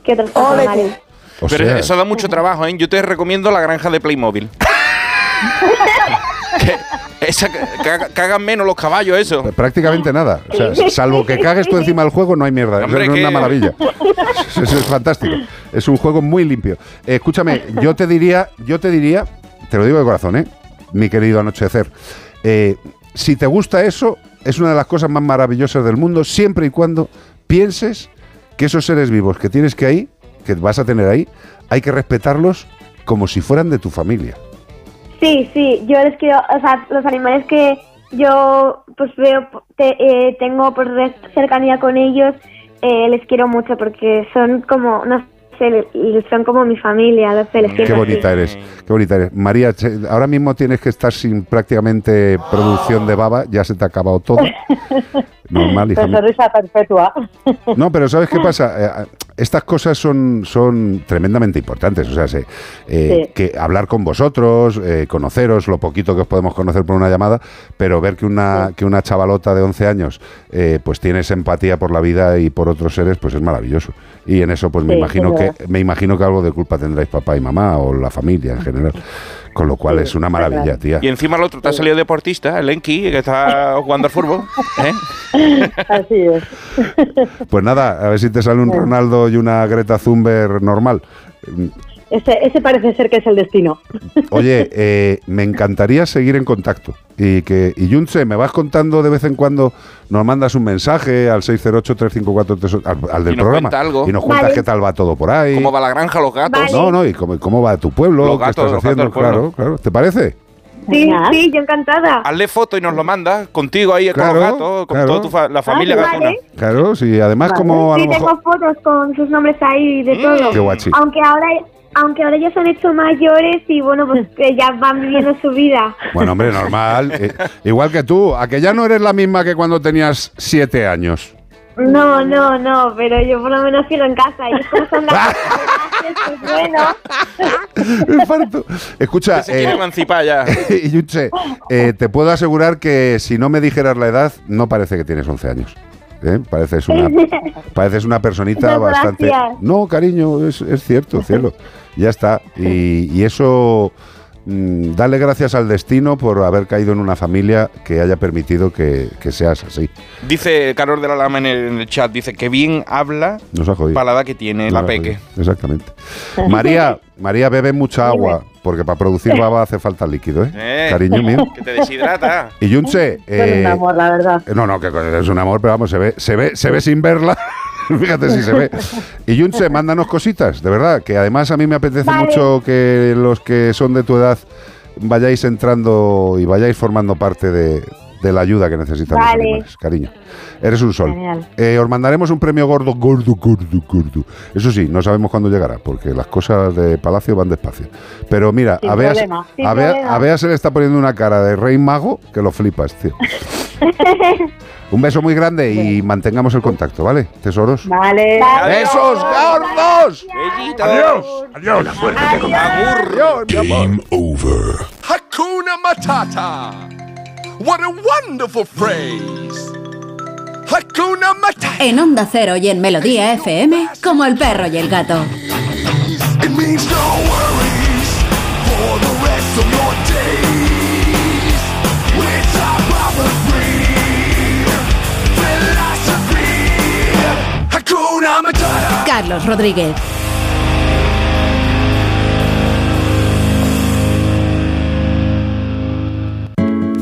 que otros animales. O Pero sea- eso da mucho trabajo, ¿eh? Yo te recomiendo la granja de Playmobil. Que esa, hagan menos los caballos, eso. Prácticamente nada. O sea, salvo que cagues tú encima del juego, no hay mierda. Hombre, Eso es que- una maravilla. Eso es fantástico. Es un juego muy limpio. Eh, escúchame, yo te diría, yo te diría, te lo digo de corazón, ¿eh? Mi querido anochecer. eh, si te gusta eso, es una de las cosas más maravillosas del mundo, siempre y cuando pienses que esos seres vivos que tienes que ahí, que vas a tener ahí, hay que respetarlos como si fueran de tu familia. Sí, sí, yo les quiero, o sea, los animales que yo pues veo, te- eh, tengo por red- cercanía con ellos, eh, les quiero mucho porque son como, no sé, son como mi familia, los les Qué así. bonita eres, qué bonita eres. María, ahora mismo tienes que estar sin prácticamente producción de baba, ya se te ha acabado todo. Normal, Pues sonrisa perpetua. No, pero ¿sabes qué pasa? Eh, estas cosas son, son tremendamente importantes. O sea, se- eh, Sí. que hablar con vosotros, eh, conoceros, lo poquito que os podemos conocer por una llamada, pero ver que una, que una chavalota de 11 años eh, pues tienes empatía por la vida y por otros seres, pues es maravilloso. Y en eso, pues me Sí, imagino que me imagino que algo de culpa tendráis papá y mamá o la familia en general. Con lo cual es una maravilla, tía. Y encima el otro te ha salido deportista, el Enki, que está jugando al fútbol. ¿eh? Así es. Pues nada, a ver si te sale un Ronaldo y una Greta Thunberg normal. Ese, ese parece ser que es el destino. Oye, eh, me encantaría seguir en contacto. Y que y Yunche, me vas contando de vez en cuando, nos mandas un mensaje al 608-354-38, al, al del Y nos programa. algo. Y nos cuentas Vale. qué tal va todo por ahí. ¿Cómo va la granja, los gatos? No, no, y cómo, cómo va tu pueblo, Los qué gatos, estás los gatos haciendo. pueblo. Claro, claro. ¿Te parece? Sí, sí, yo encantada. Hazle foto y nos lo mandas contigo ahí con Claro, los gatos, con claro. toda tu fa- la familia Vale. gatuna. Claro, sí. Además, como a Sí, lo mejor... tengo fotos con sus nombres ahí de todo. Qué guachi. Aunque ahora, aunque ahora ya se han hecho mayores y bueno, pues que ya van viviendo su vida. Bueno, hombre, normal. eh, igual que tú, a que ya no eres la misma que cuando tenías siete años. No, no, no, pero yo por lo menos quiero en casa. Y como son las bueno. Escucha, Que se quiere eh, emancipar ya. y Yunche, eh, te puedo asegurar que si no me dijeras la edad, no parece que tienes 11 años. ¿eh? Pareces una, pareces una personita bastante... gracias. No, cariño, es, es cierto, cielo. Ya está. Y, y eso, mm, dale gracias al destino por haber caído en una familia que haya permitido que, que seas así. Dice Carol de la Lama en el, en el chat, dice que bien habla Nos ha jodido. para la edad que tiene Nos la ha peque. jodido. Exactamente. María, María, bebe mucha agua, porque para producir baba hace falta líquido, ¿eh? Eh, Cariño mío. Que te deshidrata. Y Yunche, Son eh, un amor, la verdad. no, no, que es un amor, pero vamos, se ve, se ve, se ve sin verla. Fíjate si se ve. Y Yunche, mándanos cositas, de verdad, que además a mí me apetece Vale. mucho que los que son de tu edad vayáis entrando y vayáis formando parte de, de la ayuda que necesitan los Vale. animales, cariño. Eres un sol. Eh, os mandaremos un premio gordo, gordo, gordo, gordo. Eso sí, no sabemos cuándo llegará, porque las cosas de Palacio van despacio. Pero mira, a Bea, a, Bea, problema. a Bea se le está poniendo una cara de rey mago que lo flipas, tío. Un beso muy grande y mantengamos el contacto, ¿vale? Tesoros. Vale. ¡Besos gordos! ¡Adiós! ¡Adiós! La ¡Adiós, amor! over. Hakuna Matata. What a wonderful phrase. Hakuna Matata. En Onda Cero y en Melodía FM, como el perro y el gato. It means no worries Carlos Rodríguez.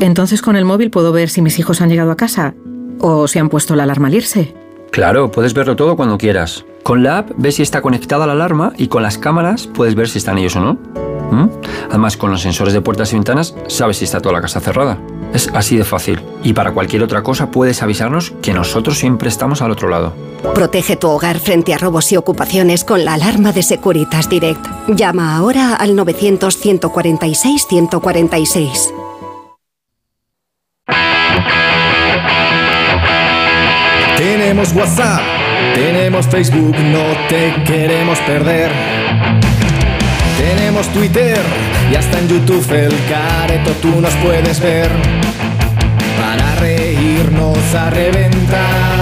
Entonces con el móvil puedo ver si mis hijos han llegado a casa o si han puesto la alarma al irse. Claro, puedes verlo todo cuando quieras. Con la app ves si está conectada la alarma y con las cámaras puedes ver si están ellos o no. ¿Mm? Además, con los sensores de puertas y ventanas sabes si está toda la casa cerrada. Es así de fácil. Y para cualquier otra cosa puedes avisarnos que nosotros siempre estamos al otro lado. Protege tu hogar frente a robos y ocupaciones con la alarma de Securitas Direct. Llama ahora al 900-146-146. Tenemos WhatsApp, tenemos Facebook, no te queremos perder. Tenemos Twitter y hasta en YouTube el careto tú nos puedes ver. Para reírnos a reventar,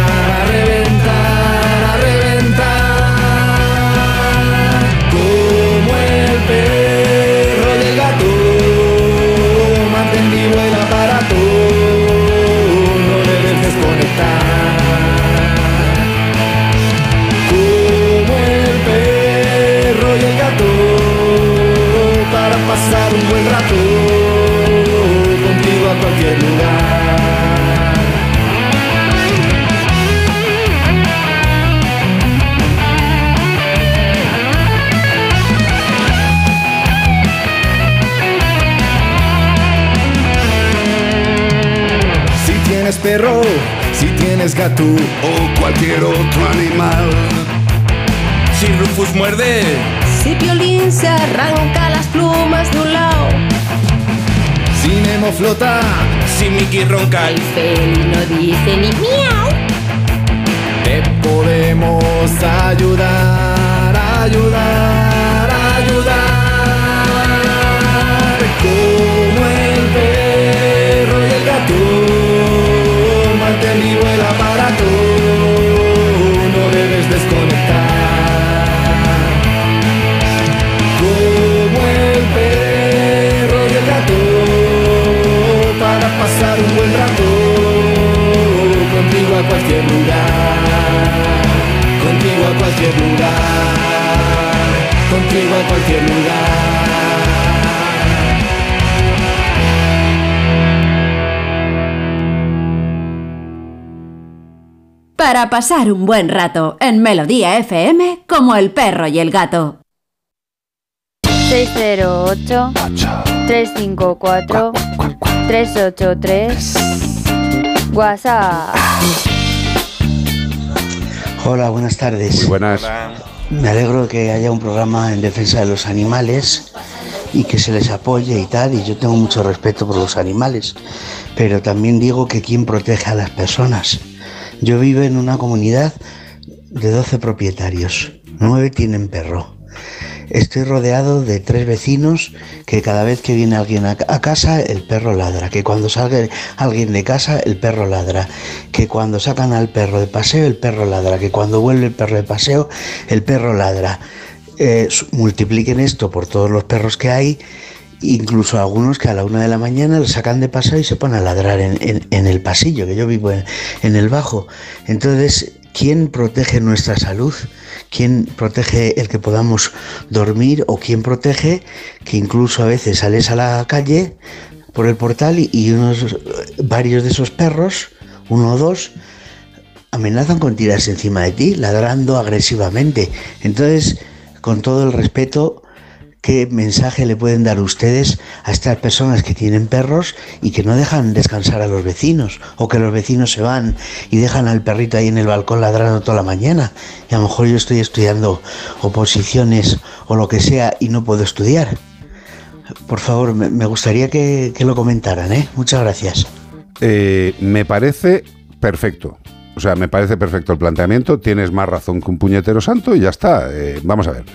perro, si tienes gato o cualquier otro animal. Si Rufus muerde, Si Piolín se arranca las plumas de un lado, si Nemo flota, si Mickey ronca, el felino dice ni miau. te podemos ayudar, ayudar, ayudar. Lugar, contigo a cualquier lugar. Para pasar un buen rato en Melodía FM como el perro y el gato. 608 354 383 WhatsApp. Hola, buenas tardes. buenas. Me alegro que haya un programa en defensa de los animales y que se les apoye y tal, y yo tengo mucho respeto por los animales, pero también digo que quién protege a las personas. Yo vivo en una comunidad de 12 propietarios, 9 tienen perro. Estoy rodeado de tres vecinos que cada vez que viene alguien a, casa el perro ladra, que cuando salga alguien de casa el perro ladra, que cuando sacan al perro de paseo el perro ladra, que cuando vuelve el perro de paseo el perro ladra. Eh, multipliquen esto por todos los perros que hay, incluso algunos que a la una de la mañana lo sacan de paseo y se ponen a ladrar en, en- en el pasillo, que yo vivo en el bajo. Entonces, ¿quién protege nuestra salud? ¿Quién protege el que podamos dormir? ¿O quién protege que incluso a veces sales a la calle por el portal y, unos, varios de esos perros, uno o dos, amenazan con tirarse encima de ti, ladrando agresivamente. Entonces, con todo el respeto, ¿qué mensaje le pueden dar ustedes a estas personas que tienen perros y que no dejan descansar a los vecinos? O que los vecinos se van y dejan al perrito ahí en el balcón ladrando toda la mañana. Y a lo mejor yo estoy estudiando oposiciones o lo que sea y no puedo estudiar. Por favor, me, gustaría que, que lo comentaran, ¿eh? Muchas gracias. Eh, me parece perfecto. O sea, me parece perfecto el planteamiento. Tienes más razón que un puñetero santo y ya está. Eh, vamos a ver.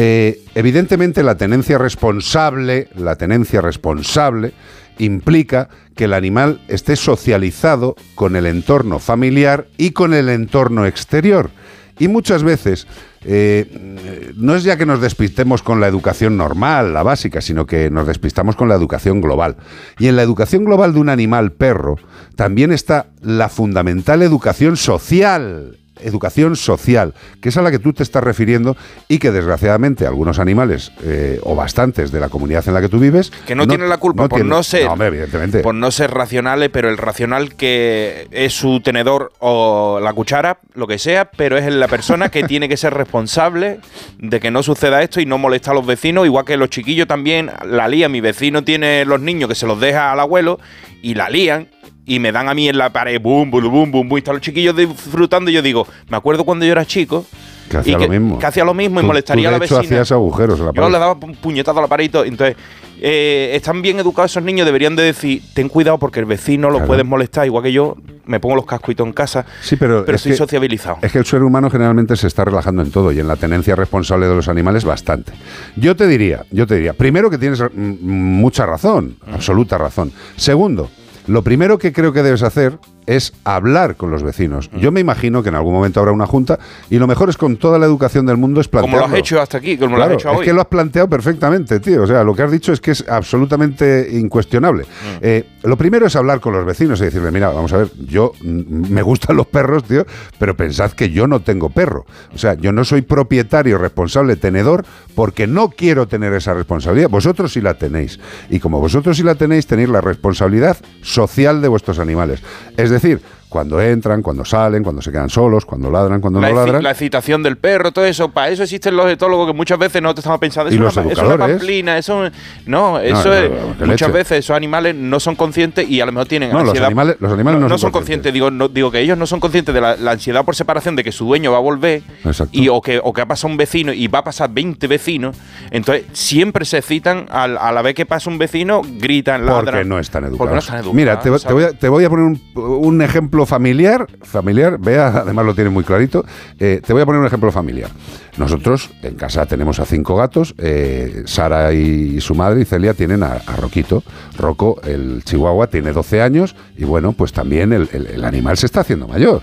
Eh, evidentemente, la tenencia responsable, la tenencia responsable implica que el animal esté socializado con el entorno familiar y con el entorno exterior. Y muchas veces eh, no es ya que nos despistemos con la educación normal, la básica, sino que nos despistamos con la educación global. Y en la educación global de un animal perro también está la fundamental educación social. Educación social, que es a la que tú te estás refiriendo y que desgraciadamente algunos animales eh, o bastantes de la comunidad en la que tú vives Que no, tienen la culpa por tienen- no ser No, hombre, evidentemente. por no ser racionales, pero el racional que es su tenedor o la cuchara, lo que sea, pero es la persona que tiene que ser responsable de que no suceda esto y no molesta a los vecinos, igual que los chiquillos también la lían. Mi vecino tiene los niños que se los deja al abuelo y la lían. Y me dan a mí en la pared, boom, boom, boom, boom, boom, y están los chiquillos disfrutando. Y yo digo, me acuerdo cuando yo era chico. Que hacía lo mismo. Que hacía lo mismo y Tú- molestaría tú, a la hecho, vecina. hacías agujeros en la Yo pared. le daba un puñetazo a la pared y todo. Entonces, eh, están bien educados esos niños, deberían de decir, ten cuidado porque el vecino lo puedes molestar, igual que yo me pongo los todo en casa, Sí, pero, pero es estoy que- sociabilizado. Es que el ser humano generalmente se está relajando en todo y en la tenencia responsable de los animales bastante. Yo te diría, yo te diría, primero que tienes mm, mucha razón, absoluta razón. Segundo, lo primero que creo que debes hacer es hablar con los vecinos. Yo me imagino que en algún momento habrá una junta y lo mejor es con toda la educación del mundo es Como plantearlo. lo has hecho hasta aquí, como Claro, lo has hecho es hoy. que lo has planteado perfectamente, tío. O sea, lo que has dicho es que es absolutamente incuestionable. Mm. Eh, lo primero es hablar con los vecinos y decirle, mira, vamos a ver, yo mm, me gustan los perros, tío, pero pensad que yo no tengo perro. O sea, yo no soy propietario, responsable, tenedor, porque no quiero tener esa responsabilidad. Vosotros sí la tenéis. Y como vosotros sí la tenéis, tenéis la responsabilidad social de vuestros animales. Es decir, decir, cuando entran, cuando salen, cuando se quedan solos, cuando ladran, cuando la, no ladran. la excitación del perro, todo eso, para eso existen los etólogos que muchas veces no te estamos pensando, Y los una, eso es una pamplina, eso no, eso no, es, no, muchas veces esos animales no son conscientes y a lo mejor tienen No, los animales- los animales no son son conscientes, digo, no, digo que ellos no son conscientes de la, la ansiedad por separación de que su dueño va a volver Exacto. y o que, o que ha pasado un vecino y va a pasar 20 vecinos, entonces siempre se excitan al- a la vez que pasa un vecino, gritan, ladran. Porque no están educados. Porque no están educados, Mira, te, voy a, te voy a poner un, un ejemplo familiar. Familiar, vea, además lo tiene muy clarito. Eh, te voy a poner un ejemplo familiar. Nosotros en casa tenemos a cinco gatos. eh, Sara y su madre y Celia tienen a, Roquito. Rocco, el chihuahua, tiene 12 años y bueno, pues también el animal se está haciendo mayor.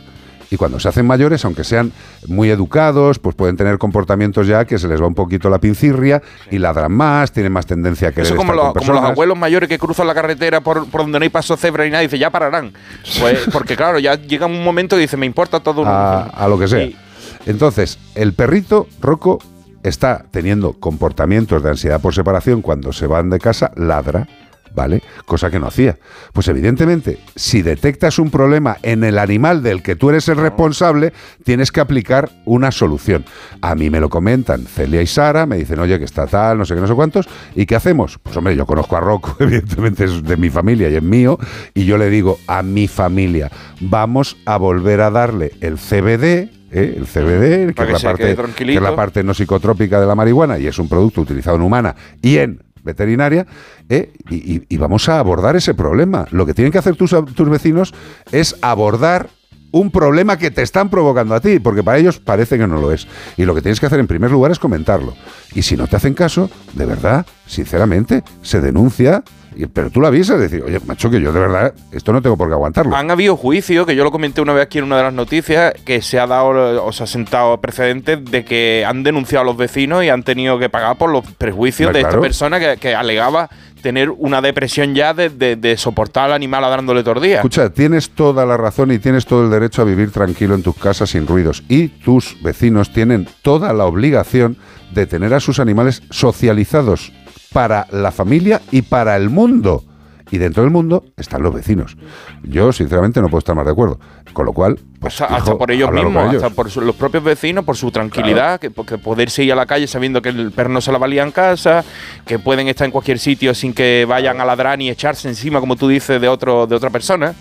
Y cuando se hacen mayores, aunque sean muy educados, pues pueden tener comportamientos ya que se les va un poquito la pincirria y ladran más, tienen más tendencia a querer Eso como, estar los, con como los abuelos mayores que cruzan la carretera por, por donde no hay paso cebra y nada, y dice, ya pararán. Pues, porque claro, ya llega un momento y dice, me importa todo. a, a lo que sea. Y- Entonces, el perrito, Rocco, está teniendo comportamientos de ansiedad por separación cuando se van de casa, ladra, ¿vale? Cosa que no hacía. Pues evidentemente, si detectas un problema en el animal del que tú eres el responsable, tienes que aplicar una solución. A mí me lo comentan Celia y Sara, me dicen, oye, que está tal, no sé qué, no sé cuántos, ¿y qué hacemos? Pues hombre, yo conozco a Rocco, evidentemente es de mi familia y es mío, y yo le digo a mi familia, vamos a volver a darle el CBD, ¿eh? el CBD, que es, la que parte, tranquilito. que es la parte no psicotrópica de la marihuana y es un producto utilizado en humana y en veterinaria, ¿eh? y, y- vamos a abordar ese problema. Lo que tienen que hacer tus, tus vecinos es abordar un problema que te están provocando a ti, porque para ellos parece que no lo es. Y lo que tienes que hacer en primer lugar es comentarlo. Y si no te hacen caso, de verdad, sinceramente, se denuncia, y- pero tú lo avisas, decir, oye, macho, que yo de verdad, esto no tengo por qué aguantarlo. Han habido juicios, que yo lo comenté una vez aquí en una de las noticias, que se ha dado o se ha sentado precedentes de que han denunciado a los vecinos y han tenido que pagar por los prejuicios de claro. esta persona que, que alegaba tener una depresión ya de, de- de soportar al animal ladrándole todo el día. Escucha, tienes toda la razón y tienes todo el derecho a vivir tranquilo en tus casas sin ruidos. Y tus vecinos tienen toda la obligación de tener a sus animales socializados para la familia y para el mundo. Y dentro del mundo están los vecinos. Yo, sinceramente, no puedo estar más de acuerdo. Con lo cual, pues, hasta, por ellos mismos, ellos. hasta por su- los propios vecinos, por su tranquilidad, que, que poderse ir a la calle sabiendo que el perro no se la valía en casa, que pueden estar en cualquier sitio sin que vayan a ladrar ni echarse encima, como tú dices, de otro de otra persona.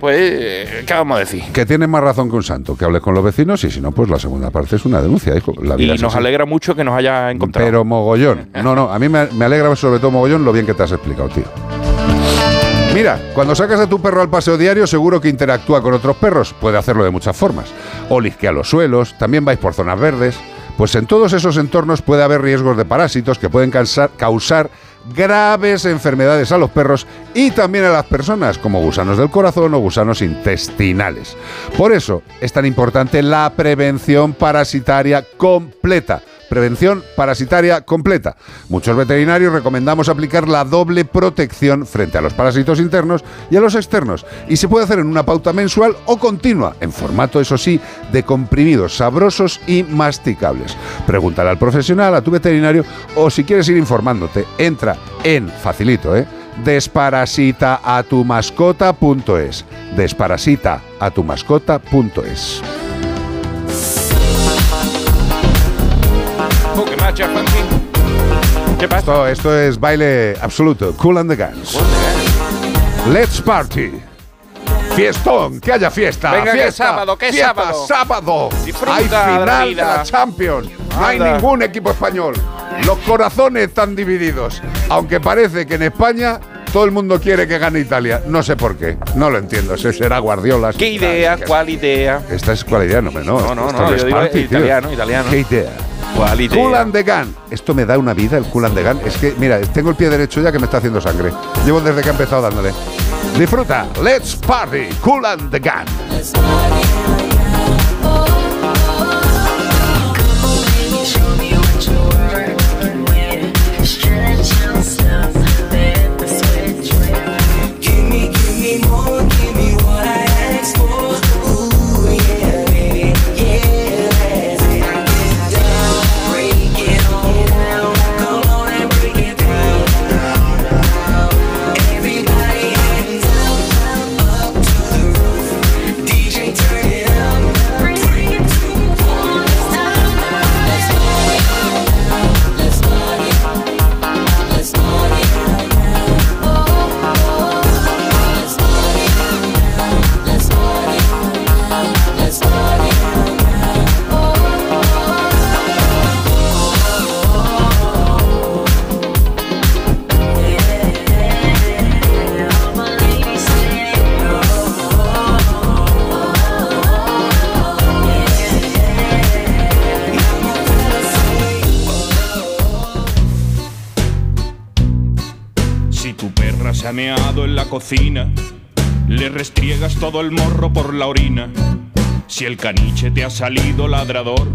Pues, eh, ¿qué vamos a decir? Que tienes más razón que un santo, que hables con los vecinos y si no, pues la segunda parte es una denuncia, hijo. La vida Y nos así. alegra mucho que nos haya encontrado. Pero mogollón. No, no, a mí me, me alegra sobre todo mogollón lo bien que te has explicado, tío. Mira, cuando sacas a tu perro al paseo diario, seguro que interactúa con otros perros. Puede hacerlo de muchas formas. O lisquea los suelos, también vais por zonas verdes. Pues en todos esos entornos puede haber riesgos de parásitos que pueden causar graves enfermedades a los perros y también a las personas, como gusanos del corazón o gusanos intestinales. Por eso es tan importante la prevención parasitaria completa. Prevención parasitaria completa. Muchos veterinarios recomendamos aplicar la doble protección frente a los parásitos internos y a los externos. Y se puede hacer en una pauta mensual o continua, en formato, eso sí, de comprimidos sabrosos y masticables. Pregúntale al profesional, a tu veterinario, o si quieres ir informándote, entra en, facilito, ¿eh? desparasitaatumascota.es. Desparasitaatumascota.es. Oh, ¿Qué marcha, Funky? ¿Qué pasa? Esto, esto es baile absoluto. Cool and the Guns. Let's party. Fiestón, que haya fiesta. Venga, que fiesta, sábado, que fiesta, sábado. sábado. Disfruta Hay de la final de la Champions. No hay ningún equipo español. Los corazones están divididos. Aunque parece que en España todo el mundo quiere que gane Italia. No sé por qué. No lo entiendo. Será Guardiola. ¿Qué idea? ¿Cuál idea? Esta es cuál idea, no, no. No, no, no, yo digo italiano, italiano. ¿Qué idea? ¿Cuál idea? Cool and the Gun. Esto me da una vida, el Cool and the Gun. Es que, mira, tengo el pie derecho ya que me está haciendo sangre. Llevo desde que he empezado dándole. Disfruta. Let's party. Cool and the le restriegas todo el morro por la orina. Si el caniche te ha salido ladrador,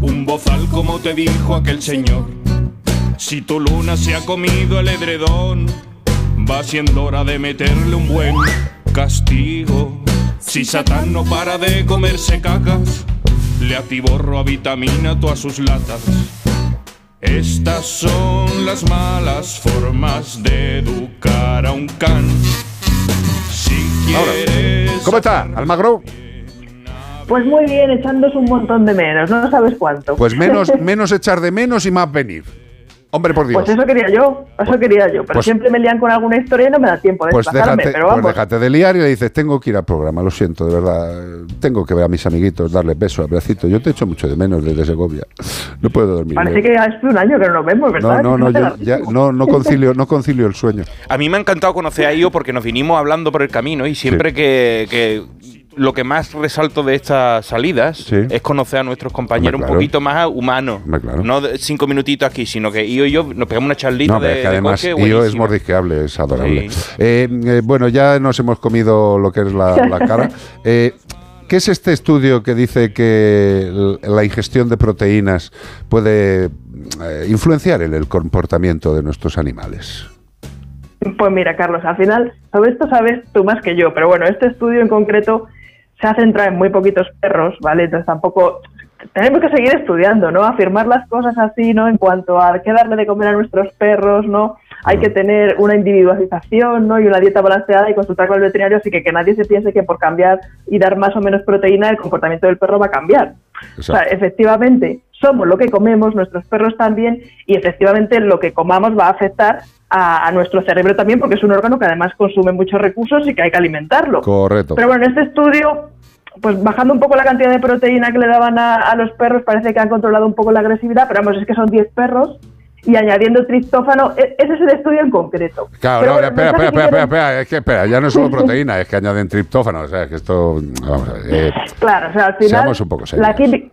un bozal como te dijo aquel señor. Si tu luna se ha comido el edredón, va siendo hora de meterle un buen castigo. Si Satán no para de comerse cacas, le atiborro a vitamina todas sus latas. Estas son las malas formas de educar a un can. Si quieres. ¿Cómo está, Almagro? Pues muy bien, echándose un montón de menos, no sabes cuánto. Pues menos, menos echar de menos y más venir. Hombre, por Dios. Pues eso quería yo, eso quería yo, pero Pues- siempre me lían con alguna historia y no me da tiempo de Pues déjate, pero pues vamos. déjate de liar y le dices, tengo que ir al programa, lo siento, de verdad. Tengo que ver a mis amiguitos, darles besos, abracitos. Yo te echo mucho de menos desde Segovia. No puedo dormir. Parece que hace un año que no nos vemos, ¿verdad? No, no, no, yo ya no, no concilio, no concilio el sueño. A mí me ha encantado conocer a Io porque nos vinimos hablando por el camino y siempre que, que lo que más resalto de estas salidas es conocer a nuestros compañeros claro. un poquito más humanos. Claro. No de cinco minutitos aquí, sino que Io y yo nos pegamos una charlita No, de, es que de además coche Io es mordisqueable, es adorable. Sí. Eh, eh, bueno, ya nos hemos comido lo que es la, la cara. Eh, ¿Qué es este estudio que dice que la ingestión de proteínas puede eh, influenciar en el comportamiento de nuestros animales? Pues mira, Carlos, al final, sobre esto sabes tú más que yo, pero bueno, este estudio en concreto se ha centrado en muy poquitos perros, ¿vale? Entonces tampoco tenemos que seguir estudiando, ¿no? Afirmar las cosas así, ¿no? En cuanto a qué darle de comer a nuestros perros, ¿no? Hay que tener una individualización, ¿no? Y una dieta balanceada y consultar con el veterinario, así que que nadie se piense que por cambiar y dar más o menos proteína el comportamiento del perro va a cambiar. O sea, efectivamente, somos lo que comemos, nuestros perros también, y efectivamente lo que comamos va a afectar a, a nuestro cerebro también, porque es un órgano que además consume muchos recursos y que hay que alimentarlo. Correcto. Pero bueno, en este estudio, pues bajando un poco la cantidad de proteína que le daban a, a los perros, parece que han controlado un poco la agresividad, pero vamos, es que son 10 perros y añadiendo triptófano, e- ese es el estudio en concreto. Claro, Pero no, bueno, espera, espera, espera, espera, espera, es que espera, ya no es solo proteína, es que añaden triptófano, o sea, que esto, vamos a ver, eh, Claro, o sea, al final. Seamos un poco serios. la quimi-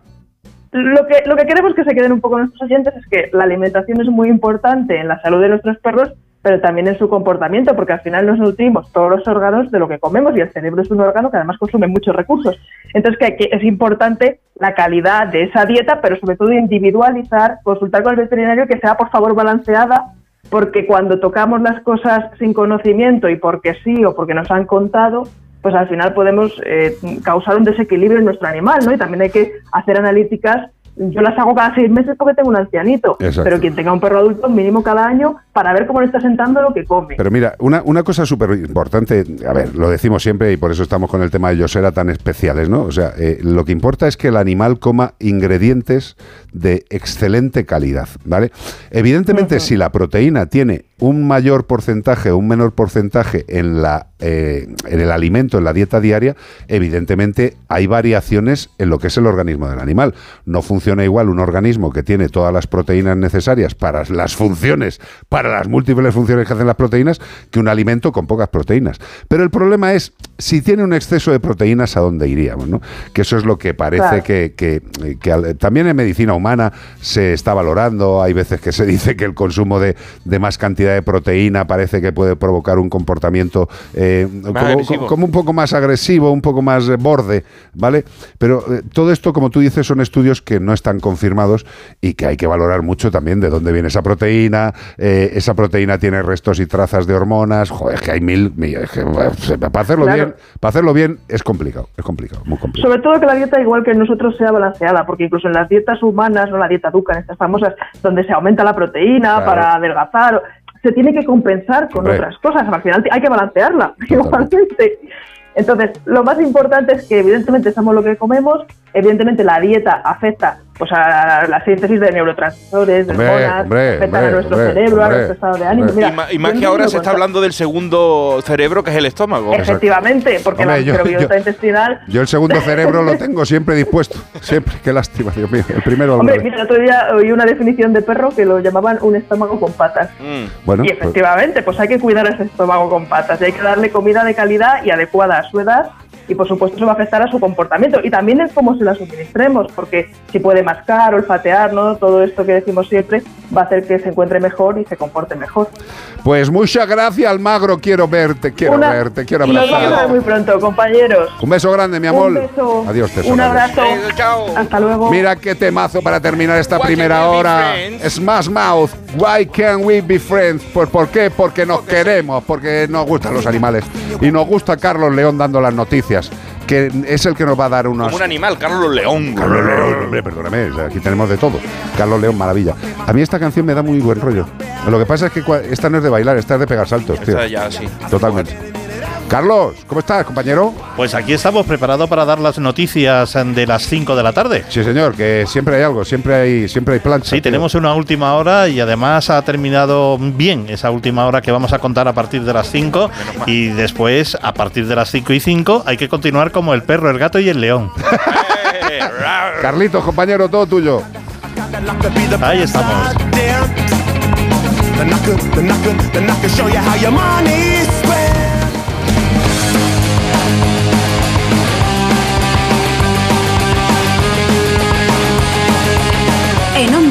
lo, que, lo que queremos que se queden un poco nuestros oyentes es que la alimentación es muy importante en la salud de nuestros perros, pero también en su comportamiento, porque al final nos nutrimos todos los órganos de lo que comemos y el cerebro es un órgano que además consume muchos recursos. Entonces, que, es importante la calidad de esa dieta, pero sobre todo individualizar, consultar con el veterinario que sea, por favor, balanceada, porque cuando tocamos las cosas sin conocimiento y porque sí o porque nos han contado, pues al final podemos eh, causar un desequilibrio en nuestro animal, ¿no? Y también hay que hacer analíticas. Yo las hago cada seis meses porque tengo un ancianito, Exacto. pero quien tenga un perro adulto mínimo cada año para ver cómo le está sentando lo que come. Pero mira, una, una cosa súper importante, a ver, lo decimos siempre y por eso estamos con el tema de Yosera tan especiales, ¿no? O sea, eh, lo que importa es que el animal coma ingredientes de excelente calidad, ¿vale? Evidentemente, si la proteína tiene un mayor porcentaje o un menor porcentaje en, la, eh, en el alimento, en la dieta diaria, evidentemente hay variaciones en lo que es el organismo del animal. No funciona igual un organismo que tiene todas las proteínas necesarias para las funciones, para las múltiples funciones que hacen las proteínas, que un alimento con pocas proteínas. Pero el problema es, si tiene un exceso de proteínas, ¿a dónde iríamos? ¿no? Que eso es lo que parece Claro. que, que- también en medicina humana se está valorando. Hay veces que se dice que el consumo de, de más cantidad de proteína parece que puede provocar un comportamiento eh, como, un poco más agresivo, un poco más eh, borde, ¿vale? Pero eh, todo esto, como tú dices, son estudios que no están confirmados y que hay que valorar mucho también de dónde viene esa proteína. eh, esa proteína tiene restos y trazas de hormonas. Joder, es que hay mil. mil- es que, bueno, para hacerlo Claro. bien, para hacerlo bien es complicado, es complicado, muy complicado. Sobre todo que la dieta, igual que en nosotros, sea balanceada, porque incluso en las dietas humanas, no la dieta Dukan, estas famosas, donde se aumenta la proteína Claro. para adelgazar, o- se tiene que compensar con otras cosas. Al final hay que balancearla, igualmente. Entonces, lo más importante es que evidentemente somos lo que comemos, evidentemente la dieta afecta pues a la síntesis de neurotransmisores, de hormonas, afectan hombre, a nuestro hombre, cerebro, a hombre, nuestro estado de ánimo. y, Mira, ma- y más que ahora se está hablando del segundo cerebro, que es el estómago. Efectivamente, porque Hombre, la yo- microbiota yo- intestinal Yo el segundo cerebro lo tengo siempre dispuesto. Siempre. Qué lástima, Dios mío. El primero Hombre, mira, el otro día oí una definición de perro que lo llamaban un estómago con patas. Bueno, y pues- efectivamente, pues hay que cuidar ese estómago con patas y hay que darle comida de calidad y adecuada a su edad y por supuesto eso va a afectar a su comportamiento y también es cómo se la suministremos porque si puede mascar, olfatear, ¿no? todo esto que decimos siempre va a hacer que se encuentre mejor y se comporte mejor. Pues muchas gracias, Almagro. Quiero verte, quiero Una- verte, quiero y nos vamos a ver abrazar. muy pronto, compañeros. Un beso grande, mi amor. Un beso. Adiós, tesoro. Un adiós. abrazo. Hasta luego. Mira qué temazo para terminar esta primera hora. Smash Mouth, Why Can't We Be Friends? ¿Por, ¿Por qué? Porque nos queremos, porque nos gustan los animales. Y nos gusta Carlos León dando las noticias, que es el que nos va a dar unos... Como un animal, Carlos León. Carlos León, hombre, perdóname, aquí tenemos de todo. Carlos León, maravilla. A mí esta canción me da muy buen rollo. Lo que pasa es que esta no es de bailar, esta es de pegar saltos, tío. Esta ya, sí. Totalmente. Carlos, ¿cómo estás, compañero? Pues aquí estamos preparados para dar las noticias de las 5 de la tarde. Sí, señor, que siempre hay algo, siempre hay, siempre hay plancha. Sí, tío. tenemos una última hora y además ha terminado bien esa última hora que vamos a contar a partir de las 5 y después a partir de las 5 y 5 hay que continuar como el perro, el gato y el león. Carlitos, compañero, todo tuyo. Ahí estamos.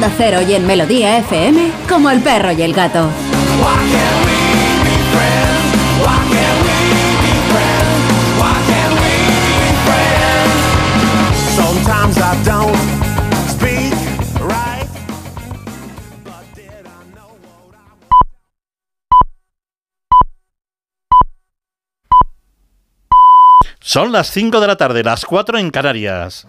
Onda Cero y en Melodía FM, como el perro y el gato. Son las 5 de la tarde, las 4 en Canarias.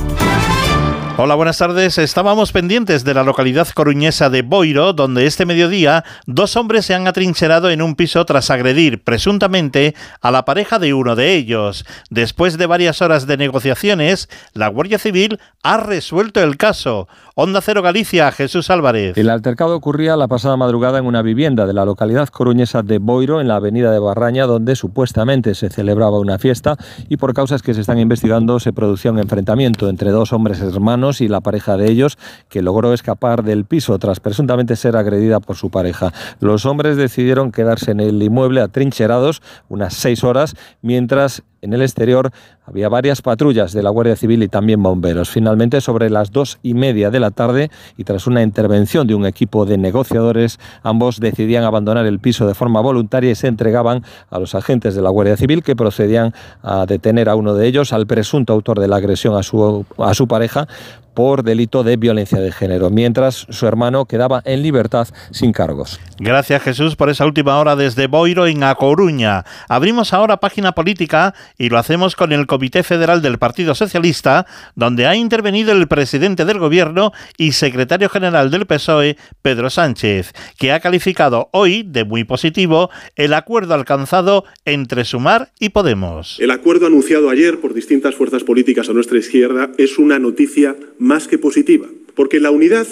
Hola, buenas tardes. Estábamos pendientes de la localidad coruñesa de Boiro, donde este mediodía dos hombres se han atrincherado en un piso tras agredir presuntamente a la pareja de uno de ellos. Después de varias horas de negociaciones, la Guardia Civil ha resuelto el caso. Onda Cero Galicia, Jesús Álvarez. El altercado ocurría la pasada madrugada en una vivienda de la localidad coruñesa de Boiro, en la avenida de Barraña, donde supuestamente se celebraba una fiesta y por causas que se están investigando se producía un enfrentamiento entre dos hombres hermanos y la pareja de ellos, que logró escapar del piso tras presuntamente ser agredida por su pareja. Los hombres decidieron quedarse en el inmueble atrincherados unas seis horas, mientras En el exterior había varias patrullas de la Guardia Civil y también bomberos. Finalmente, sobre las dos y media de la tarde y tras una intervención de un equipo de negociadores, ambos decidían abandonar el piso de forma voluntaria y se entregaban a los agentes de la Guardia Civil que procedían a detener a uno de ellos, al presunto autor de la agresión a su, a su pareja, por delito de violencia de género, mientras su hermano quedaba en libertad sin cargos. Gracias Jesús por esa última hora desde Boiro en A Coruña. Abrimos ahora página política y lo hacemos con el Comité Federal del Partido Socialista, donde ha intervenido el presidente del Gobierno y secretario general del PSOE, Pedro Sánchez, que ha calificado hoy de muy positivo el acuerdo alcanzado entre Sumar y Podemos. El acuerdo anunciado ayer por distintas fuerzas políticas a nuestra izquierda es una noticia más que positiva, porque la unidad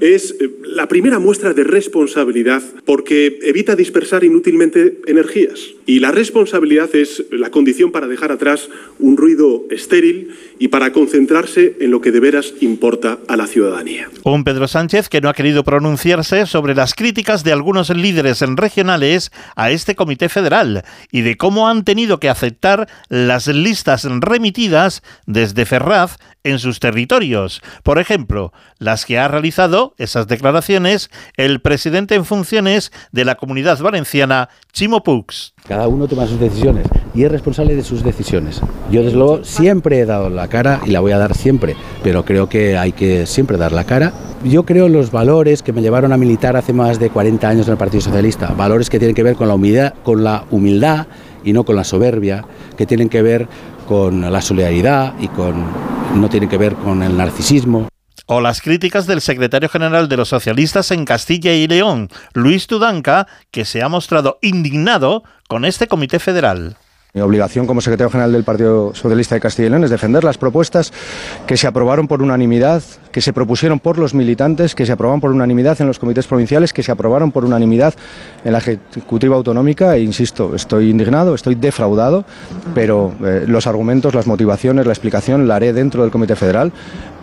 es eh, la primera muestra de responsabilidad porque evita dispersar inútilmente energías. Y la responsabilidad es la condición para dejar atrás un ruido estéril y para concentrarse en lo que de veras importa a la ciudadanía. Un Pedro Sánchez que no ha querido pronunciarse sobre las críticas de algunos líderes regionales a este comité federal y de cómo han tenido que aceptar las listas remitidas desde Ferraz en sus territorios. Por ejemplo, las que ha realizado esas declaraciones el presidente en funciones de la Comunidad Valenciana, Chimo Puig. Cada uno toma sus decisiones y es responsable de sus decisiones. Yo desde luego siempre he dado la cara y la voy a dar siempre, pero creo que hay que siempre dar la cara. Yo creo los valores que me llevaron a militar hace más de 40 años en el Partido Socialista, valores que tienen que ver con la humildad, con la humildad y no con la soberbia, que tienen que ver con la solidaridad y con no tienen que ver con el narcisismo. O las críticas del secretario general de los socialistas en Castilla y León, Luis Tudanca, que se ha mostrado indignado con este comité federal. Mi obligación como secretario general del Partido Socialista de Castilla y León es defender las propuestas que se aprobaron por unanimidad, que se propusieron por los militantes, que se aprobaron por unanimidad en los comités provinciales, que se aprobaron por unanimidad en la Ejecutiva Autonómica. E insisto, estoy indignado, estoy defraudado, pero eh, los argumentos, las motivaciones, la explicación la haré dentro del Comité Federal,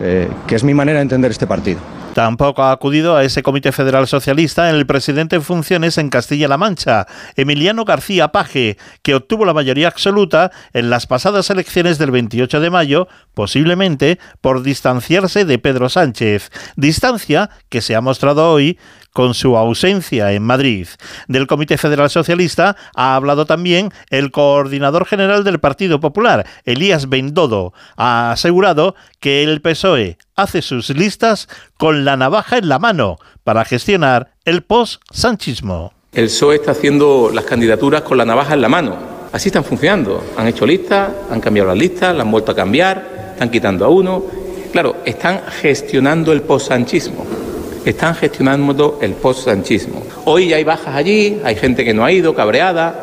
eh, que es mi manera de entender este partido. Tampoco ha acudido a ese Comité Federal Socialista el presidente en funciones en Castilla-La Mancha, Emiliano García Paje, que obtuvo la mayoría absoluta en las pasadas elecciones del 28 de mayo, posiblemente por distanciarse de Pedro Sánchez, distancia que se ha mostrado hoy con su ausencia en Madrid. Del Comité Federal Socialista ha hablado también el coordinador general del Partido Popular, Elías Bendodo. Ha asegurado que el PSOE hace sus listas con la navaja en la mano para gestionar el post-sanchismo. El PSOE está haciendo las candidaturas con la navaja en la mano. Así están funcionando. Han hecho listas, han cambiado las listas, las han vuelto a cambiar, están quitando a uno. Claro, están gestionando el post-sanchismo están gestionando el post-sanchismo. Hoy hay bajas allí, hay gente que no ha ido, cabreada.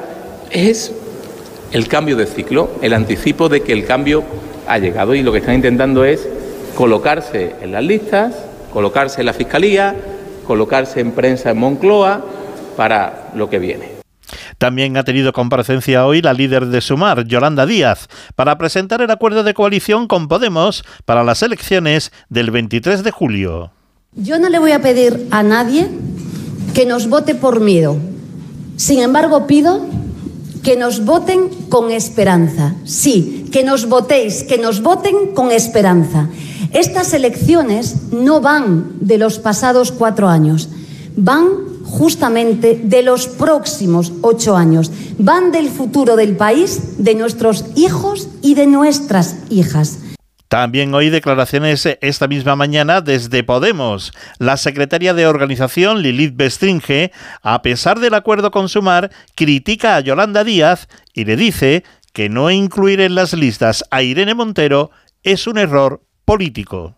Es el cambio de ciclo, el anticipo de que el cambio ha llegado y lo que están intentando es colocarse en las listas, colocarse en la Fiscalía, colocarse en prensa en Moncloa para lo que viene. También ha tenido comparecencia hoy la líder de Sumar, Yolanda Díaz, para presentar el acuerdo de coalición con Podemos para las elecciones del 23 de julio. Yo no le voy a pedir a nadie que nos vote por miedo. Sin embargo, pido que nos voten con esperanza. Sí, que nos votéis, que nos voten con esperanza. Estas elecciones no van de los pasados cuatro años, van justamente de los próximos ocho años, van del futuro del país, de nuestros hijos y de nuestras hijas. También hoy declaraciones esta misma mañana desde Podemos. La secretaria de organización, Lilith Bestringe, a pesar del acuerdo con Sumar, critica a Yolanda Díaz y le dice que no incluir en las listas a Irene Montero es un error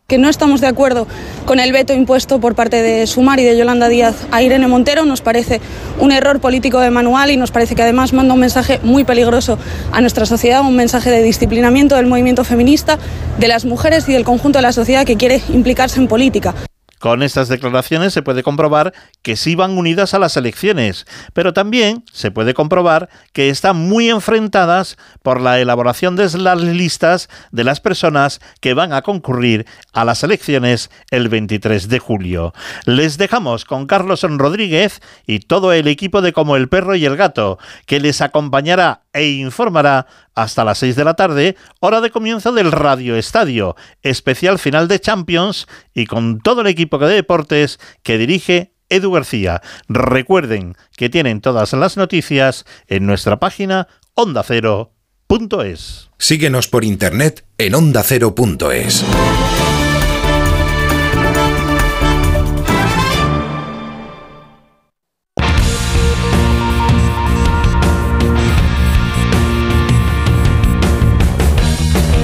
Que no estamos de acuerdo con el veto impuesto por parte de Sumar y de Yolanda Díaz a Irene Montero. Nos parece un error político de manual y nos parece que además manda un mensaje muy peligroso a nuestra sociedad, un mensaje de disciplinamiento del movimiento feminista, de las mujeres y del conjunto de la sociedad que quiere implicarse en política. Con estas declaraciones se puede comprobar que sí van unidas a las elecciones, pero también se puede comprobar que están muy enfrentadas por la elaboración de las listas de las personas que van a concurrir a las elecciones el 23 de julio. Les dejamos con Carlos Rodríguez y todo el equipo de Como el Perro y el Gato, que les acompañará e informará hasta las 6 de la tarde, hora de comienzo del Radio Estadio, especial final de Champions y con todo el equipo de deportes que dirige Edu García. Recuerden que tienen todas las noticias en nuestra página ondacero.es. Síguenos por internet en ondacero.es.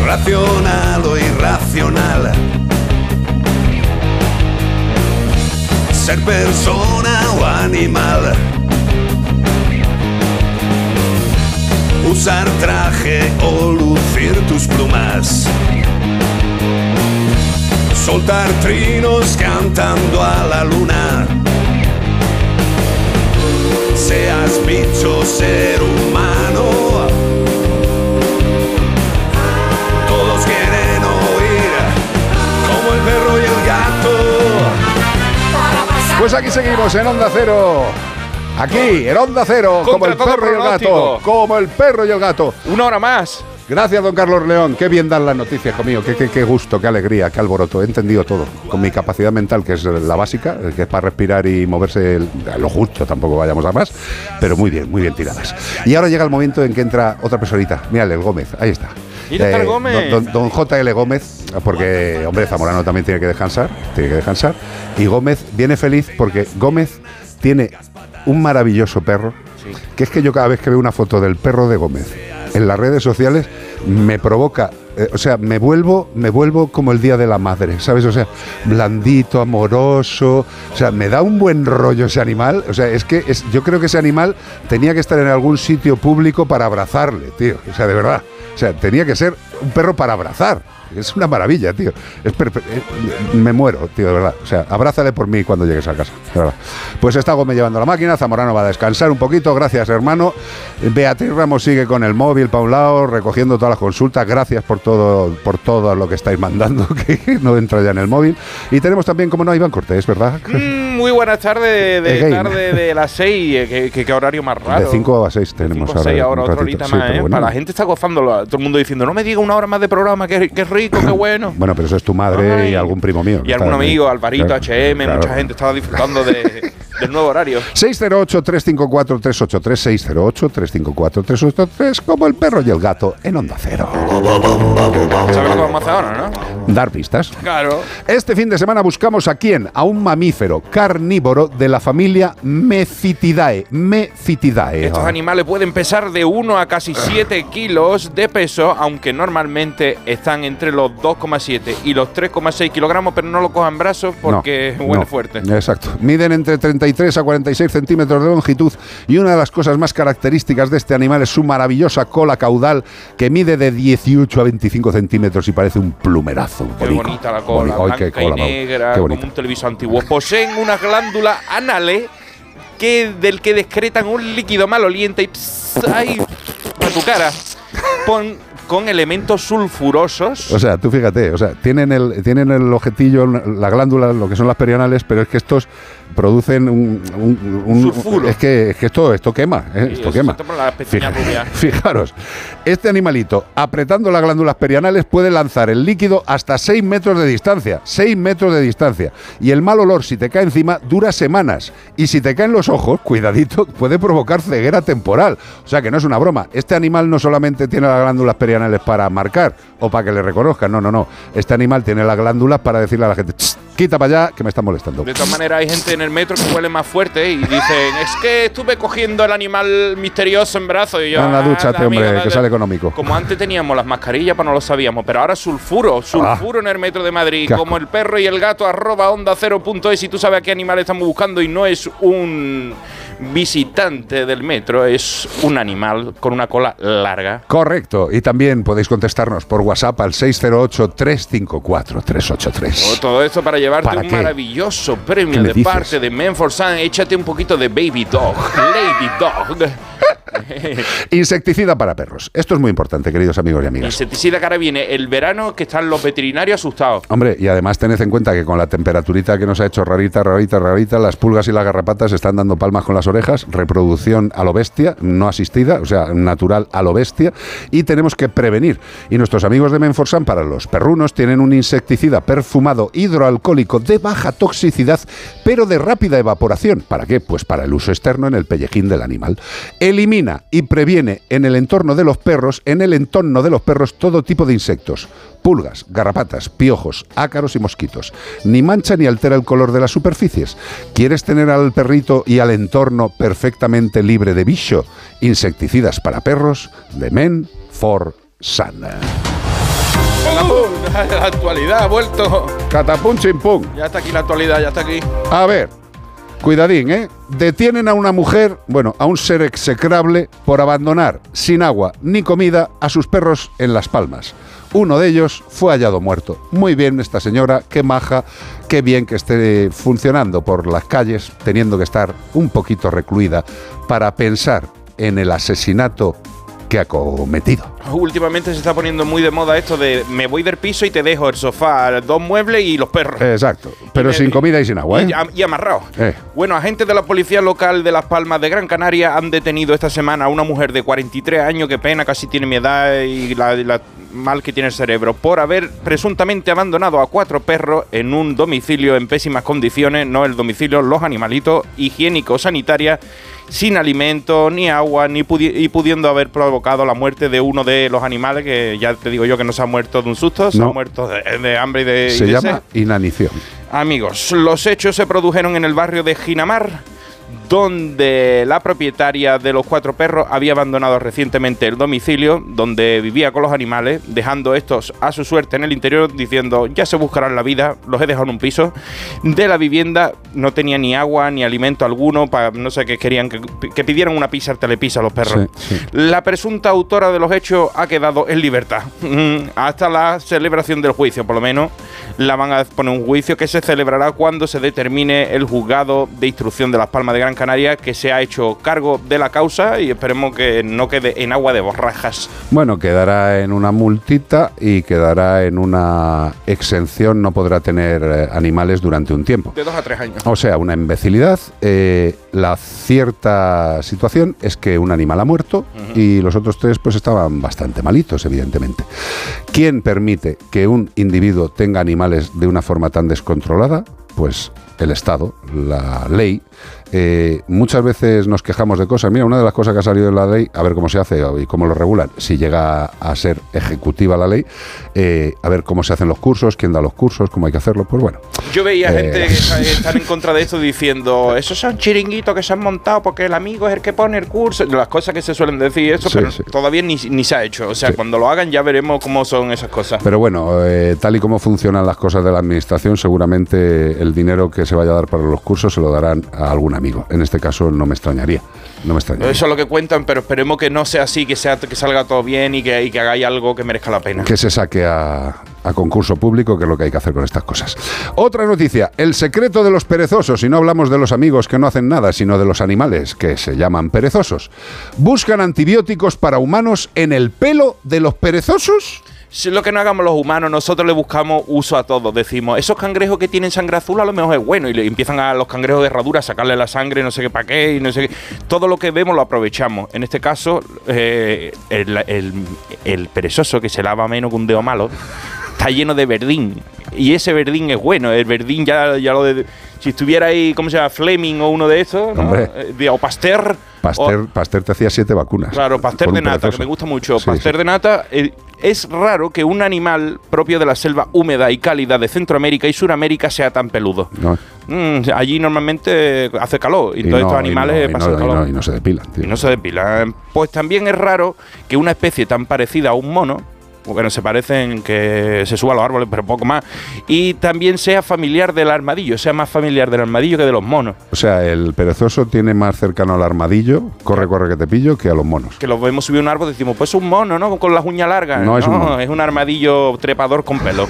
Racional o irracional. Ser persona o animal. Usar traje o lucir tus plumas. Soltar trinos cantando a la luna. Seas bicho, ser humano. Pues aquí seguimos en Onda Cero. Aquí, en Onda Cero, como el todo perro y el gato. Como el perro y el gato. Una hora más. Gracias, don Carlos León. Qué bien dan las noticias, hijo mío. Qué, qué- qué gusto, qué alegría, qué alboroto. He entendido todo. Con mi capacidad mental, que es la básica, que es para respirar y moverse el- a lo justo, tampoco vayamos a más. Pero muy bien, muy bien tiradas. Y ahora llega el momento en que entra otra personita. Mírale, el Gómez. Ahí está. Eh, Gómez. Don, don- don JL Gómez, porque, hombre, Zamorano también tiene que descansar. Tiene que descansar. Y Gómez viene feliz porque Gómez tiene un maravilloso perro. Que es que yo cada vez que veo una foto del perro de Gómez en las redes sociales me provoca, eh, o sea, me vuelvo, me vuelvo como el día de la madre, ¿sabes? O sea, blandito, amoroso, o sea, me da un buen rollo ese animal. O sea, es que es, yo creo que ese animal tenía que estar en algún sitio público para abrazarle, tío. O sea, de verdad. O sea, tenía que ser un perro para abrazar. Es una maravilla, tío. Es eh, me muero, tío, de verdad. O sea, abrázale por mí cuando llegues a casa, de verdad. Pues está Gómez llevando la máquina, Zamorano va a descansar un poquito, gracias hermano. Beatriz Ramos sigue con el móvil para un lado, recogiendo todas las consultas. Gracias por todo, por todo lo que estáis mandando, que no entra ya en el móvil. Y tenemos también, como no, a Iván Cortés, ¿verdad? Mm, muy buenas tardes de Again. tarde de las 6. ¿Qué, qué- qué horario más raro? De 5 a 6 tenemos 5 a ahora. 6 un ahora, otra horita más, ¿eh? bueno. Para la gente está gozándolo. Todo el mundo diciendo, no me diga una hora más de programa, qué, qué rico, qué bueno. Bueno, pero eso es tu madre y algún primo mío. Y algún amigo, Alvarito, HM, claro. mucha gente estaba disfrutando de, del nuevo horario. 608-354-383, 608-354-383, como el perro y el gato en Onda Cero. ¿Sabes lo que vamos a hacer ahora, no? Dar pistas. Claro. Este fin de semana buscamos a quién? A un mamífero carnívoro de la familia Mefitidae. Mefitidae. Estos animales pueden pesar de 1 a casi 7 kilos de peso, aunque normalmente están entre los 2,7 y los 3,6 kilogramos, pero no lo cojan brazos porque No, huele no. fuerte. Exacto. Miden entre 33 a 46 centímetros de longitud y una de las cosas más características de este animal es su maravillosa cola caudal que mide de 18 a 25 centímetros y parece un plumerazo. Qué bonico. bonita la cola, Ay, qué y cola, Mau. negra, Qué como un televisor antiguo. Poseen unas glándulas anales que, del que excretan un líquido maloliente y pss, ay, a tu cara. Pon- con elementos sulfurosos. O sea, tú fíjate, o sea, tienen el, tienen el ojetillo, la glándula, lo que son las perianales, pero es que estos producen un... un- un- Sulfuro. Es que, es que esto, esto quema, ¿eh? esto quema. Fija-. Fijaros, este animalito, apretando las glándulas perianales, puede lanzar el líquido hasta 6 metros de distancia. 6 metros de distancia. Y el mal olor, si te cae encima, dura semanas. Y si te caen los ojos, cuidadito, puede provocar ceguera temporal. O sea que no es una broma. Este animal no solamente tiene las glándulas perianales para marcar o para que le reconozcan. No, no, no. Este animal tiene las glándulas para decirle a la gente, "Tss, quita para allá, que me está molestando. De todas maneras, hay gente en el metro que huele más fuerte y dicen, es que estuve cogiendo el animal misterioso en brazos y yo... "Ah, dúchate, amigo, hombre, dale". que sale económico. Como antes teníamos las mascarillas, pues no lo sabíamos, pero ahora sulfuro, sulfuro en el metro de Madrid, como el perro y el gato, arroba onda cero punto es, y tú sabes a qué animal estamos buscando y no es un visitante del metro, es un animal con una cola larga. Correcto. Y también podéis contestarnos por WhatsApp al 608-354-383. Todo esto para llevarte ¿Para un qué? maravilloso ¿Qué premio de dices? parte de Men for Sun. Échate un poquito de Baby Dog, Lady Dog. Insecticida para perros. Esto es muy importante, queridos amigos y amigas. Insecticida que ahora viene el verano que están los veterinarios asustados. Hombre, y además tened en cuenta que con la temperaturita que nos ha hecho rarita, rarita, rarita, las pulgas y las garrapatas están dando palmas con las orejas, reproducción a lo bestia, no asistida, o sea, natural a lo bestia, y tenemos que prevenir. Y nuestros amigos de Menforsan para los perrunos tienen un insecticida perfumado hidroalcohólico de baja toxicidad, pero de rápida evaporación. ¿Para qué? Pues para el uso externo en el pellejín del animal. Elimina y previene en el entorno de los perros, en el entorno de los perros, todo tipo de insectos. Pulgas, garrapatas, piojos, ácaros y mosquitos. Ni mancha ni altera el color de las superficies. ¿Quieres tener al perrito y al entorno perfectamente libre de bicho? Insecticidas para perros de Men for Sun. La actualidad ha vuelto. Catapum chimpum. Ya está aquí la actualidad, ya está aquí. A ver, cuidadín, ¿eh? Detienen a una mujer, bueno, a un ser execrable por abandonar sin agua ni comida a sus perros en Las Palmas. Uno de ellos fue hallado muerto. Muy bien esta señora, qué maja, qué bien que esté funcionando por las calles, teniendo que estar un poquito recluida para pensar en el asesinato que ha cometido. Últimamente se está poniendo muy de moda esto de me voy del piso y te dejo el sofá, dos muebles y los perros. Exacto, pero sin comida y sin agua, ¿eh? Y, am- y amarrado. Eh. Bueno, agentes de la policía local de Las Palmas de Gran Canaria han detenido esta semana a una mujer de 43 años, que pena, casi tiene mi edad y la, y la mal que tiene el cerebro, por haber presuntamente abandonado a cuatro perros en un domicilio en pésimas condiciones, no el domicilio, los animalitos higiénicos, sanitarias, sin alimento, ni agua, ni pudi- y pudiendo haber provocado la muerte de uno de los animales, que ya te digo yo que no se ha muerto de un susto, se No. ha muerto de, de hambre y de... y Se de llama sed. inanición. Amigos, los hechos se produjeron en el barrio de Ginamar, donde la propietaria de los cuatro perros había abandonado recientemente el domicilio donde vivía con los animales, dejando estos a su suerte en el interior, diciendo ya se buscarán la vida, los he dejado en un piso. De la vivienda no tenía ni agua ni alimento alguno, para no sé qué querían que, que pidieran una pizza telepizza a los perros. Sí, sí. La presunta autora de los hechos ha quedado en libertad. Mm, Hasta la celebración del juicio, por lo menos. La van a poner un juicio que se celebrará cuando se determine el juzgado de instrucción de Las Palmas de Gran Canaria que se ha hecho cargo de la causa y esperemos que no quede en agua de borrajas. Bueno, quedará en una multita y quedará en una exención, no podrá tener eh, animales durante un tiempo. De dos a tres años. O sea, una imbecilidad. Eh, la cierta situación es que un animal ha muerto y los otros tres pues estaban bastante malitos, evidentemente. ¿Quién permite que un individuo tenga animales de una forma tan descontrolada? Pues el Estado, la ley. Eh, muchas veces nos quejamos de cosas. Mira, una de las cosas que ha salido de la ley, a ver cómo se hace y cómo lo regulan, si llega a ser ejecutiva la ley, eh, a ver cómo se hacen los cursos, quién da los cursos, cómo hay que hacerlo. Pues bueno, Yo veía Eh. gente que está- que están en contra de esto diciendo, esos son chiringuitos que se han montado porque el amigo es el que pone el curso, las cosas que se suelen decir eso, Sí, pero sí. todavía ni, ni se ha hecho. O sea, cuando lo hagan ya veremos cómo son esas cosas. Pero bueno, tal y como funcionan las cosas de la administración, seguramente el dinero que se vaya a dar para los cursos se lo darán a algún amigo. En este caso no me extrañaría. No me extrañaría. Eso es lo que cuentan, pero esperemos que no sea así, que sea que salga todo bien y que, y que hagáis algo que merezca la pena. Que se saque a, a concurso público, que es lo que hay que hacer con estas cosas. Otra noticia, el secreto de los perezosos, y no hablamos de los amigos que no hacen nada, sino de los animales, que se llaman perezosos. Buscan antibióticos para humanos en el pelo de los perezosos. Si lo que no hagamos los humanos, nosotros le buscamos uso a todo. Decimos, esos cangrejos que tienen sangre azul a lo mejor es bueno. Y le empiezan a los cangrejos de herradura a sacarle la sangre, no sé qué para qué, y no sé qué. Todo lo que vemos lo aprovechamos. En este caso, eh, el, el- el perezoso que se lava menos que un dedo malo está lleno de verdín. Y ese verdín es bueno. El verdín ya, ya lo de. Si estuviera ahí, ¿cómo se llama? Fleming o uno de estos. Eh, de- o Pasteur. Pasteur, Pasteur te hacía siete vacunas. Claro, pastel Por de nata, que me gusta mucho. Sí, sí. de nata. eh, es raro que un animal propio de la selva húmeda y cálida de Centroamérica y Suramérica sea tan peludo. No, Mm, allí normalmente hace calor y, y todos no, estos y animales no, pasan y calor. y no se depilan. tío. Y no se depilan. Pues también es raro que una especie tan parecida a un mono bueno, se parecen que se suba a los árboles, pero poco más. Y también sea familiar del armadillo, sea más familiar del armadillo que de los monos. O sea, el perezoso tiene más cercano al armadillo, corre, corre que te pillo, que a los monos. Que los vemos subir un árbol y decimos, pues es un mono, ¿no? Con las uñas largas. No, es un mono. es un armadillo trepador con pelo.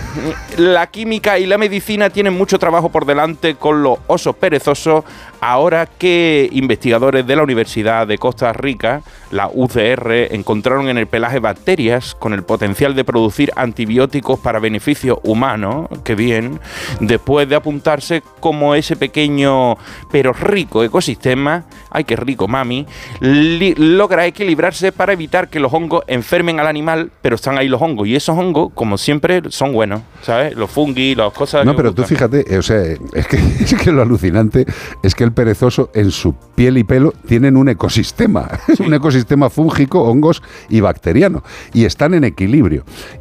La química y la medicina tienen mucho trabajo por delante con los osos perezosos. Ahora que investigadores de la Universidad de Costa Rica, la UCR, encontraron en el pelaje bacterias con el potencial de producir antibióticos para beneficio humano, que bien, después de apuntarse como ese pequeño pero rico ecosistema, ay que rico mami, logra equilibrarse para evitar que los hongos enfermen al animal, pero están ahí los hongos y esos hongos, como siempre, son buenos, ¿sabes? Los fungi, las cosas... No, pero tú fíjate, eh, o sea, es que, es que lo alucinante es que el perezoso en su piel y pelo tienen un ecosistema, un ecosistema fúngico, hongos y bacteriano, y están en equilibrio.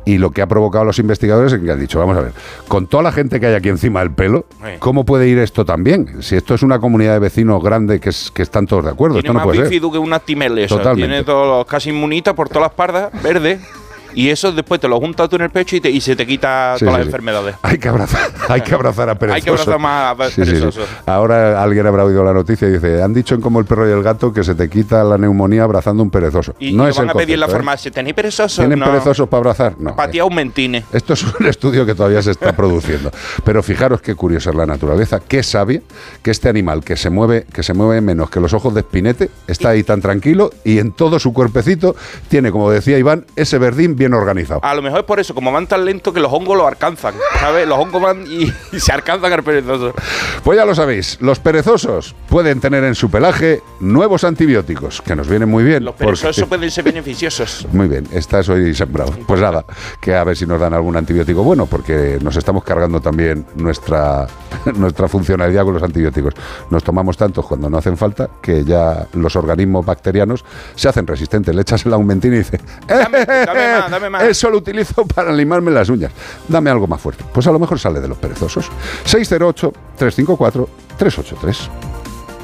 Y lo que ha provocado a los investigadores es que han dicho, vamos a ver, con toda la gente que hay aquí encima del pelo, ¿cómo puede ir esto también? Si esto es una comunidad de vecinos grande que, es- que están todos de acuerdo, Tiene esto no más puede ser. que una timelesa. Totalmente. Tiene todos casi inmunitas por todas las pardas, verde. Y eso después te lo juntas tú en el pecho y, te- y se te quita Sí, todas sí, las enfermedades. Hay que abrazar, hay que abrazar a perezoso. Hay que abrazar más a perezoso. Ahora alguien habrá oído la noticia y dice, han dicho en como el perro y el gato que se te quita la neumonía abrazando un perezoso. Y, no y es van el a pedir en la ¿eh? farmacia. ¿Tenéis perezosos? ¿Tienen No. perezosos para abrazar? No. Patía un mentine. Esto es un estudio que todavía se está produciendo. Pero fijaros qué curiosa es la naturaleza, qué sabia que este animal que se mueve, que se mueve menos que los ojos de espinete, está ahí tan tranquilo y en todo su cuerpecito tiene, como decía Iván, ese verdín bien organizado. A lo mejor es por eso, como van tan lento que los hongos lo alcanzan. ¿Sabes? Los hongos van y, y se alcanzan al perezoso. Pues ya lo sabéis, los perezosos pueden tener en su pelaje nuevos antibióticos, que nos vienen muy bien. Los porque- perezosos pueden ser beneficiosos. Muy bien, estás hoy sembrado. Pues nada, que a ver si nos dan algún antibiótico bueno, porque nos estamos cargando también nuestra, nuestra funcionalidad con los antibióticos. Nos tomamos tantos cuando no hacen falta que ya los organismos bacterianos se hacen resistentes. Le echas el aumentín y dice, Dame, dame más, dame más. eso lo utilizo para limarme las uñas. Dame algo más fuerte. Pues a lo mejor sale de los perezosos. 608-354-383.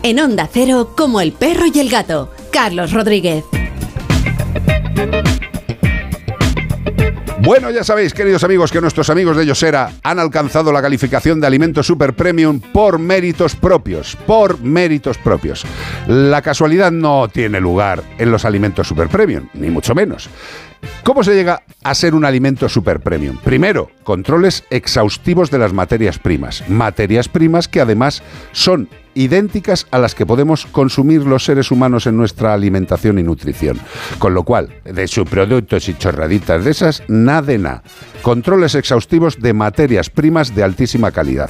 En Onda Cero, como el perro y el gato. Carlos Rodríguez. Bueno, ya sabéis, queridos amigos, que nuestros amigos de Yosera han alcanzado la calificación de alimento super premium por méritos propios. Por méritos propios. La casualidad no tiene lugar en los alimentos super premium, ni mucho menos. ¿Cómo se llega a ser un alimento super premium? Primero, controles exhaustivos de las materias primas. Materias primas que además son idénticas a las que podemos consumir los seres humanos en nuestra alimentación y nutrición. Con lo cual, de subproductos y chorraditas de esas, nada de nada. Controles exhaustivos de materias primas de altísima calidad.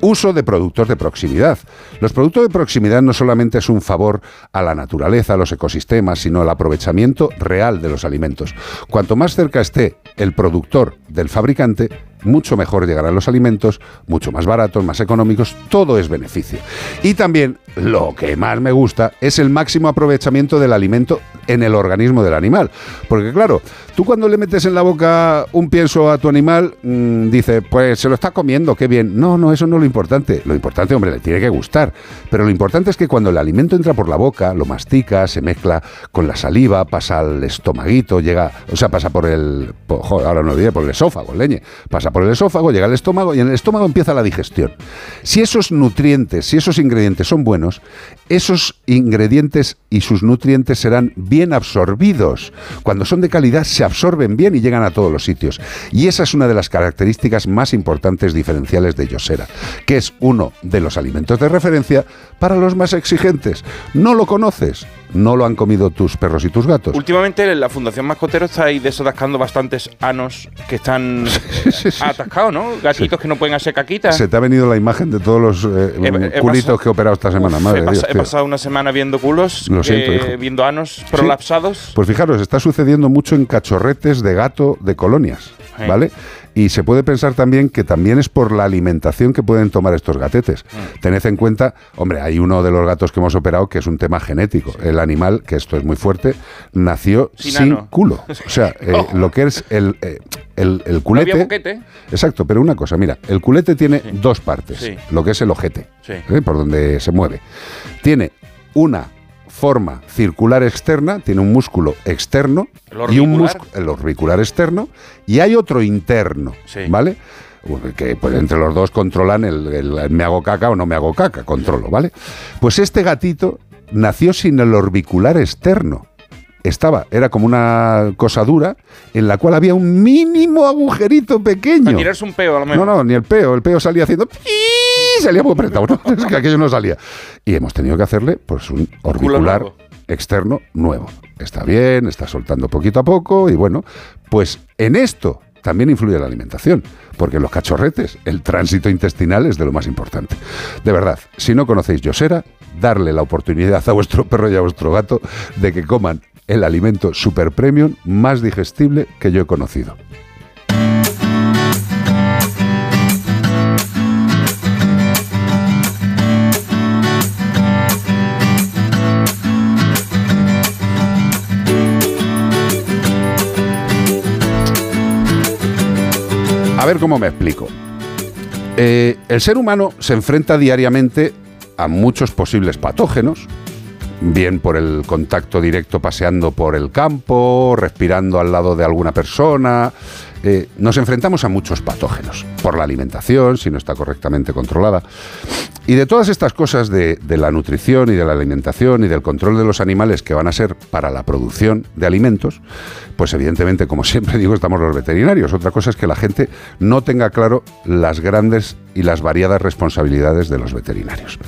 Uso de productos de proximidad. Los productos de proximidad no solamente es un favor a la naturaleza, a los ecosistemas, sino el aprovechamiento real de los alimentos. Cuanto más cerca esté el productor del fabricante, mucho mejor llegarán los alimentos, mucho más baratos, más económicos, todo es beneficio. Y también, lo que más me gusta, es el máximo aprovechamiento del alimento en el organismo del animal. Porque claro, tú cuando le metes en la boca un pienso a tu animal, mm, dice, pues se lo está comiendo, qué bien. No, no, eso no es lo importante. Lo importante, hombre, le tiene que gustar. Pero lo importante es que cuando el alimento entra por la boca, lo mastica, se mezcla con la saliva, pasa al estomaguito, llega, o sea, pasa por el, joder, ahora no olvidé, por el esófago, leñe, pasa por el esófago, llega al estómago y en el estómago empieza la digestión. Si esos nutrientes, si esos ingredientes son buenos, esos ingredientes y sus nutrientes serán bien absorbidos. Cuando son de calidad se absorben bien y llegan a todos los sitios. Y esa es una de las características más importantes diferenciales de Yosera, que es uno de los alimentos de referencia para los más exigentes. ¿No lo conoces? ¿No lo han comido tus perros y tus gatos? Últimamente la Fundación Mascotero está ahí desatascando bastantes anos que están atascados, ¿no? Gatitos que no pueden hacer caquita. Se te ha venido la imagen de todos los eh, He- he culitos pasado- que he operado esta semana, Uf, madre he, pas- he pasado una semana viendo culos, Lo siento, eh, hijo. viendo anos prolapsados. Pues fijaros, está sucediendo mucho en cachorretes de gato de colonias, Sí. Y se puede pensar también que también es por la alimentación que pueden tomar estos gatetes. Mm. Tened en cuenta, hombre, hay uno de los gatos que hemos operado que es un tema genético. El animal, que esto es muy fuerte, nació Sin culo. O sea, eh, Oh. lo que es el, eh, el, el culete... Exacto, pero una cosa, mira, el culete tiene dos partes, Sí. lo que es el ojete. ¿eh? por donde se mueve. Tiene una forma circular externa, tiene un músculo externo ¿El y un músculo el orbicular externo y hay otro interno, ¿vale? Que pues, entre los dos controlan el, el- el me hago caca o no me hago caca, controlo, ¿vale? Pues este gatito nació sin el orbicular externo. Estaba, era como una cosa dura en la cual había un mínimo agujerito pequeño. Para tirarse un peo, a lo mejor. No, no, ni el peo. El peo salía haciendo... pi, Salía muy apretado, ¿no? Es que aquello no salía. Y hemos tenido que hacerle pues un orbicular externo nuevo. Está bien, está soltando poquito a poco y bueno, pues en esto también influye la alimentación, porque en los cachorretes el tránsito intestinal es de lo más importante. De verdad, si no conocéis Yosera, darle la oportunidad a vuestro perro y a vuestro gato de que coman el alimento super premium más digestible que yo he conocido. A ver cómo me explico. Eh, el ser humano se enfrenta diariamente a muchos posibles patógenos, bien por el contacto directo paseando por el campo, respirando al lado de alguna persona. Eh, nos enfrentamos a muchos patógenos, por la alimentación, si no está correctamente controlada. Y de todas estas cosas de, la nutrición y de la alimentación y del control de los animales que van a ser para la producción de alimentos, pues evidentemente, como siempre digo, estamos los veterinarios. Otra cosa es que la gente no tenga claro las grandes y las variadas responsabilidades de los veterinarios.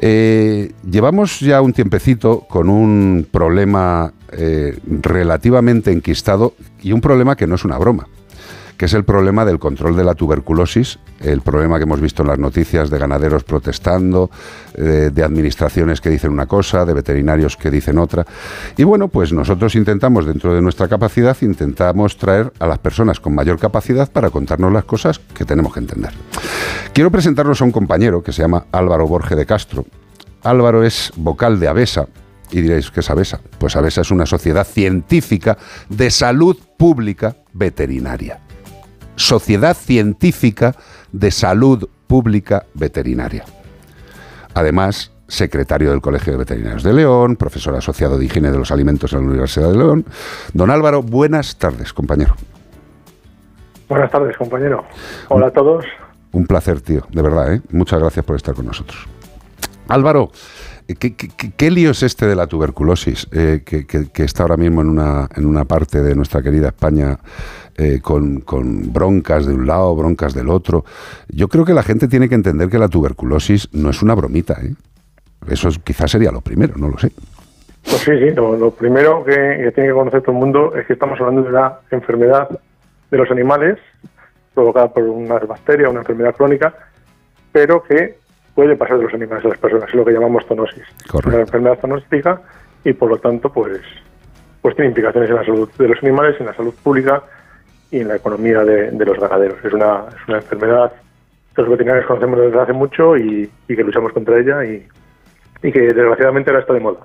Eh, llevamos ya un tiempecito con un problema eh, relativamente enquistado y un problema que no es una broma que es el problema del control de la tuberculosis, el problema que hemos visto en las noticias de ganaderos protestando, eh, de administraciones que dicen una cosa, de veterinarios que dicen otra. Y bueno, pues nosotros intentamos, dentro de nuestra capacidad, intentamos traer a las personas con mayor capacidad para contarnos las cosas que tenemos que entender. Quiero presentaros a un compañero que se llama Álvaro Borge de Castro. Álvaro es vocal de Avesa, y diréis, ¿qué es Avesa? Pues Avesa es una sociedad científica de salud pública veterinaria. Sociedad Científica de Salud Pública Veterinaria. Además, secretario del Colegio de Veterinarios de León, profesor asociado de Higiene de los Alimentos en la Universidad de León. Don Álvaro, buenas tardes, compañero. Buenas tardes, compañero. Hola a todos. Un placer, tío, de verdad, ¿eh? Muchas gracias por estar con nosotros. Álvaro, ¿qué, qué- qué- lío es este de la tuberculosis eh, que, que- que está ahora mismo en una, en una parte de nuestra querida España eh, con, con broncas de un lado, broncas del otro? Yo creo que la gente tiene que entender que la tuberculosis no es una bromita, ¿eh? Eso es- quizás sería lo primero, no lo sé. Pues sí, sí, lo, lo primero que, que tiene que conocer todo el mundo es que estamos hablando de una enfermedad de los animales provocada por una bacteria, una enfermedad crónica, pero que puede pasar de los animales a las personas, es lo que llamamos zoonosis. Una enfermedad zoonóstica y por lo tanto pues, pues tiene implicaciones en la salud de los animales, en la salud pública y en la economía de, de los ganaderos. Es una, es una enfermedad que los veterinarios conocemos desde hace mucho y, y que luchamos contra ella y, y que desgraciadamente ahora está de moda.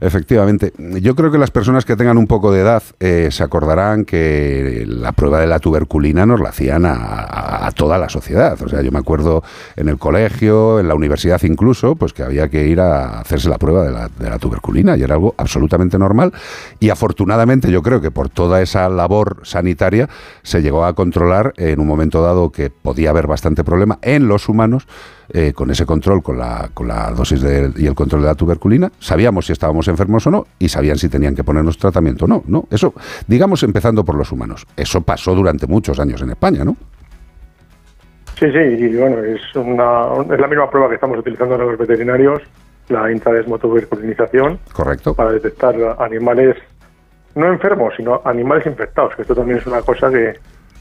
Efectivamente. Yo creo que las personas que tengan un poco de edad eh, se acordarán que la prueba de la tuberculina nos la hacían a, a- toda la sociedad. O sea, yo me acuerdo en el colegio, en la universidad incluso, pues que había que ir a hacerse la prueba de la, de la tuberculina y era algo absolutamente normal. Y afortunadamente yo creo que por toda esa labor sanitaria se llegó a controlar en un momento dado que podía haber bastante problema en los humanos eh, con ese control, con la, con la dosis de- y el control de la tuberculina, sabíamos si estábamos enfermos o no y sabían si tenían que ponernos tratamiento o no. ¿no? Eso, digamos, empezando por los humanos. Eso pasó durante muchos años en España, ¿no? Sí, sí, y bueno, es, una, es la misma prueba que estamos utilizando ahora los veterinarios, la intradesmotuberculinización, Correcto. para detectar animales no enfermos, sino animales infectados, que esto también es una cosa que,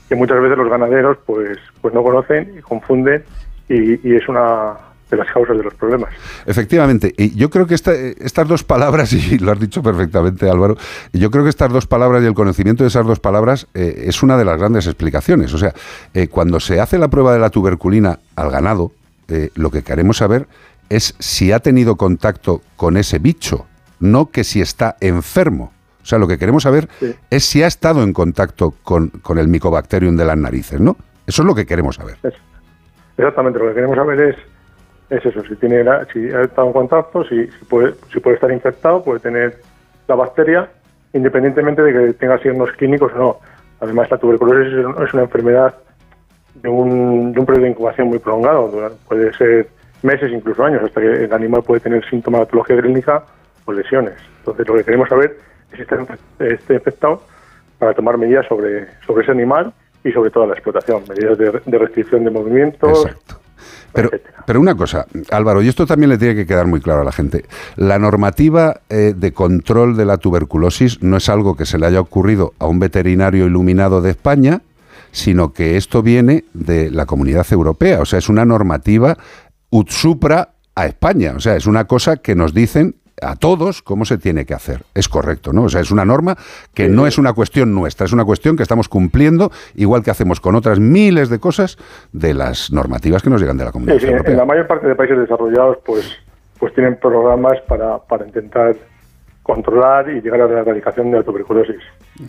que muchas veces los ganaderos pues, pues no conocen y confunden y, y es una de las causas de los problemas. Efectivamente, y yo creo que esta- estas dos palabras, y lo has dicho perfectamente Álvaro, yo creo que estas dos palabras y el conocimiento de esas dos palabras eh, es una de las grandes explicaciones. O sea, eh, cuando se hace la prueba de la tuberculina al ganado, eh, lo que queremos saber es si ha tenido contacto con ese bicho, no que si está enfermo. O sea, lo que queremos saber es si ha estado en contacto con, con el Mycobacterium de las narices, ¿no? Eso es lo que queremos saber. Exactamente, lo que queremos saber es es eso, si tiene la- si ha estado en contacto, si, puede, si puede estar infectado, puede tener la bacteria, independientemente de que tenga signos clínicos o no. Además, la tuberculosis es un- es una enfermedad de un, de un periodo de incubación muy prolongado, puede ser meses, incluso años, hasta que el animal puede tener sintomatología clínica o lesiones. Entonces, lo que queremos saber es si está esté infectado para tomar medidas sobre, sobre ese animal y sobre todo la explotación, medidas de, de restricción de movimientos. Pero, pero una cosa, Álvaro, y esto también le tiene que quedar muy claro a la gente. La normativa eh, de control de la tuberculosis no es algo que se le haya ocurrido a un veterinario iluminado de España, sino que esto viene de la comunidad europea. O sea, es una normativa ut supra a España. O sea, es una cosa que nos dicen a todos cómo se tiene que hacer. Es correcto, ¿no? O sea, es una norma que no es una cuestión nuestra, es una cuestión que estamos cumpliendo, igual que hacemos con otras miles de cosas de las normativas que nos llegan de la comunidad Sí, sí, en europea. la mayor parte de países desarrollados pues, pues tienen programas para, para intentar controlar y llegar a la erradicación de la tuberculosis.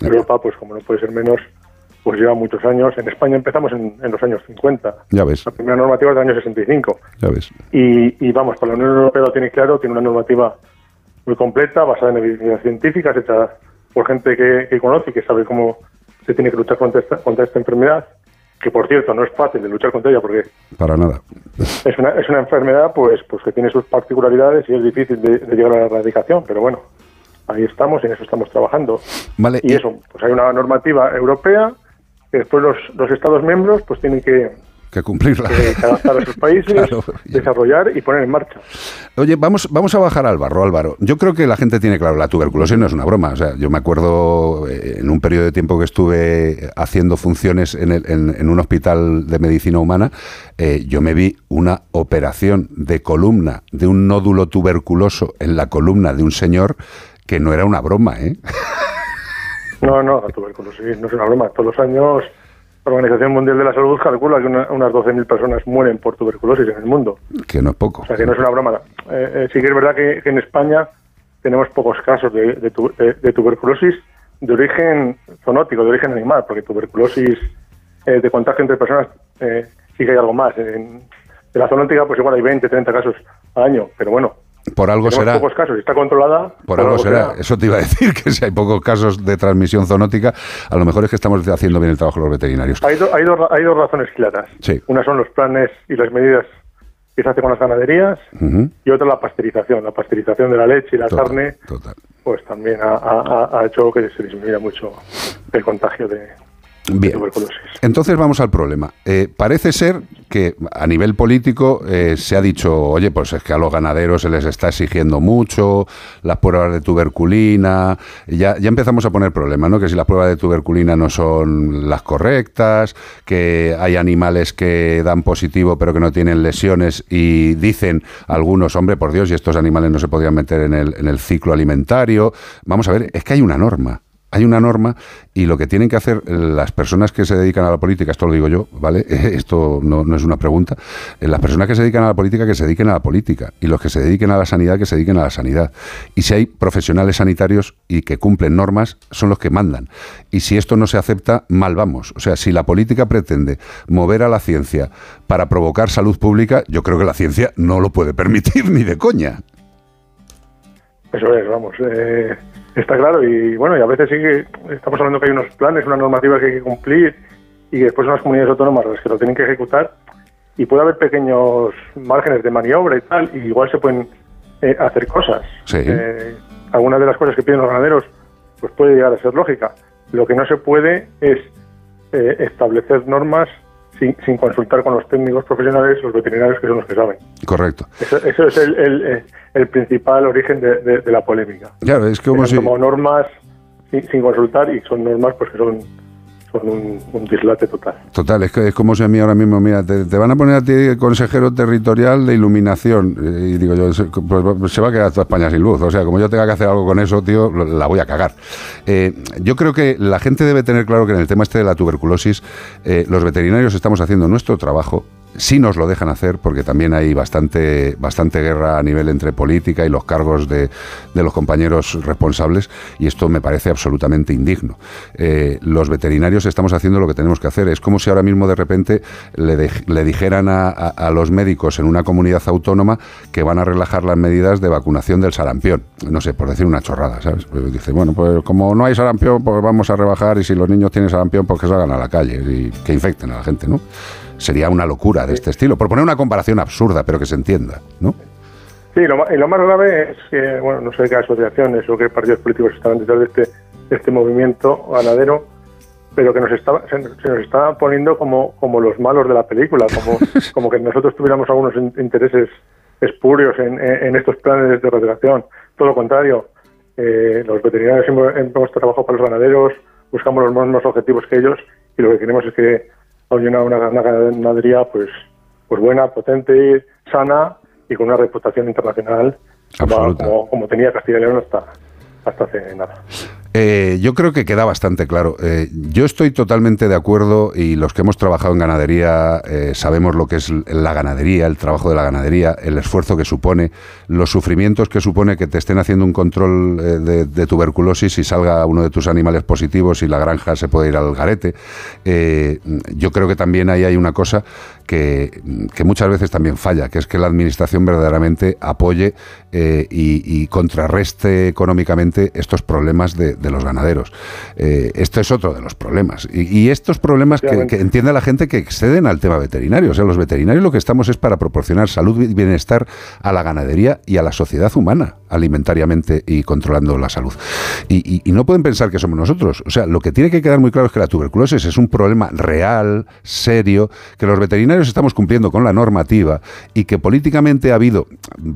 Europa, pues como no puede ser menos, pues lleva muchos años. En España empezamos en, en los años 50. Ya ves, La primera normativa es del año 65. ya ves. Y, y vamos, para la Unión Europea lo tiene claro, tiene una normativa muy completa, basada en evidencias científicas, hecha por gente que, que conoce y que sabe cómo se tiene que luchar contra esta, contra esta enfermedad, que por cierto no es fácil de luchar contra ella porque Para nada. es una, es una enfermedad pues, pues que tiene sus particularidades y es difícil de, de llegar a la erradicación, pero bueno, ahí estamos y en eso estamos trabajando. Vale, Y eso, pues hay una normativa europea que después los, los Estados miembros pues tienen que, Que cumplirla. que adaptar a sus países, Claro. desarrollar y poner en marcha. Oye, vamos, vamos a bajar al barro, Álvaro. Yo creo que la gente tiene claro, la tuberculosis no es una broma. O sea, yo me acuerdo eh, en un periodo de tiempo que estuve haciendo funciones en, el- en- en un hospital de medicina humana, eh, yo me vi una operación de columna de un nódulo tuberculoso en la columna de un señor que no era una broma, ¿eh? No, no, la tuberculosis no es una broma. Todos los años la Organización Mundial de la Salud calcula que una- unas 12.000 personas mueren por tuberculosis en el mundo. Que no es poco. O sea, que no es una broma. Eh, eh, sí que es verdad que, que en España tenemos pocos casos de, de tu- de- de tuberculosis de origen zoonótico, de origen animal, porque tuberculosis eh, de contagio entre personas eh, sí que hay algo más. En, de la zoonótica, pues igual hay 20, 30 casos al año, pero bueno, Por algo tenemos será. pocos casos está controlada. Por algo será. Eso te iba a decir, que si hay pocos casos de transmisión zoonótica, a lo mejor es que estamos haciendo bien el trabajo los veterinarios. Hay, do- hay, dos, ra- hay dos razones claras. Sí. Una son los planes y las medidas que se hacen con las ganaderías Ujú. y otra la pasteurización. La pasteurización de la leche y la Total, carne pues también ha, ha- ha- hecho que se disminuya mucho el contagio de, de Bien. Entonces vamos al problema. Eh, parece ser que a nivel político eh, se ha dicho, oye, pues es que a los ganaderos se les está exigiendo mucho, las pruebas de tuberculina, ya, ya empezamos a poner problemas, ¿no? Que si las pruebas de tuberculina no son las correctas, que hay animales que dan positivo pero que no tienen lesiones y dicen algunos, hombre, por Dios, y estos animales no se podrían meter en el, en el ciclo alimentario. Vamos a ver, es que hay una norma. Hay una norma y lo que tienen que hacer las personas que se dedican a la política, esto lo digo yo, ¿vale? Esto no, es una pregunta. Eh, Las personas que se dedican a la política, que se dediquen a la política. Y los que se dediquen a la sanidad, que se dediquen a la sanidad. Y si hay profesionales sanitarios y que cumplen normas, son los que mandan. Y si esto no se acepta, mal vamos. O sea, si la política pretende mover a la ciencia para provocar salud pública, yo creo que la ciencia no lo puede permitir ni de coña. Eso es, vamos. eh, está claro y bueno, y a veces sí que estamos hablando que hay unos planes, una normativa que hay que cumplir y que después son las comunidades autónomas las que lo tienen que ejecutar y puede haber pequeños márgenes de maniobra y tal, y igual se pueden eh, hacer cosas. Sí. Eh, algunas de las cosas que piden los ganaderos pues puede llegar a ser lógica. Lo que no se puede es eh, establecer normas sin, sin consultar con los técnicos profesionales, los veterinarios, que son los que saben. Correcto. Eso, eso es el, el- el- el principal origen de, de- de la polémica. Claro, es como Que si... tomado normas sin, sin consultar y son normas pues que son, son un, dislate total. Total, es que es como si a mí ahora mismo, mira, te, van a poner a ti consejero territorial de iluminación. eh, Y digo yo, se- pues se va a quedar toda España sin luz. O sea, como yo tenga que hacer algo con eso, tío, la voy a cagar. Eh, yo creo que la gente debe tener claro que en el tema este de la tuberculosis, eh, los veterinarios estamos haciendo nuestro trabajo sí nos lo dejan hacer porque también hay bastante, bastante guerra a nivel entre política y los cargos de, de los compañeros responsables y esto me parece absolutamente indigno. Eh, los veterinarios estamos haciendo lo que tenemos que hacer. Es como si ahora mismo de repente le, dijeran a, a- a los médicos en una comunidad autónoma que van a relajar las medidas de vacunación del sarampión. No sé, por decir una chorrada, ¿sabes? Pues dice, bueno, pues como no hay sarampión, pues vamos a rebajar y si los niños tienen sarampión, pues que salgan a la calle y que infecten a la gente, ¿no? Sería una locura de este estilo. Por poner una comparación absurda, pero que se entienda, ¿no? Sí, lo, y lo más grave es que, bueno, no sé qué asociaciones o qué partidos políticos están detrás de este, de este movimiento ganadero, pero que nos está, se, se nos está poniendo como, como los malos de la película, como, como que nosotros tuviéramos algunos in- intereses espurios en, en- en estos planes de erradicación. Todo lo contrario, eh, los veterinarios hemos, hemos trabajado para los ganaderos, buscamos los mismos objetivos que ellos y lo que queremos es que haya una, una, una ganadería pues, pues buena, potente, sana y con una reputación internacional como, como tenía Castilla y León hasta, hasta hace nada. Eh, yo creo que queda bastante claro. Eh, yo estoy totalmente de acuerdo y los que hemos trabajado en ganadería eh, sabemos lo que es la ganadería, el trabajo de la ganadería, el esfuerzo que supone, los sufrimientos que supone que te estén haciendo un control de, tuberculosis y salga uno de tus animales positivos y la granja se puede ir al garete. Yo creo que también ahí hay una cosa que, muchas veces también falla, que es que la administración verdaderamente apoye y, y contrarreste económicamente estos problemas de, de los ganaderos. Eh, esto es otro de los problemas. Y, y estos problemas que, que entiende la gente que exceden al tema veterinario. O sea, los veterinarios lo que estamos es para proporcionar salud y bienestar a la ganadería y a la sociedad humana, alimentariamente y controlando la salud. Y, no pueden pensar que somos nosotros. O sea, lo que tiene que quedar muy claro es que la tuberculosis es un problema real, serio, que los veterinarios estamos cumpliendo con la normativa y que políticamente ha habido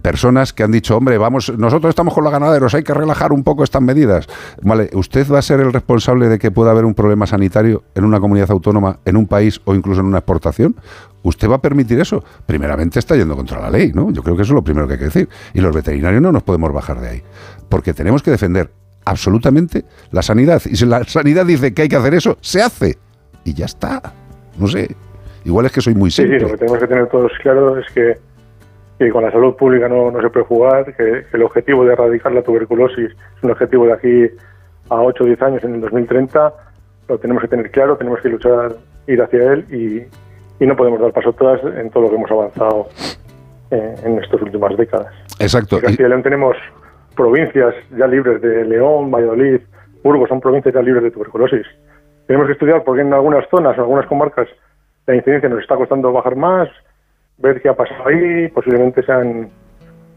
personas que han dicho, hombre, vamos, nosotros estamos con los ganaderos, hay que relajar un poco estas medidas. Vale, ¿usted va a ser el responsable de que pueda haber un problema sanitario en una comunidad autónoma, en un país o incluso en una exportación? ¿Usted va a permitir eso? Primeramente está yendo contra la ley, ¿no? Yo creo que eso es lo primero que hay que decir. Y los veterinarios no nos podemos bajar de ahí. Porque tenemos que defender absolutamente la sanidad. Y si la sanidad dice que hay que hacer eso, se hace. Y ya está. No sé. Igual es que soy muy Sí, sí, simple. lo que tenemos que tener todos claro es que, que con la salud pública no, no se puede jugar, que, que el objetivo de erradicar la tuberculosis es un objetivo de aquí a 8 o 10 años, en el 2030, lo tenemos que tener claro, tenemos que luchar, ir hacia él y, y no podemos dar paso atrás en todo lo que hemos avanzado eh, en estas últimas décadas. Exacto. En Castilla y León tenemos provincias ya libres de León, Valladolid, Burgos, son provincias ya libres de tuberculosis. Tenemos que estudiar porque en algunas zonas, en algunas comarcas, la incidencia nos está costando bajar más, ver qué ha pasado ahí, posiblemente sean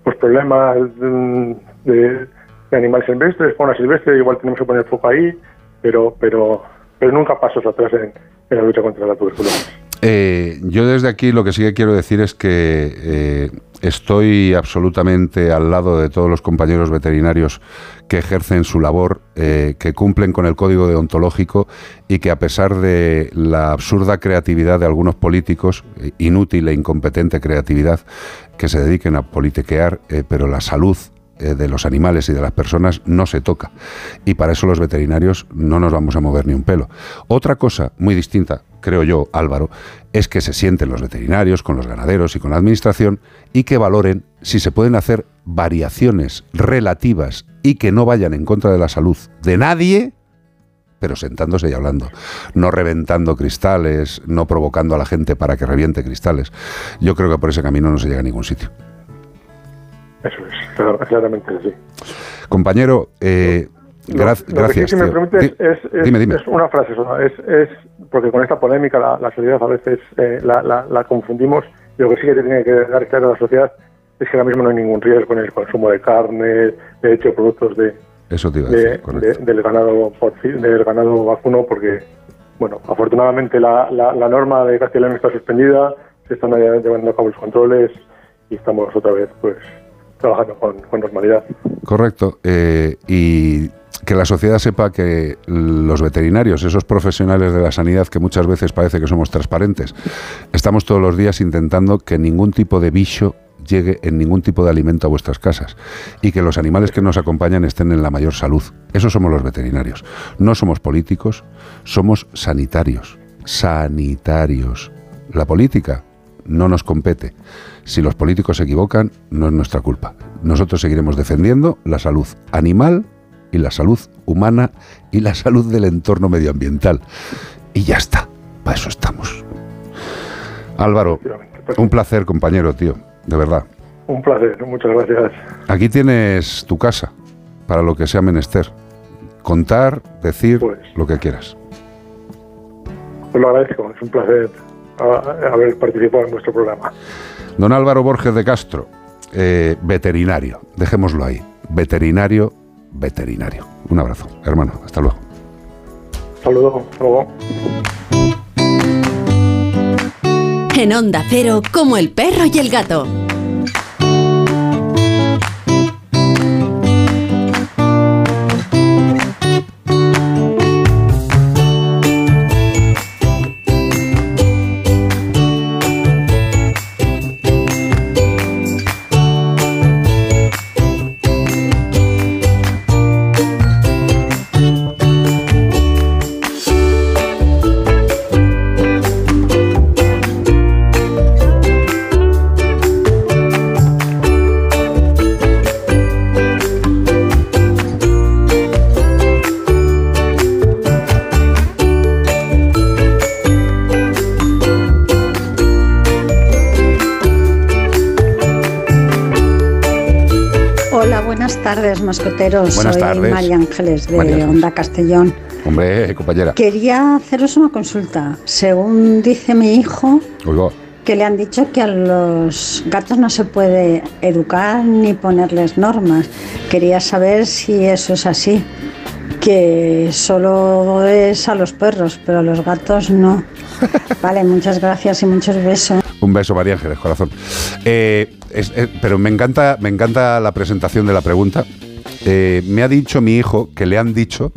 pues problemas de, de animales silvestres, fauna silvestre, igual tenemos que poner foco ahí, pero pero pero nunca pasos atrás en, en la lucha contra la tuberculosis. Eh, yo desde aquí lo que sí que quiero decir es que eh, estoy absolutamente al lado de todos los compañeros veterinarios que ejercen su labor, eh, que cumplen con el código deontológico y que a pesar de la absurda creatividad de algunos políticos, inútil e incompetente creatividad, que se dediquen a politiquear, pero la salud de los animales y de las personas no se toca. Y para eso los veterinarios no nos vamos a mover ni un pelo. Otra cosa muy distinta, creo yo, Álvaro, es que se sienten los veterinarios con los ganaderos y con la administración y que valoren si se pueden hacer variaciones relativas y que no vayan en contra de la salud de nadie pero sentándose y hablando, no reventando cristales, no provocando a la gente para que reviente cristales. Yo creo que por ese camino no se llega a ningún sitio. Eso es, claramente así. Compañero, eh, gra- lo gracias. que sí, si me permites, es, es- dime, dime. es una frase sola. Es, es porque con esta polémica la, la sociedad a veces eh, la, la- la confundimos. Y lo que sí que tiene que dar claro a la sociedad es que ahora mismo no hay ningún riesgo en el consumo de carne, de hecho, productos de, Eso te iba a de- decir, correcto. de- del ganado del ganado vacuno, porque, bueno, afortunadamente la, la, la norma de Castilla y León está suspendida, se están llevando a cabo los controles y estamos otra vez, pues, trabajando con, con normalidad. Correcto. eh, y que la sociedad sepa que los veterinarios, esos profesionales de la sanidad que muchas veces parece que somos transparentes, estamos todos los días intentando que ningún tipo de bicho llegue en ningún tipo de alimento a vuestras casas y que los animales que nos acompañan estén en la mayor salud. Eso somos los veterinarios. No somos políticos, somos sanitarios. Sanitarios. La política no nos compete. Si los políticos se equivocan, no es nuestra culpa. Nosotros seguiremos defendiendo la salud animal y la salud humana y la salud del entorno medioambiental. Y ya está, para eso estamos. Álvaro, un placer, compañero, tío, de verdad. Un placer, muchas gracias. Aquí tienes tu casa, para lo que sea menester. Contar, decir lo que quieras. Pues lo agradezco, es un placer a- haber participado en vuestro programa. Don Álvaro Borges de Castro, eh, veterinario, dejémoslo ahí. Veterinario, veterinario. Un abrazo, hermano, hasta luego. Saludos, hasta luego. En Onda Cero, como el perro y el gato. Mascoteros. Buenas Soy tardes. María Ángeles de María. Onda Castellón. Hombre, compañera. Quería haceros una consulta. Según dice mi hijo, Oigo, que le han dicho que a los gatos no se puede educar ni ponerles normas. Quería saber si eso es así. Que solo es a los perros, pero a los gatos no. Vale, muchas gracias y muchos besos. un beso, María Ángeles, corazón. Eh, es- eh, pero me encanta, me encanta la presentación de la pregunta. Eh, me ha dicho mi hijo que le han dicho.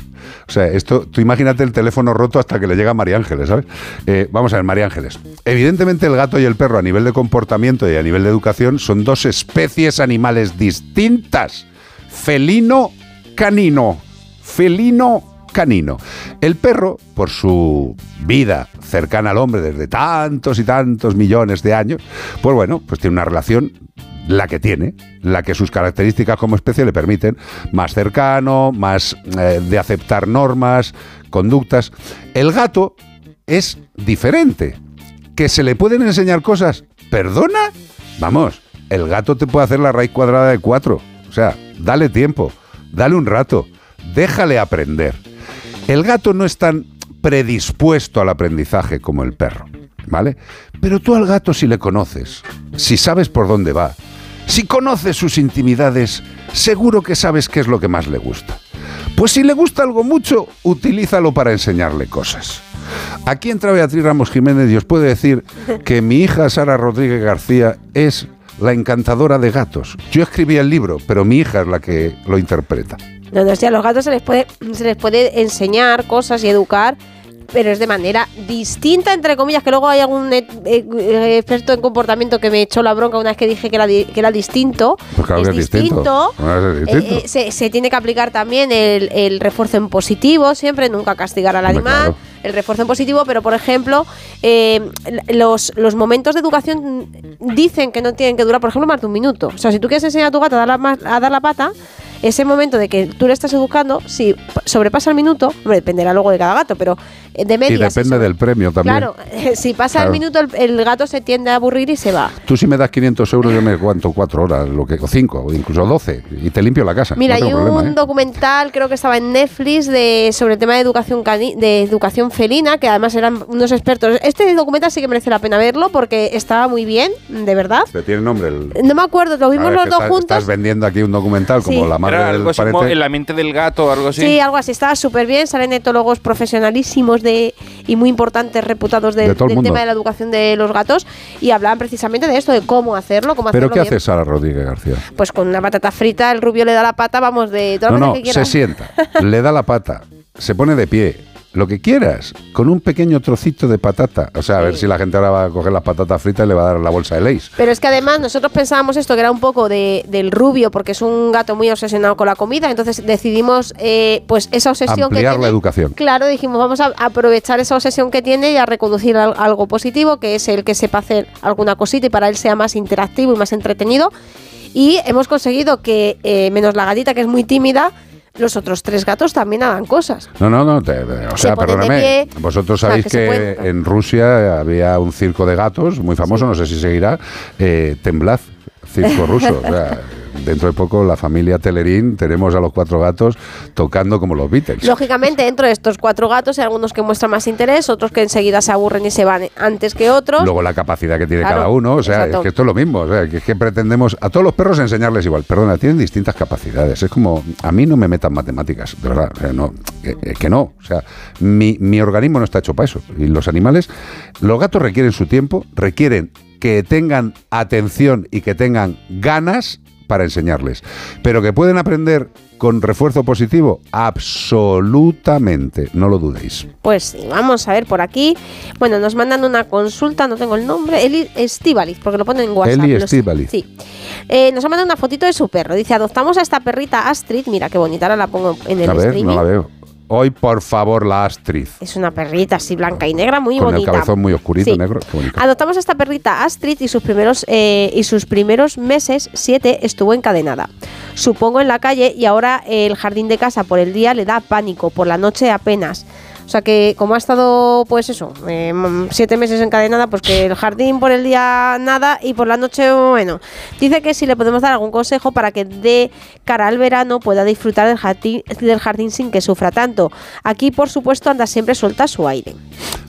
O sea, esto, tú imagínate el teléfono roto hasta que le llega María Ángeles, ¿sabes? Eh, vamos a ver, María Ángeles. Evidentemente, el gato y el perro, a nivel de comportamiento y a nivel de educación, son dos especies animales distintas. Felino, canino. Felino, canino. El perro, por su vida cercana al hombre desde tantos y tantos millones de años, pues bueno, pues tiene una relación la que tiene, la que sus características como especie le permiten, más cercano, más eh, de aceptar normas, conductas. El gato es diferente. ¿Que se le pueden enseñar cosas? ¿Perdona? Vamos, el gato te puede hacer la raíz cuadrada de cuatro. O sea, dale tiempo, dale un rato, déjale aprender. El gato no es tan predispuesto al aprendizaje como el perro, ¿vale? Pero tú al gato si le conoces, si sabes por dónde va, si conoces sus intimidades, seguro que sabes qué es lo que más le gusta. Pues si le gusta algo mucho, utilízalo para enseñarle cosas. Aquí entra Beatriz Ramos Jiménez y os puede decir que mi hija Sara Rodríguez García es la encantadora de gatos. Yo escribí el libro, pero mi hija es la que lo interpreta. No, no, sí, a los gatos se les puede, se les puede enseñar cosas y educar, pero es de manera distinta, entre comillas, que luego hay algún eh, experto en comportamiento que me echó la bronca una vez que dije que era, di- que era distinto. Pues claro que es distinto. Es distinto. Eh, eh, se, se tiene que aplicar también el, el refuerzo en positivo, siempre, nunca castigar al Hombre, animal. claro. El refuerzo en positivo, pero por ejemplo, eh, los, los momentos de educación dicen que no tienen que durar, por ejemplo, más de un minuto. O sea, si tú quieres enseñar a tu gato a dar la, a dar la pata, ese momento de que tú le estás educando, si sobrepasa el minuto, hombre, dependerá luego de cada gato, pero eh, de media. Y depende del premio también. Claro, si pasa Claro. el minuto, el, el gato se tiende a aburrir y se va. Tú si me das 500 euros yo me aguanto cuatro horas, lo que, o cinco, o incluso 12, y te limpio la casa. Mira, no hay un problema, ¿eh? documental, creo que estaba en Netflix, de, sobre el tema de educación cani- de educación felina, que además eran unos expertos. Este documental sí que merece la pena verlo porque estaba muy bien, de verdad. Pero tiene nombre el... No me acuerdo, lo vimos ver, los dos juntos. estás vendiendo aquí un documental como Sí. la madre Era del algo así como en la mente del gato o algo así. Sí, algo así, estaba súper bien. Salen etólogos profesionalísimos de, y muy importantes, reputados del, De todo el del mundo. tema de la educación de los gatos y hablaban precisamente de esto, de cómo hacerlo, cómo ¿Pero hacerlo qué bien. hace Sara Rodríguez García? Pues con una patata frita, el rubio le da la pata, vamos, de todas No, las no, que se sienta, le da la pata, se pone de pie, lo que quieras, con un pequeño trocito de patata. O sea, a ver si la gente ahora va a coger las patatas fritas y le va a dar la bolsa de Lays. Pero es que además nosotros pensábamos esto que era un poco de, del rubio, porque es un gato muy obsesionado con la comida, entonces decidimos eh, pues esa obsesión que tiene. la educación. Claro, dijimos, vamos a aprovechar esa obsesión que tiene y a reconducir al- algo positivo, que es el que sepa hacer alguna cosita y para él sea más interactivo y más entretenido. Y hemos conseguido que, eh, menos la gatita, que es muy tímida, los otros tres gatos también hagan cosas. No, no, no, te- te- o Se sea, perdóname. pie, Vosotros sabéis que en Rusia había un circo de gatos muy famoso, no sé si seguirá, eh, Temblad, circo ruso. O sea, dentro de poco la familia Telerín tenemos a los cuatro gatos tocando como los Beatles. Lógicamente, dentro de estos cuatro gatos hay algunos que muestran más interés, otros que enseguida se aburren y se van antes que otros. Luego la capacidad que tiene Claro, cada uno, o sea, exacto. es que esto es lo mismo, o sea, que es que pretendemos a todos los perros enseñarles igual. Perdona, tienen distintas capacidades. Es como, a mí no me metan matemáticas, de verdad, o sea, no, que, eh, que no. O sea, mi, mi organismo no está hecho para eso. Y los animales, los gatos requieren su tiempo, requieren que tengan atención y que tengan ganas para enseñarles. Pero que pueden aprender con refuerzo positivo, absolutamente, no lo dudéis. Pues sí, vamos a ver por aquí. Bueno, nos mandan una consulta, no tengo el nombre, Eli Estivaliz, porque lo ponen en WhatsApp. Eli. Estíbaliz. Sí. Eh, nos ha mandado una fotito de su perro. Dice, adoptamos a esta perrita Astrid. Mira qué bonita, ahora la pongo en el A ver, streaming. no la veo. Hoy, por favor, la Astrid. Es una perrita así blanca y negra, muy con bonita. el cabezón muy oscurito, Sí. negro. Adoptamos a esta perrita Astrid y sus primeros eh, y sus primeros meses, siete, estuvo encadenada. Supongo en la calle y ahora el jardín de casa por el día le da pánico, por la noche apenas. O sea que como ha estado, pues eso, eh, mm, siete meses encadenada, pues que el jardín por el día nada y por la noche, bueno. Dice que si le podemos dar algún consejo para que de cara al verano pueda disfrutar del jardín, del jardín sin que sufra tanto. Aquí, por supuesto, anda siempre suelta su aire.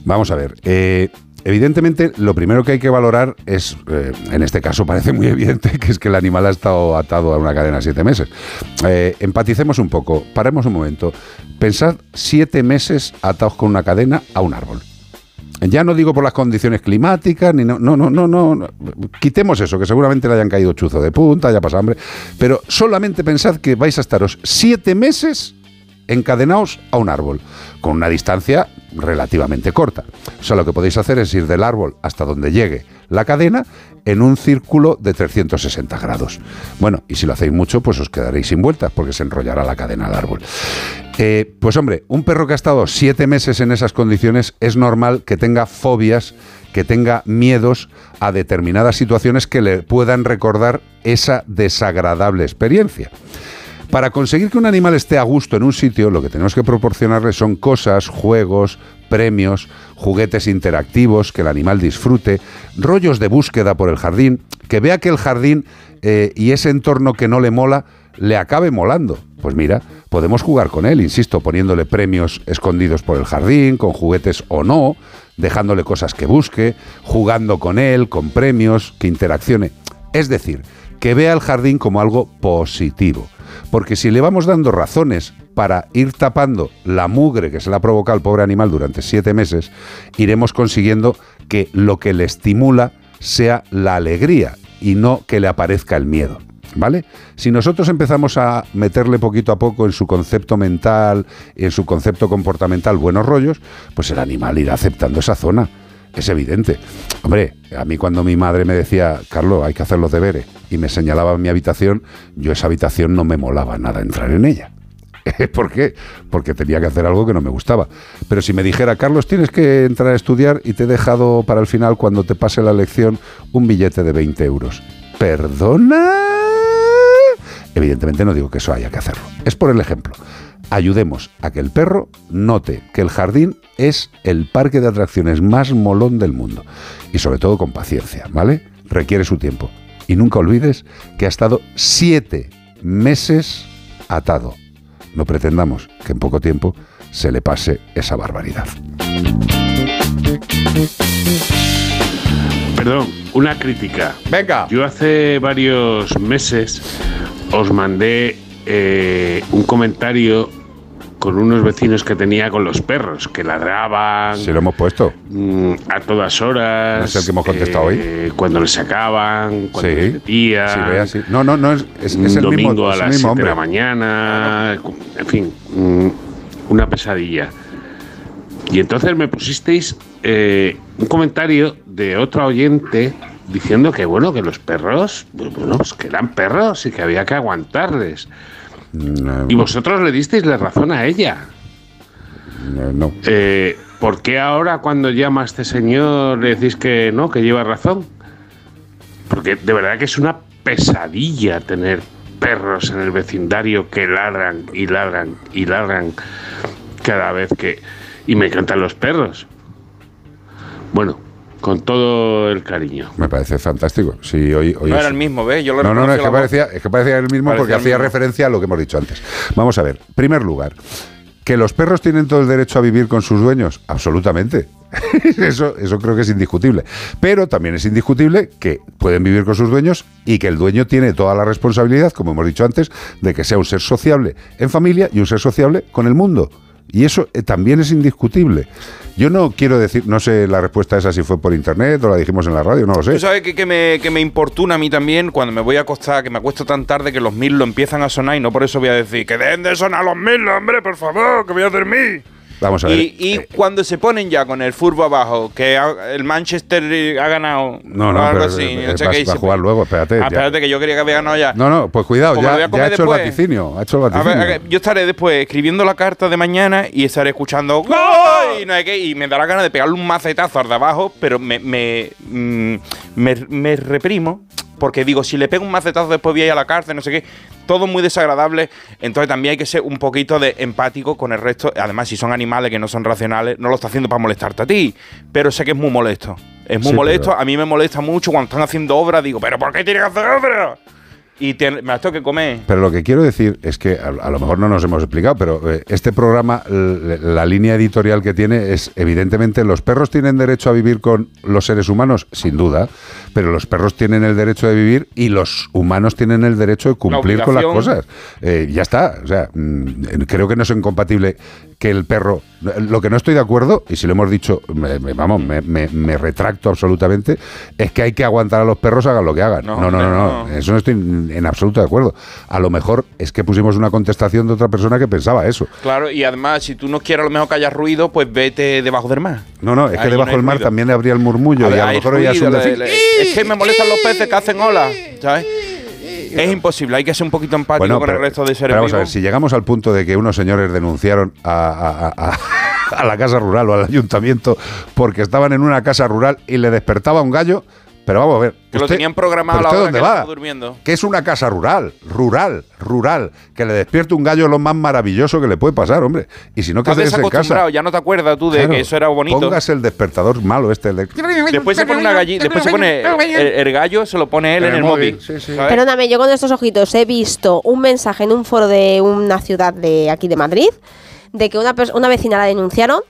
Vamos a ver. eh, evidentemente, lo primero que hay que valorar es, eh, en este caso parece muy evidente, que es que el animal ha estado atado a una cadena siete meses. Eh, empaticemos un poco, paremos un momento. Pensad siete meses atados con una cadena a un árbol. Ya no digo por las condiciones climáticas, ni no, no, no, no, no. Quitemos eso, que seguramente le hayan caído chuzo de punta, haya pasado hambre. Pero solamente pensad que vais a estaros siete meses encadenados a un árbol, con una distancia relativamente corta. O sea, lo que podéis hacer es ir del árbol hasta donde llegue la cadena en un círculo de 360 grados. Bueno, y si lo hacéis mucho, pues os quedaréis sin vueltas, porque se enrollará la cadena al árbol. Eh, pues hombre, un perro que ha estado siete meses en esas condiciones es normal que tenga fobias, que tenga miedos a determinadas situaciones que le puedan recordar esa desagradable experiencia. Para conseguir que un animal esté a gusto en un sitio, lo que tenemos que proporcionarle son cosas, juegos, premios, juguetes interactivos, que el animal disfrute, rollos de búsqueda por el jardín, que vea que el jardín eh, y ese entorno que no le mola le acabe molando. Pues mira, podemos jugar con él, insisto, poniéndole premios escondidos por el jardín, con juguetes o no, dejándole cosas que busque, jugando con él, con premios, que interaccione. Es decir, que vea el jardín como algo positivo. Porque si le vamos dando razones para ir tapando la mugre que se le ha provocado al pobre animal durante siete meses, iremos consiguiendo que lo que le estimula sea la alegría y no que le aparezca el miedo. ¿Vale? Si nosotros empezamos a meterle poquito a poco en su concepto mental, en su concepto comportamental buenos rollos, pues el animal irá aceptando esa zona. Es evidente. Hombre, a mí cuando mi madre me decía, Carlos, hay que hacer los deberes, y me señalaba mi habitación, yo esa habitación no me molaba nada entrar en ella. ¿Por qué? Porque tenía que hacer algo que no me gustaba. Pero si me dijera, Carlos, tienes que entrar a estudiar y te he dejado para el final, cuando te pase la lección, un billete de 20 euros. ¿Perdona? Evidentemente no digo que eso haya que hacerlo. Es por el ejemplo. Ayudemos a que el perro note que el jardín es el parque de atracciones más molón del mundo. Y sobre todo con paciencia, ¿vale? Requiere su tiempo. Y nunca olvides que ha estado siete meses atado. No pretendamos que en poco tiempo se le pase esa barbaridad. Perdón, una crítica. Venga. Yo hace varios meses os mandé eh, un comentario con unos vecinos que tenía con los perros, que ladraban. Se lo hemos puesto. mm, a todas horas. ¿No es el que hemos contestado hoy? eh, Cuando les sacaban, cuando Sí. les metían. Sí, vea, sí. No, no, no, es, es, el domingo mismo, a las mismo 7 de la mañana, en fin, mm, una pesadilla. Y entonces me pusisteis eh, un comentario de otro oyente diciendo que bueno, que los perros, pues, bueno, pues que eran perros y que había que aguantarles. Y vosotros le disteis la razón a ella. No. Eh, ¿Por qué ahora cuando llama a este señor le decís que no, que lleva razón? Porque de verdad que es una pesadilla tener perros en el vecindario que ladran y ladran y ladran cada vez que... Y me encantan los perros. Bueno, con todo el cariño. Me parece fantástico. Sí, hoy, hoy No es- era el mismo, ¿ves? Yo lo No, no, no, es que, parecía, es que parecía el mismo Parecía porque el hacía mismo. referencia a lo que hemos dicho antes. Vamos a ver, primer lugar, que los perros tienen todo el derecho a vivir con sus dueños, absolutamente. eso, eso creo que es indiscutible. Pero también es indiscutible que pueden vivir con sus dueños y que el dueño tiene toda la responsabilidad, como hemos dicho antes, de que sea un ser sociable en familia y un ser sociable con el mundo. Y eso eh, también es indiscutible. Yo no quiero decir, no sé la respuesta esa si fue por internet o la dijimos en la radio, no lo sé. Sabes que, que me, que me importuna a mí también cuando me voy a acostar, que me acuesto tan tarde que los mil lo empiezan a sonar y no por eso voy a decir que dejen de sonar los mil, hombre, por favor, que voy a dormir. Vamos a ver. Y, y cuando se ponen ya con el furbo abajo, que ha- el Manchester ha ganado No, no, o algo pero, así, eh, no sé vas- qué, va a jugar luego, espérate. Ah, espérate, que yo quería que había ganado ya. No, no, pues cuidado, Como ya, ya ha hecho el vaticinio. Ha hecho el vaticinio. a ver, yo estaré después escribiendo la carta de mañana y estaré escuchando ¡Gol! y, no sé qué, y me dará ganas de pegarle un macetazo al de abajo, pero me, me, mm, me, me reprimo. Porque digo, si le pego un macetazo después voy a ir a la cárcel, no sé qué. Todo muy desagradable. Entonces también hay que ser un poquito de empático con el resto. Además, si son animales que no son racionales, no lo está haciendo para molestarte a ti. Pero sé que es muy molesto. Es muy Sí, molesto. pero- A mí me molesta mucho cuando están haciendo obras. Digo, ¿pero por qué tiene que hacer obras? Y te- me las tengo que comer. Pero lo que quiero decir es que a, a lo mejor no nos hemos explicado, pero eh, este programa, l- la línea editorial que tiene es, evidentemente, los perros tienen derecho a vivir con los seres humanos, sin duda, pero los perros tienen el derecho de vivir y los humanos tienen el derecho de cumplir con las cosas. Eh, ya está. O sea, mm, creo que no es incompatible que el perro. Lo que no estoy de acuerdo, y si lo hemos dicho, me- me- vamos, me, me- retracto absolutamente, es que hay que aguantar a los perros hagan lo que hagan. No, no, no, no. no. Eso no estoy en absoluto de acuerdo. A lo mejor es que pusimos una contestación de otra persona que pensaba eso. Claro, y además, si tú no quieres a lo mejor que haya ruido, pues vete debajo del mar. No, no, es que Ahí debajo del mar ruido. también habría el murmullo A y a lo mejor le- decir, le- es que me molestan los peces que hacen olas, ¿sabes? Es imposible, hay que ser un poquito empático Bueno, con pero- el resto de seres vamos a ver, vivos. si llegamos al punto de que unos señores denunciaron a, a- a- a- a la casa rural o al ayuntamiento porque estaban en una casa rural y le despertaba un gallo, pero vamos a ver. Que lo tenían programado a ¿pero la hora que dónde él va? estaba durmiendo. Que es una casa rural, rural, rural. Que le despierte un gallo es lo más maravilloso que le puede pasar, hombre. Y si no, que en casa. ya no te acuerdas tú de Claro, que eso era bonito. Pongas el despertador malo este. el de- Después se pone una gallina, después se pone el, el gallo, se lo pone él en el móvil. ¿sabes? Perdóname, yo con estos ojitos he visto un mensaje en un foro de una ciudad de aquí de Madrid de que una, una vecina la denunciaron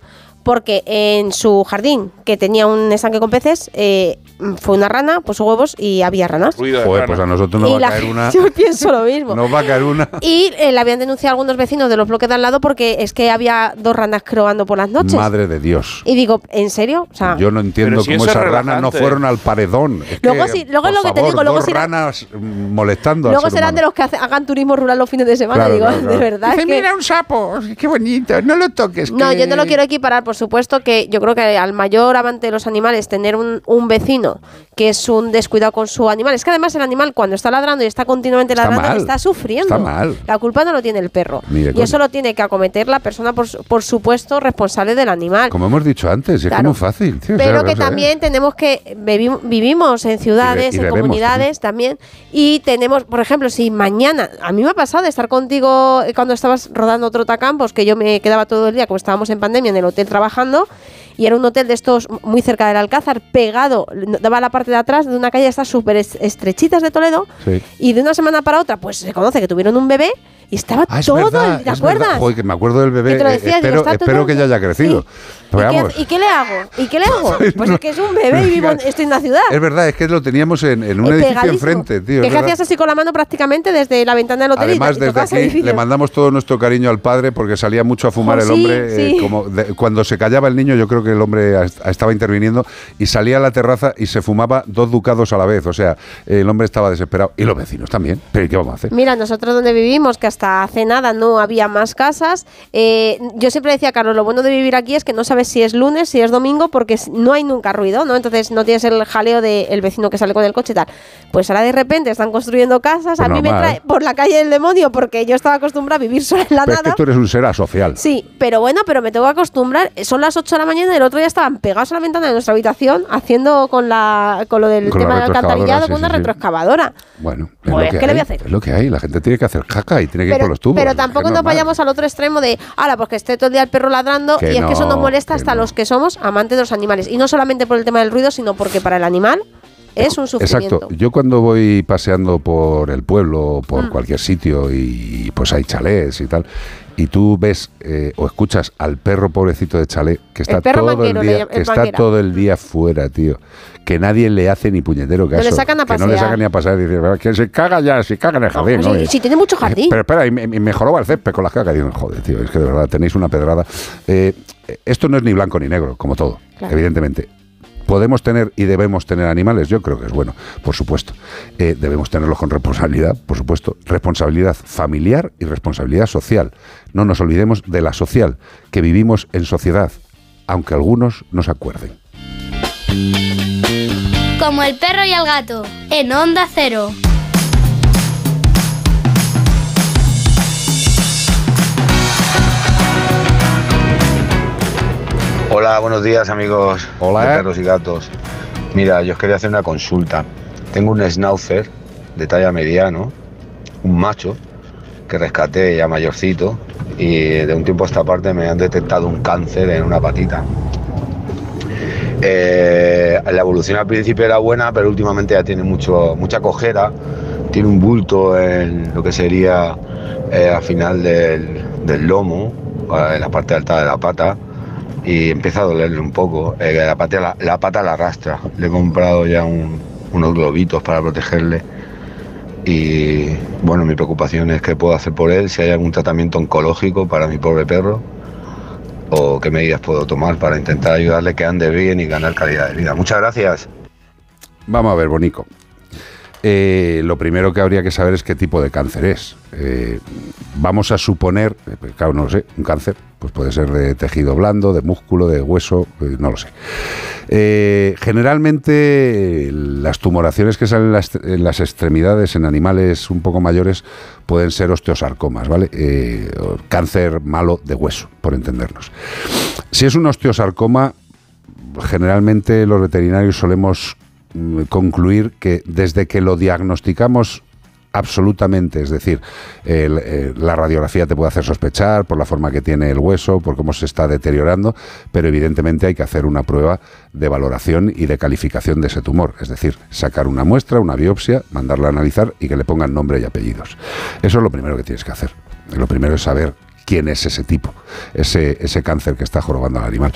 porque en su jardín, que tenía un estanque con peces, eh, fue una rana, puso huevos y había ranas. Joder, pues a nosotros nos Y va a caer una. Yo pienso lo mismo. Nos va a caer una. Y eh, la habían denunciado algunos vecinos de los bloques de al lado porque es que había dos ranas croando por las noches. Madre de Dios. Y digo, ¿en serio? O sea, Yo no entiendo si cómo esas ranas no fueron al paredón. Es Luego que, sí- luego es por lo que te favor, digo, luego dos será- ranas mm, molestando al Luego ser serán humano. de los que hace- hagan turismo rural los fines de semana. Claro, digo, claro, claro. de verdad. es que- un sapo, qué bonito, no lo toques. No, yo no lo quiero equiparar, por supuesto que yo creo que al mayor amante de los animales, tener un, un vecino que es un descuidado con su animal, es que además el animal cuando está ladrando y está continuamente Está ladrando mal. está sufriendo. Está mal. La culpa no lo tiene el perro. Ni y eso lo tiene que acometer la persona, por, por supuesto, responsable del animal. Como hemos dicho antes, es Claro. muy fácil. tío, o sea, Pero o que sea, también tenemos que vivi- vivimos en ciudades, Y de- y en comunidades también. y tenemos, por ejemplo, si mañana, a mí me ha pasado de estar contigo eh, cuando estabas rodando Trotacampos, que yo me quedaba todo el día, como estábamos en pandemia, en el hotel trabajando, y era un hotel de estos muy cerca del Alcázar, pegado, daba la parte de atrás de una calle de estas súper es- estrechitas de Toledo, Sí. y de una semana para otra, pues se conoce que tuvieron un bebé y estaba Ah, es todo, verdad, el- ¿te es acuerdas? Joder, que me acuerdo del bebé. Que eh, decía, digo, espero está espero todo- que ya haya crecido. Pero ¿Y, vamos, qué, y qué le hago? ¿Y qué le hago? Pues es que es un bebé y vivo estoy en la ciudad. es verdad, es que lo teníamos en, en un Eh, edificio enfrente, tío. Que es verdad. hacías así con la mano prácticamente desde la ventana del hotel y- Además, y desde aquí le mandamos todo nuestro cariño al padre porque salía mucho a fumar Oh, el sí, hombre. eh, sí. como de- cuando se callaba el niño, yo creo que el hombre estaba interviniendo y salía a la terraza y se fumaba dos ducados a la vez. O sea, el hombre estaba desesperado. Y los vecinos también. Pero ¿y qué vamos a hacer? Mira, nosotros donde vivimos, que hasta hasta hace nada no había más casas. Eh, yo siempre decía, Carlos, lo bueno de vivir aquí es que no sabes si es lunes, si es domingo, porque no hay nunca ruido, ¿no? Entonces no tienes el jaleo del vecino que sale con el coche y tal. Pues ahora de repente están construyendo casas. a Pues mí me trae por la calle del demonio porque yo estaba acostumbrada a vivir sola en la Pero es nada. que tú eres un ser asocial. Sí, pero bueno, pero me tengo que acostumbrar. Son las 8 de la mañana y el otro día estaban pegados a la ventana de nuestra habitación haciendo con la con lo del Con tema del alcantarillado sí, con una sí, sí. retroexcavadora. Bueno, es Pues, lo que ¿qué le voy hay, a hacer? Es lo que hay. La gente tiene que hacer caca y tiene que ir Pero, por los tubos. pero es tampoco nos vayamos al otro extremo de, ahora, pues que esté todo el día el perro ladrando Que y es que eso nos no, molesta hasta los que somos amantes de los animales. Y no solamente por el tema del ruido, sino porque para el animal es un sufrimiento. Exacto. Yo cuando voy paseando por el pueblo o por Mm. cualquier sitio y pues hay chalés y tal, y tú ves eh, o escuchas al perro pobrecito de chalet que está todo el día, que está todo el día fuera, tío, que nadie le hace ni puñetero le caso, sacan a que no le pasear. sacan ni a pasar dice, que se caga ya, si caga en el jardín. ¿no? Si tiene mucho jardín. pero espera, y y me joroba el césped con las digo, joder, tío, es que de verdad tenéis una pedrada. Eh, esto no es ni blanco ni negro, como todo, Claro. evidentemente. ¿Podemos tener y debemos tener animales? Yo creo que es bueno, por supuesto. Eh, debemos tenerlos con responsabilidad, por supuesto. Responsabilidad familiar y responsabilidad social. No nos olvidemos de la social, que vivimos en sociedad, aunque algunos no se acuerden. Como el perro y el gato, en Onda Cero. Hola, buenos días amigos Hola. de perros y gatos. Mira, yo os quería hacer una consulta. Tengo un schnauzer de talla mediano, un macho, que rescaté ya mayorcito y de un tiempo a esta parte me han detectado un cáncer en una patita. Eh, la evolución al principio era buena, pero últimamente ya tiene mucho, mucha cojera, tiene un bulto en lo que sería eh, al final del, lomo, eh, en la parte alta de la pata, y empieza a dolerle un poco. La, pata, la, arrastra. Le he comprado ya un- unos globitos para protegerle. Y bueno, mi preocupación es qué puedo hacer por él, si hay algún tratamiento oncológico para mi pobre perro o qué medidas puedo tomar para intentar ayudarle que ande bien y ganar calidad de vida. Muchas gracias. Vamos a ver, Bonico. Eh, lo primero que habría que saber es qué tipo de cáncer es. Eh, vamos a suponer, eh, pues, claro, no lo sé, un cáncer, pues puede ser de tejido blando, de músculo, de hueso, no lo sé. Generalmente las tumoraciones que salen en las, en las extremidades en animales un poco mayores pueden ser osteosarcomas, ¿vale? Cáncer malo de hueso, por entendernos. Si es un osteosarcoma, generalmente los veterinarios solemos concluir que desde que lo diagnosticamos absolutamente, es decir, eh, la radiografía te puede hacer sospechar por la forma que tiene el hueso, por cómo se está deteriorando, pero evidentemente hay que hacer una prueba de valoración y de calificación de ese tumor, es decir, sacar una muestra, una biopsia, mandarla a analizar y que le pongan nombre y apellidos. Eso es lo primero que tienes que hacer. Lo primero es saber quién es ese tipo, ese, ese cáncer que está jorobando al animal.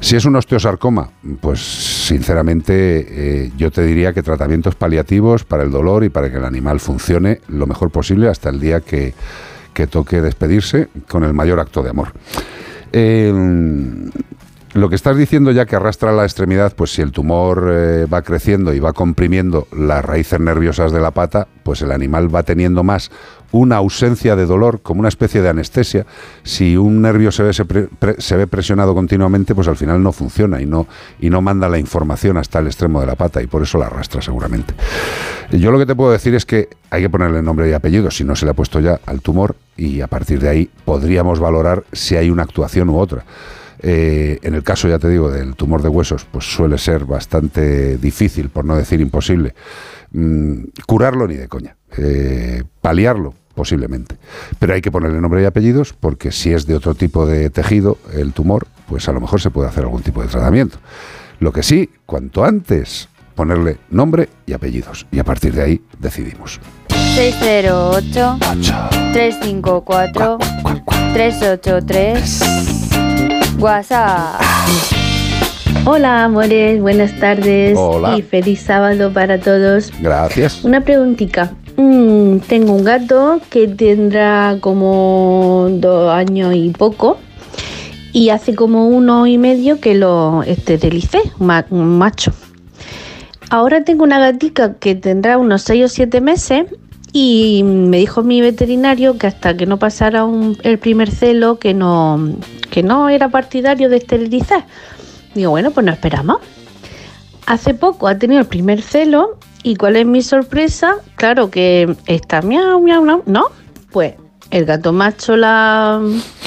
Si es un osteosarcoma, pues sinceramente eh, yo te diría que tratamientos paliativos para el dolor y para que el animal funcione lo mejor posible hasta el día que, que toque despedirse con el mayor acto de amor. Eh, lo que estás diciendo ya que arrastra la extremidad, pues si el tumor eh, va creciendo y va comprimiendo las raíces nerviosas de la pata, pues el animal va teniendo más una ausencia de dolor, como una especie de anestesia. Si un nervio se ve, se, ve presionado continuamente, pues al final no funciona y no, y no manda la información hasta el extremo de la pata y por eso la arrastra seguramente. Yo lo que te puedo decir es que hay que ponerle nombre y apellido, si no se le ha puesto ya al tumor, y a partir de ahí podríamos valorar si hay una actuación u otra. Eh, en el caso, ya te digo, del tumor de huesos, pues suele ser bastante difícil, por no decir imposible, mm, curarlo ni de coña. Eh, paliarlo, posiblemente. Pero hay que ponerle nombre y apellidos porque si es de otro tipo de tejido, el tumor, pues a lo mejor se puede hacer algún tipo de tratamiento. Lo que sí, cuanto antes, ponerle nombre y apellidos. Y a partir de ahí decidimos. 608 354 383 WhatsApp. Hola, amores, buenas tardes Hola. y feliz sábado para todos. Gracias. Una preguntita. Mm, tengo un gato que tendrá como dos años y poco y hace como uno y medio que lo esterilicé, un ma- un macho. Ahora tengo una gatica que tendrá unos 6 o 7 meses Y me dijo mi veterinario que hasta que no pasara el primer celo, que no, que no era partidario de esterilizar. Digo, bueno, pues no esperamos. Hace poco ha tenido el primer celo y cuál es mi sorpresa, claro que está miau, miau, miau, ¿no? Pues el gato macho la,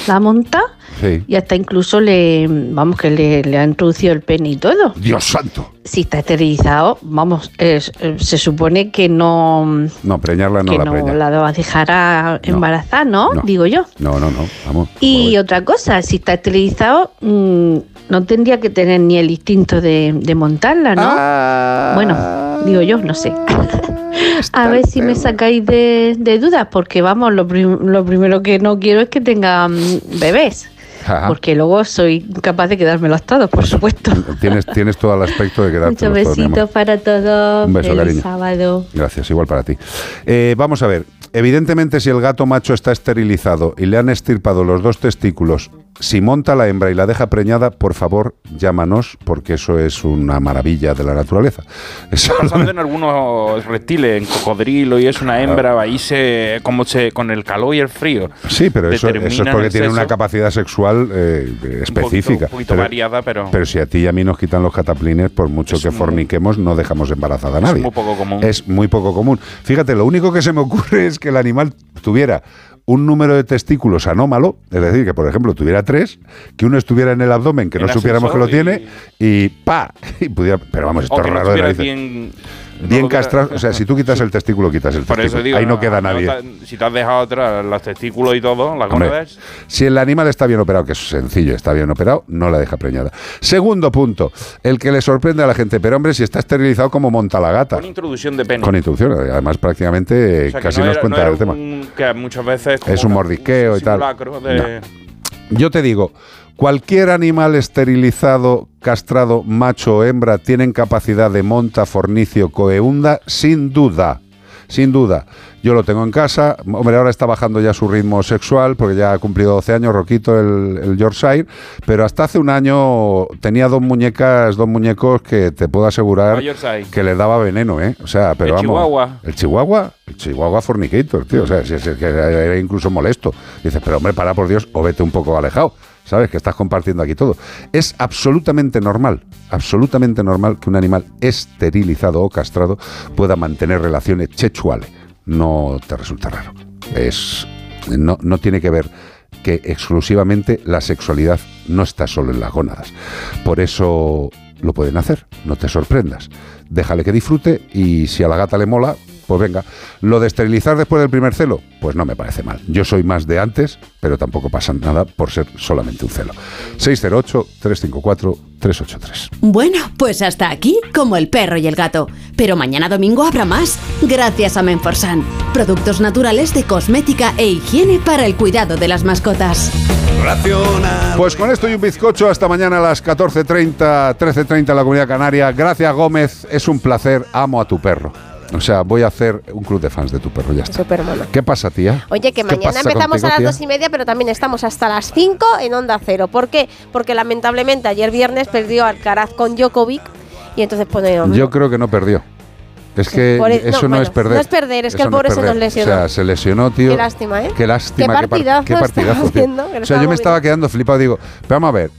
la monta Sí. y hasta incluso le, vamos, que le, le ha introducido el pene y todo. Dios santo. Si está esterilizado, vamos, es- eh, se supone que no, No, preñarla no que la no preña. la va a dejar a embarazar, ¿no? no. Digo yo. No, no, no, vamos. Y otra cosa, si está esterilizado, mm, no tendría que tener ni el instinto de, de montarla, ¿no? Ah. Bueno, digo yo, no sé. A ver si me sacáis de, de dudas, porque vamos, lo, prim- lo primero que no quiero es que tenga mm, bebés, porque luego soy capaz de quedármelo a todos, por supuesto. Tienes, tienes todo el aspecto de quedarte Muchos besitos para todos. Un beso, Feliz cariño. sábado. Gracias, igual para ti. Eh, vamos a ver, evidentemente si el gato macho está esterilizado y le han estirpado los dos testículos, si monta la hembra y la deja preñada, por favor, llámanos, porque eso es una maravilla de la naturaleza. Eso Pasando en algunos reptiles, en cocodrilo y es una hembra, ahí se, como se, con el calor y el frío. Sí, pero eso, eso es porque el tienen una capacidad sexual eh, específica. Un poquito pero, variada, pero, pero si a ti y a mí nos quitan los cataplines, por mucho que forniquemos, no dejamos embarazada a nadie. es muy poco común. Es muy poco común. Fíjate, lo único que se me ocurre es que el animal tuviera un número de testículos anómalo, es decir, que por ejemplo tuviera tres, que uno estuviera en el abdomen, que El no supiéramos que lo tiene, y ¡pa! Y pudiera, pero vamos, esto o es que no raro de. Bien, no castrado, o sea, si tú quitas el testículo, quitas el Por testículo. eso digo, Ahí no queda nadie. te- si te has dejado atrás los testículos y todo, las Hombre, gordas, si el animal está bien operado, que es sencillo, está bien operado, no la deja preñada. Segundo punto, el que le sorprende a la gente, pero hombre, si está esterilizado como monta la gata. con introducción de pene. Con introducción, además prácticamente O sea, que casi no nos era- cuenta no el tema. un- que muchas veces como Es un mordisqueo y tal. Yo te digo, cualquier animal esterilizado, castrado, macho o hembra, tienen capacidad de monta, fornicio, coeunda, sin duda. Sin duda. Yo lo tengo en casa. Hombre, ahora está bajando ya su ritmo sexual porque ya ha cumplido 12 años, Roquito, el, el Yorkshire. Pero hasta hace un año tenía dos muñecas, dos muñecos que te puedo asegurar que le daba veneno, ¿eh? O sea, pero ¿El vamos. Chihuahua? El Chihuahua. El Chihuahua Fornicator, tío. O sea, si es que era incluso molesto. Dices, pero hombre, para por Dios, o vete un poco alejado. ¿Sabes? Que estás compartiendo aquí todo. Es absolutamente normal, absolutamente normal que un animal esterilizado o castrado pueda mantener relaciones sexuales. No te resulta raro. Es, no, no tiene que ver que exclusivamente la sexualidad no está solo en las gónadas. Por eso lo pueden hacer, no te sorprendas. Déjale que disfrute y si a la gata le mola, pues venga. Lo de esterilizar después del primer celo, pues no me parece mal. Yo soy más de antes, pero tampoco pasa nada por ser solamente un celo. 608-354-383. Bueno, pues hasta aquí como el perro y el gato. Pero mañana domingo habrá más, gracias a Menforsan. Productos naturales de cosmética e higiene para el cuidado de las mascotas. Pues con esto y un bizcocho, hasta mañana a las 14.30, 13.30 en la Comunidad Canaria. Gracias Gómez, es un placer, amo a tu perro. O sea, voy a hacer un club de fans de tu perro, ya está. Supermono. ¿Qué pasa, tía? Oye, que ¿Qué mañana empezamos contigo, a las tía? dos y media, pero también estamos hasta las 5 en Onda Cero. ¿Por qué? Porque lamentablemente ayer viernes perdió Alcaraz con Djokovic y entonces pone... Yo creo que no perdió. Es que e- no, eso no, bueno, es perder. no es perder, es que el no pobre se nos lesionó. O sea, se lesionó, tío. Qué lástima, ¿eh? Qué lástima. Qué par- partidazo qué partidazo, tío. lo O sea, yo me estaba quedando flipado. Digo, pero vamos a ver.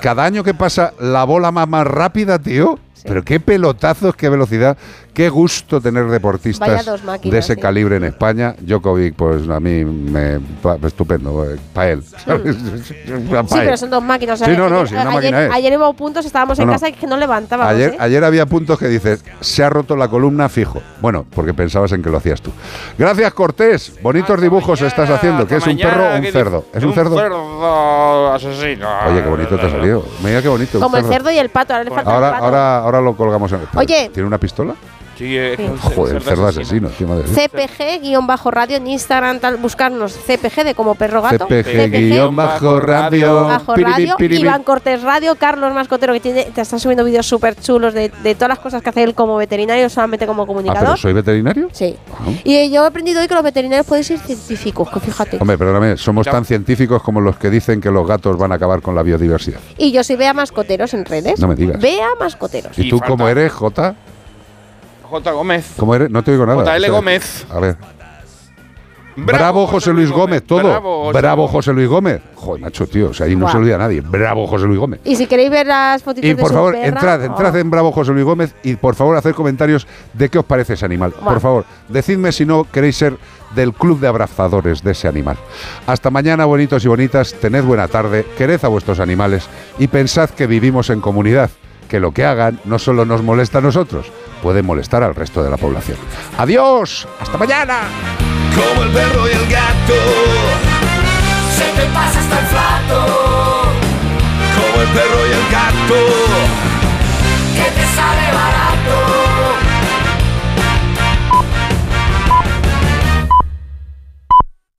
Cada año que pasa, la bola más, más rápida, tío. Pero qué pelotazos, qué velocidad, qué gusto tener deportistas máquinas, de ese sí. calibre en España. Djokovic, pues a mí me pa- estupendo, para él. ¿sabes? Sí, pero son dos máquinas. o sea, Sí, no, no, ayer, sí, una ayer, máquina es. ayer hubo puntos, estábamos en No, casa y que no levantábamos. Ayer, ¿eh? ayer había puntos que dices, se ha roto la columna fijo. Bueno, porque pensabas en que lo hacías tú. Gracias, Cortés. Bonitos dibujos estás haciendo. ¿Qué es un perro o un ¿qué cerdo? ¿Es un cerdo? cerdo asesino. Oye, qué bonito te ha salido. Mira qué bonito. Como el cerdo y el pato, ahora le falta Ahora, el pato. ahora, ahora lo colgamos en. Oye. ¿Tiene una pistola? Sí, es un Joder, cerdo asesino. CPG-radio en Instagram, tal, buscarnos CPG de como perro gato. CPG guion bajo radio. Bajo Piribi, radio, piribi. Iván Cortés Radio, Carlos Mascotero que tiene, te está subiendo vídeos súper chulos de, de todas las cosas que hace él como veterinario, solamente como Ah, comunicador. pero soy veterinario. Sí. Ah. Y eh, yo he aprendido hoy que los veterinarios pueden ser científicos, que fíjate. Hombre, perdóname, somos tan científicos como los que dicen que los gatos van a acabar con la biodiversidad. Y yo soy Bea Mascoteros en redes. No me digas. Bea Mascoteros. ¿Y tú cómo eres, J? J. Gómez. ¿Cómo eres? No te oigo nada. JL O sea, Gómez. A ver. Bravo, José Luis Gómez, todo. Bravo, Bravo, José Luis Gómez. Joder, macho, tío, o sea, ahí no se olvida nadie. Bravo José Luis Gómez. Y si queréis ver las fotitos Y de por su favor, perra, entrad, entrad oh. en Bravo José Luis Gómez y por favor hacer comentarios de qué os parece ese animal. Por favor, decidme si no queréis ser del club de abrazadores de ese animal. Hasta mañana, bonitos y bonitas, tened buena tarde, quered a vuestros animales y pensad que vivimos en comunidad, que lo que hagan no solo nos molesta a nosotros, puede molestar al resto de la población. Adiós, hasta mañana. Como el perro y el gato. Se te pasa hasta el flato. Como el perro y el gato. Que te sale barato.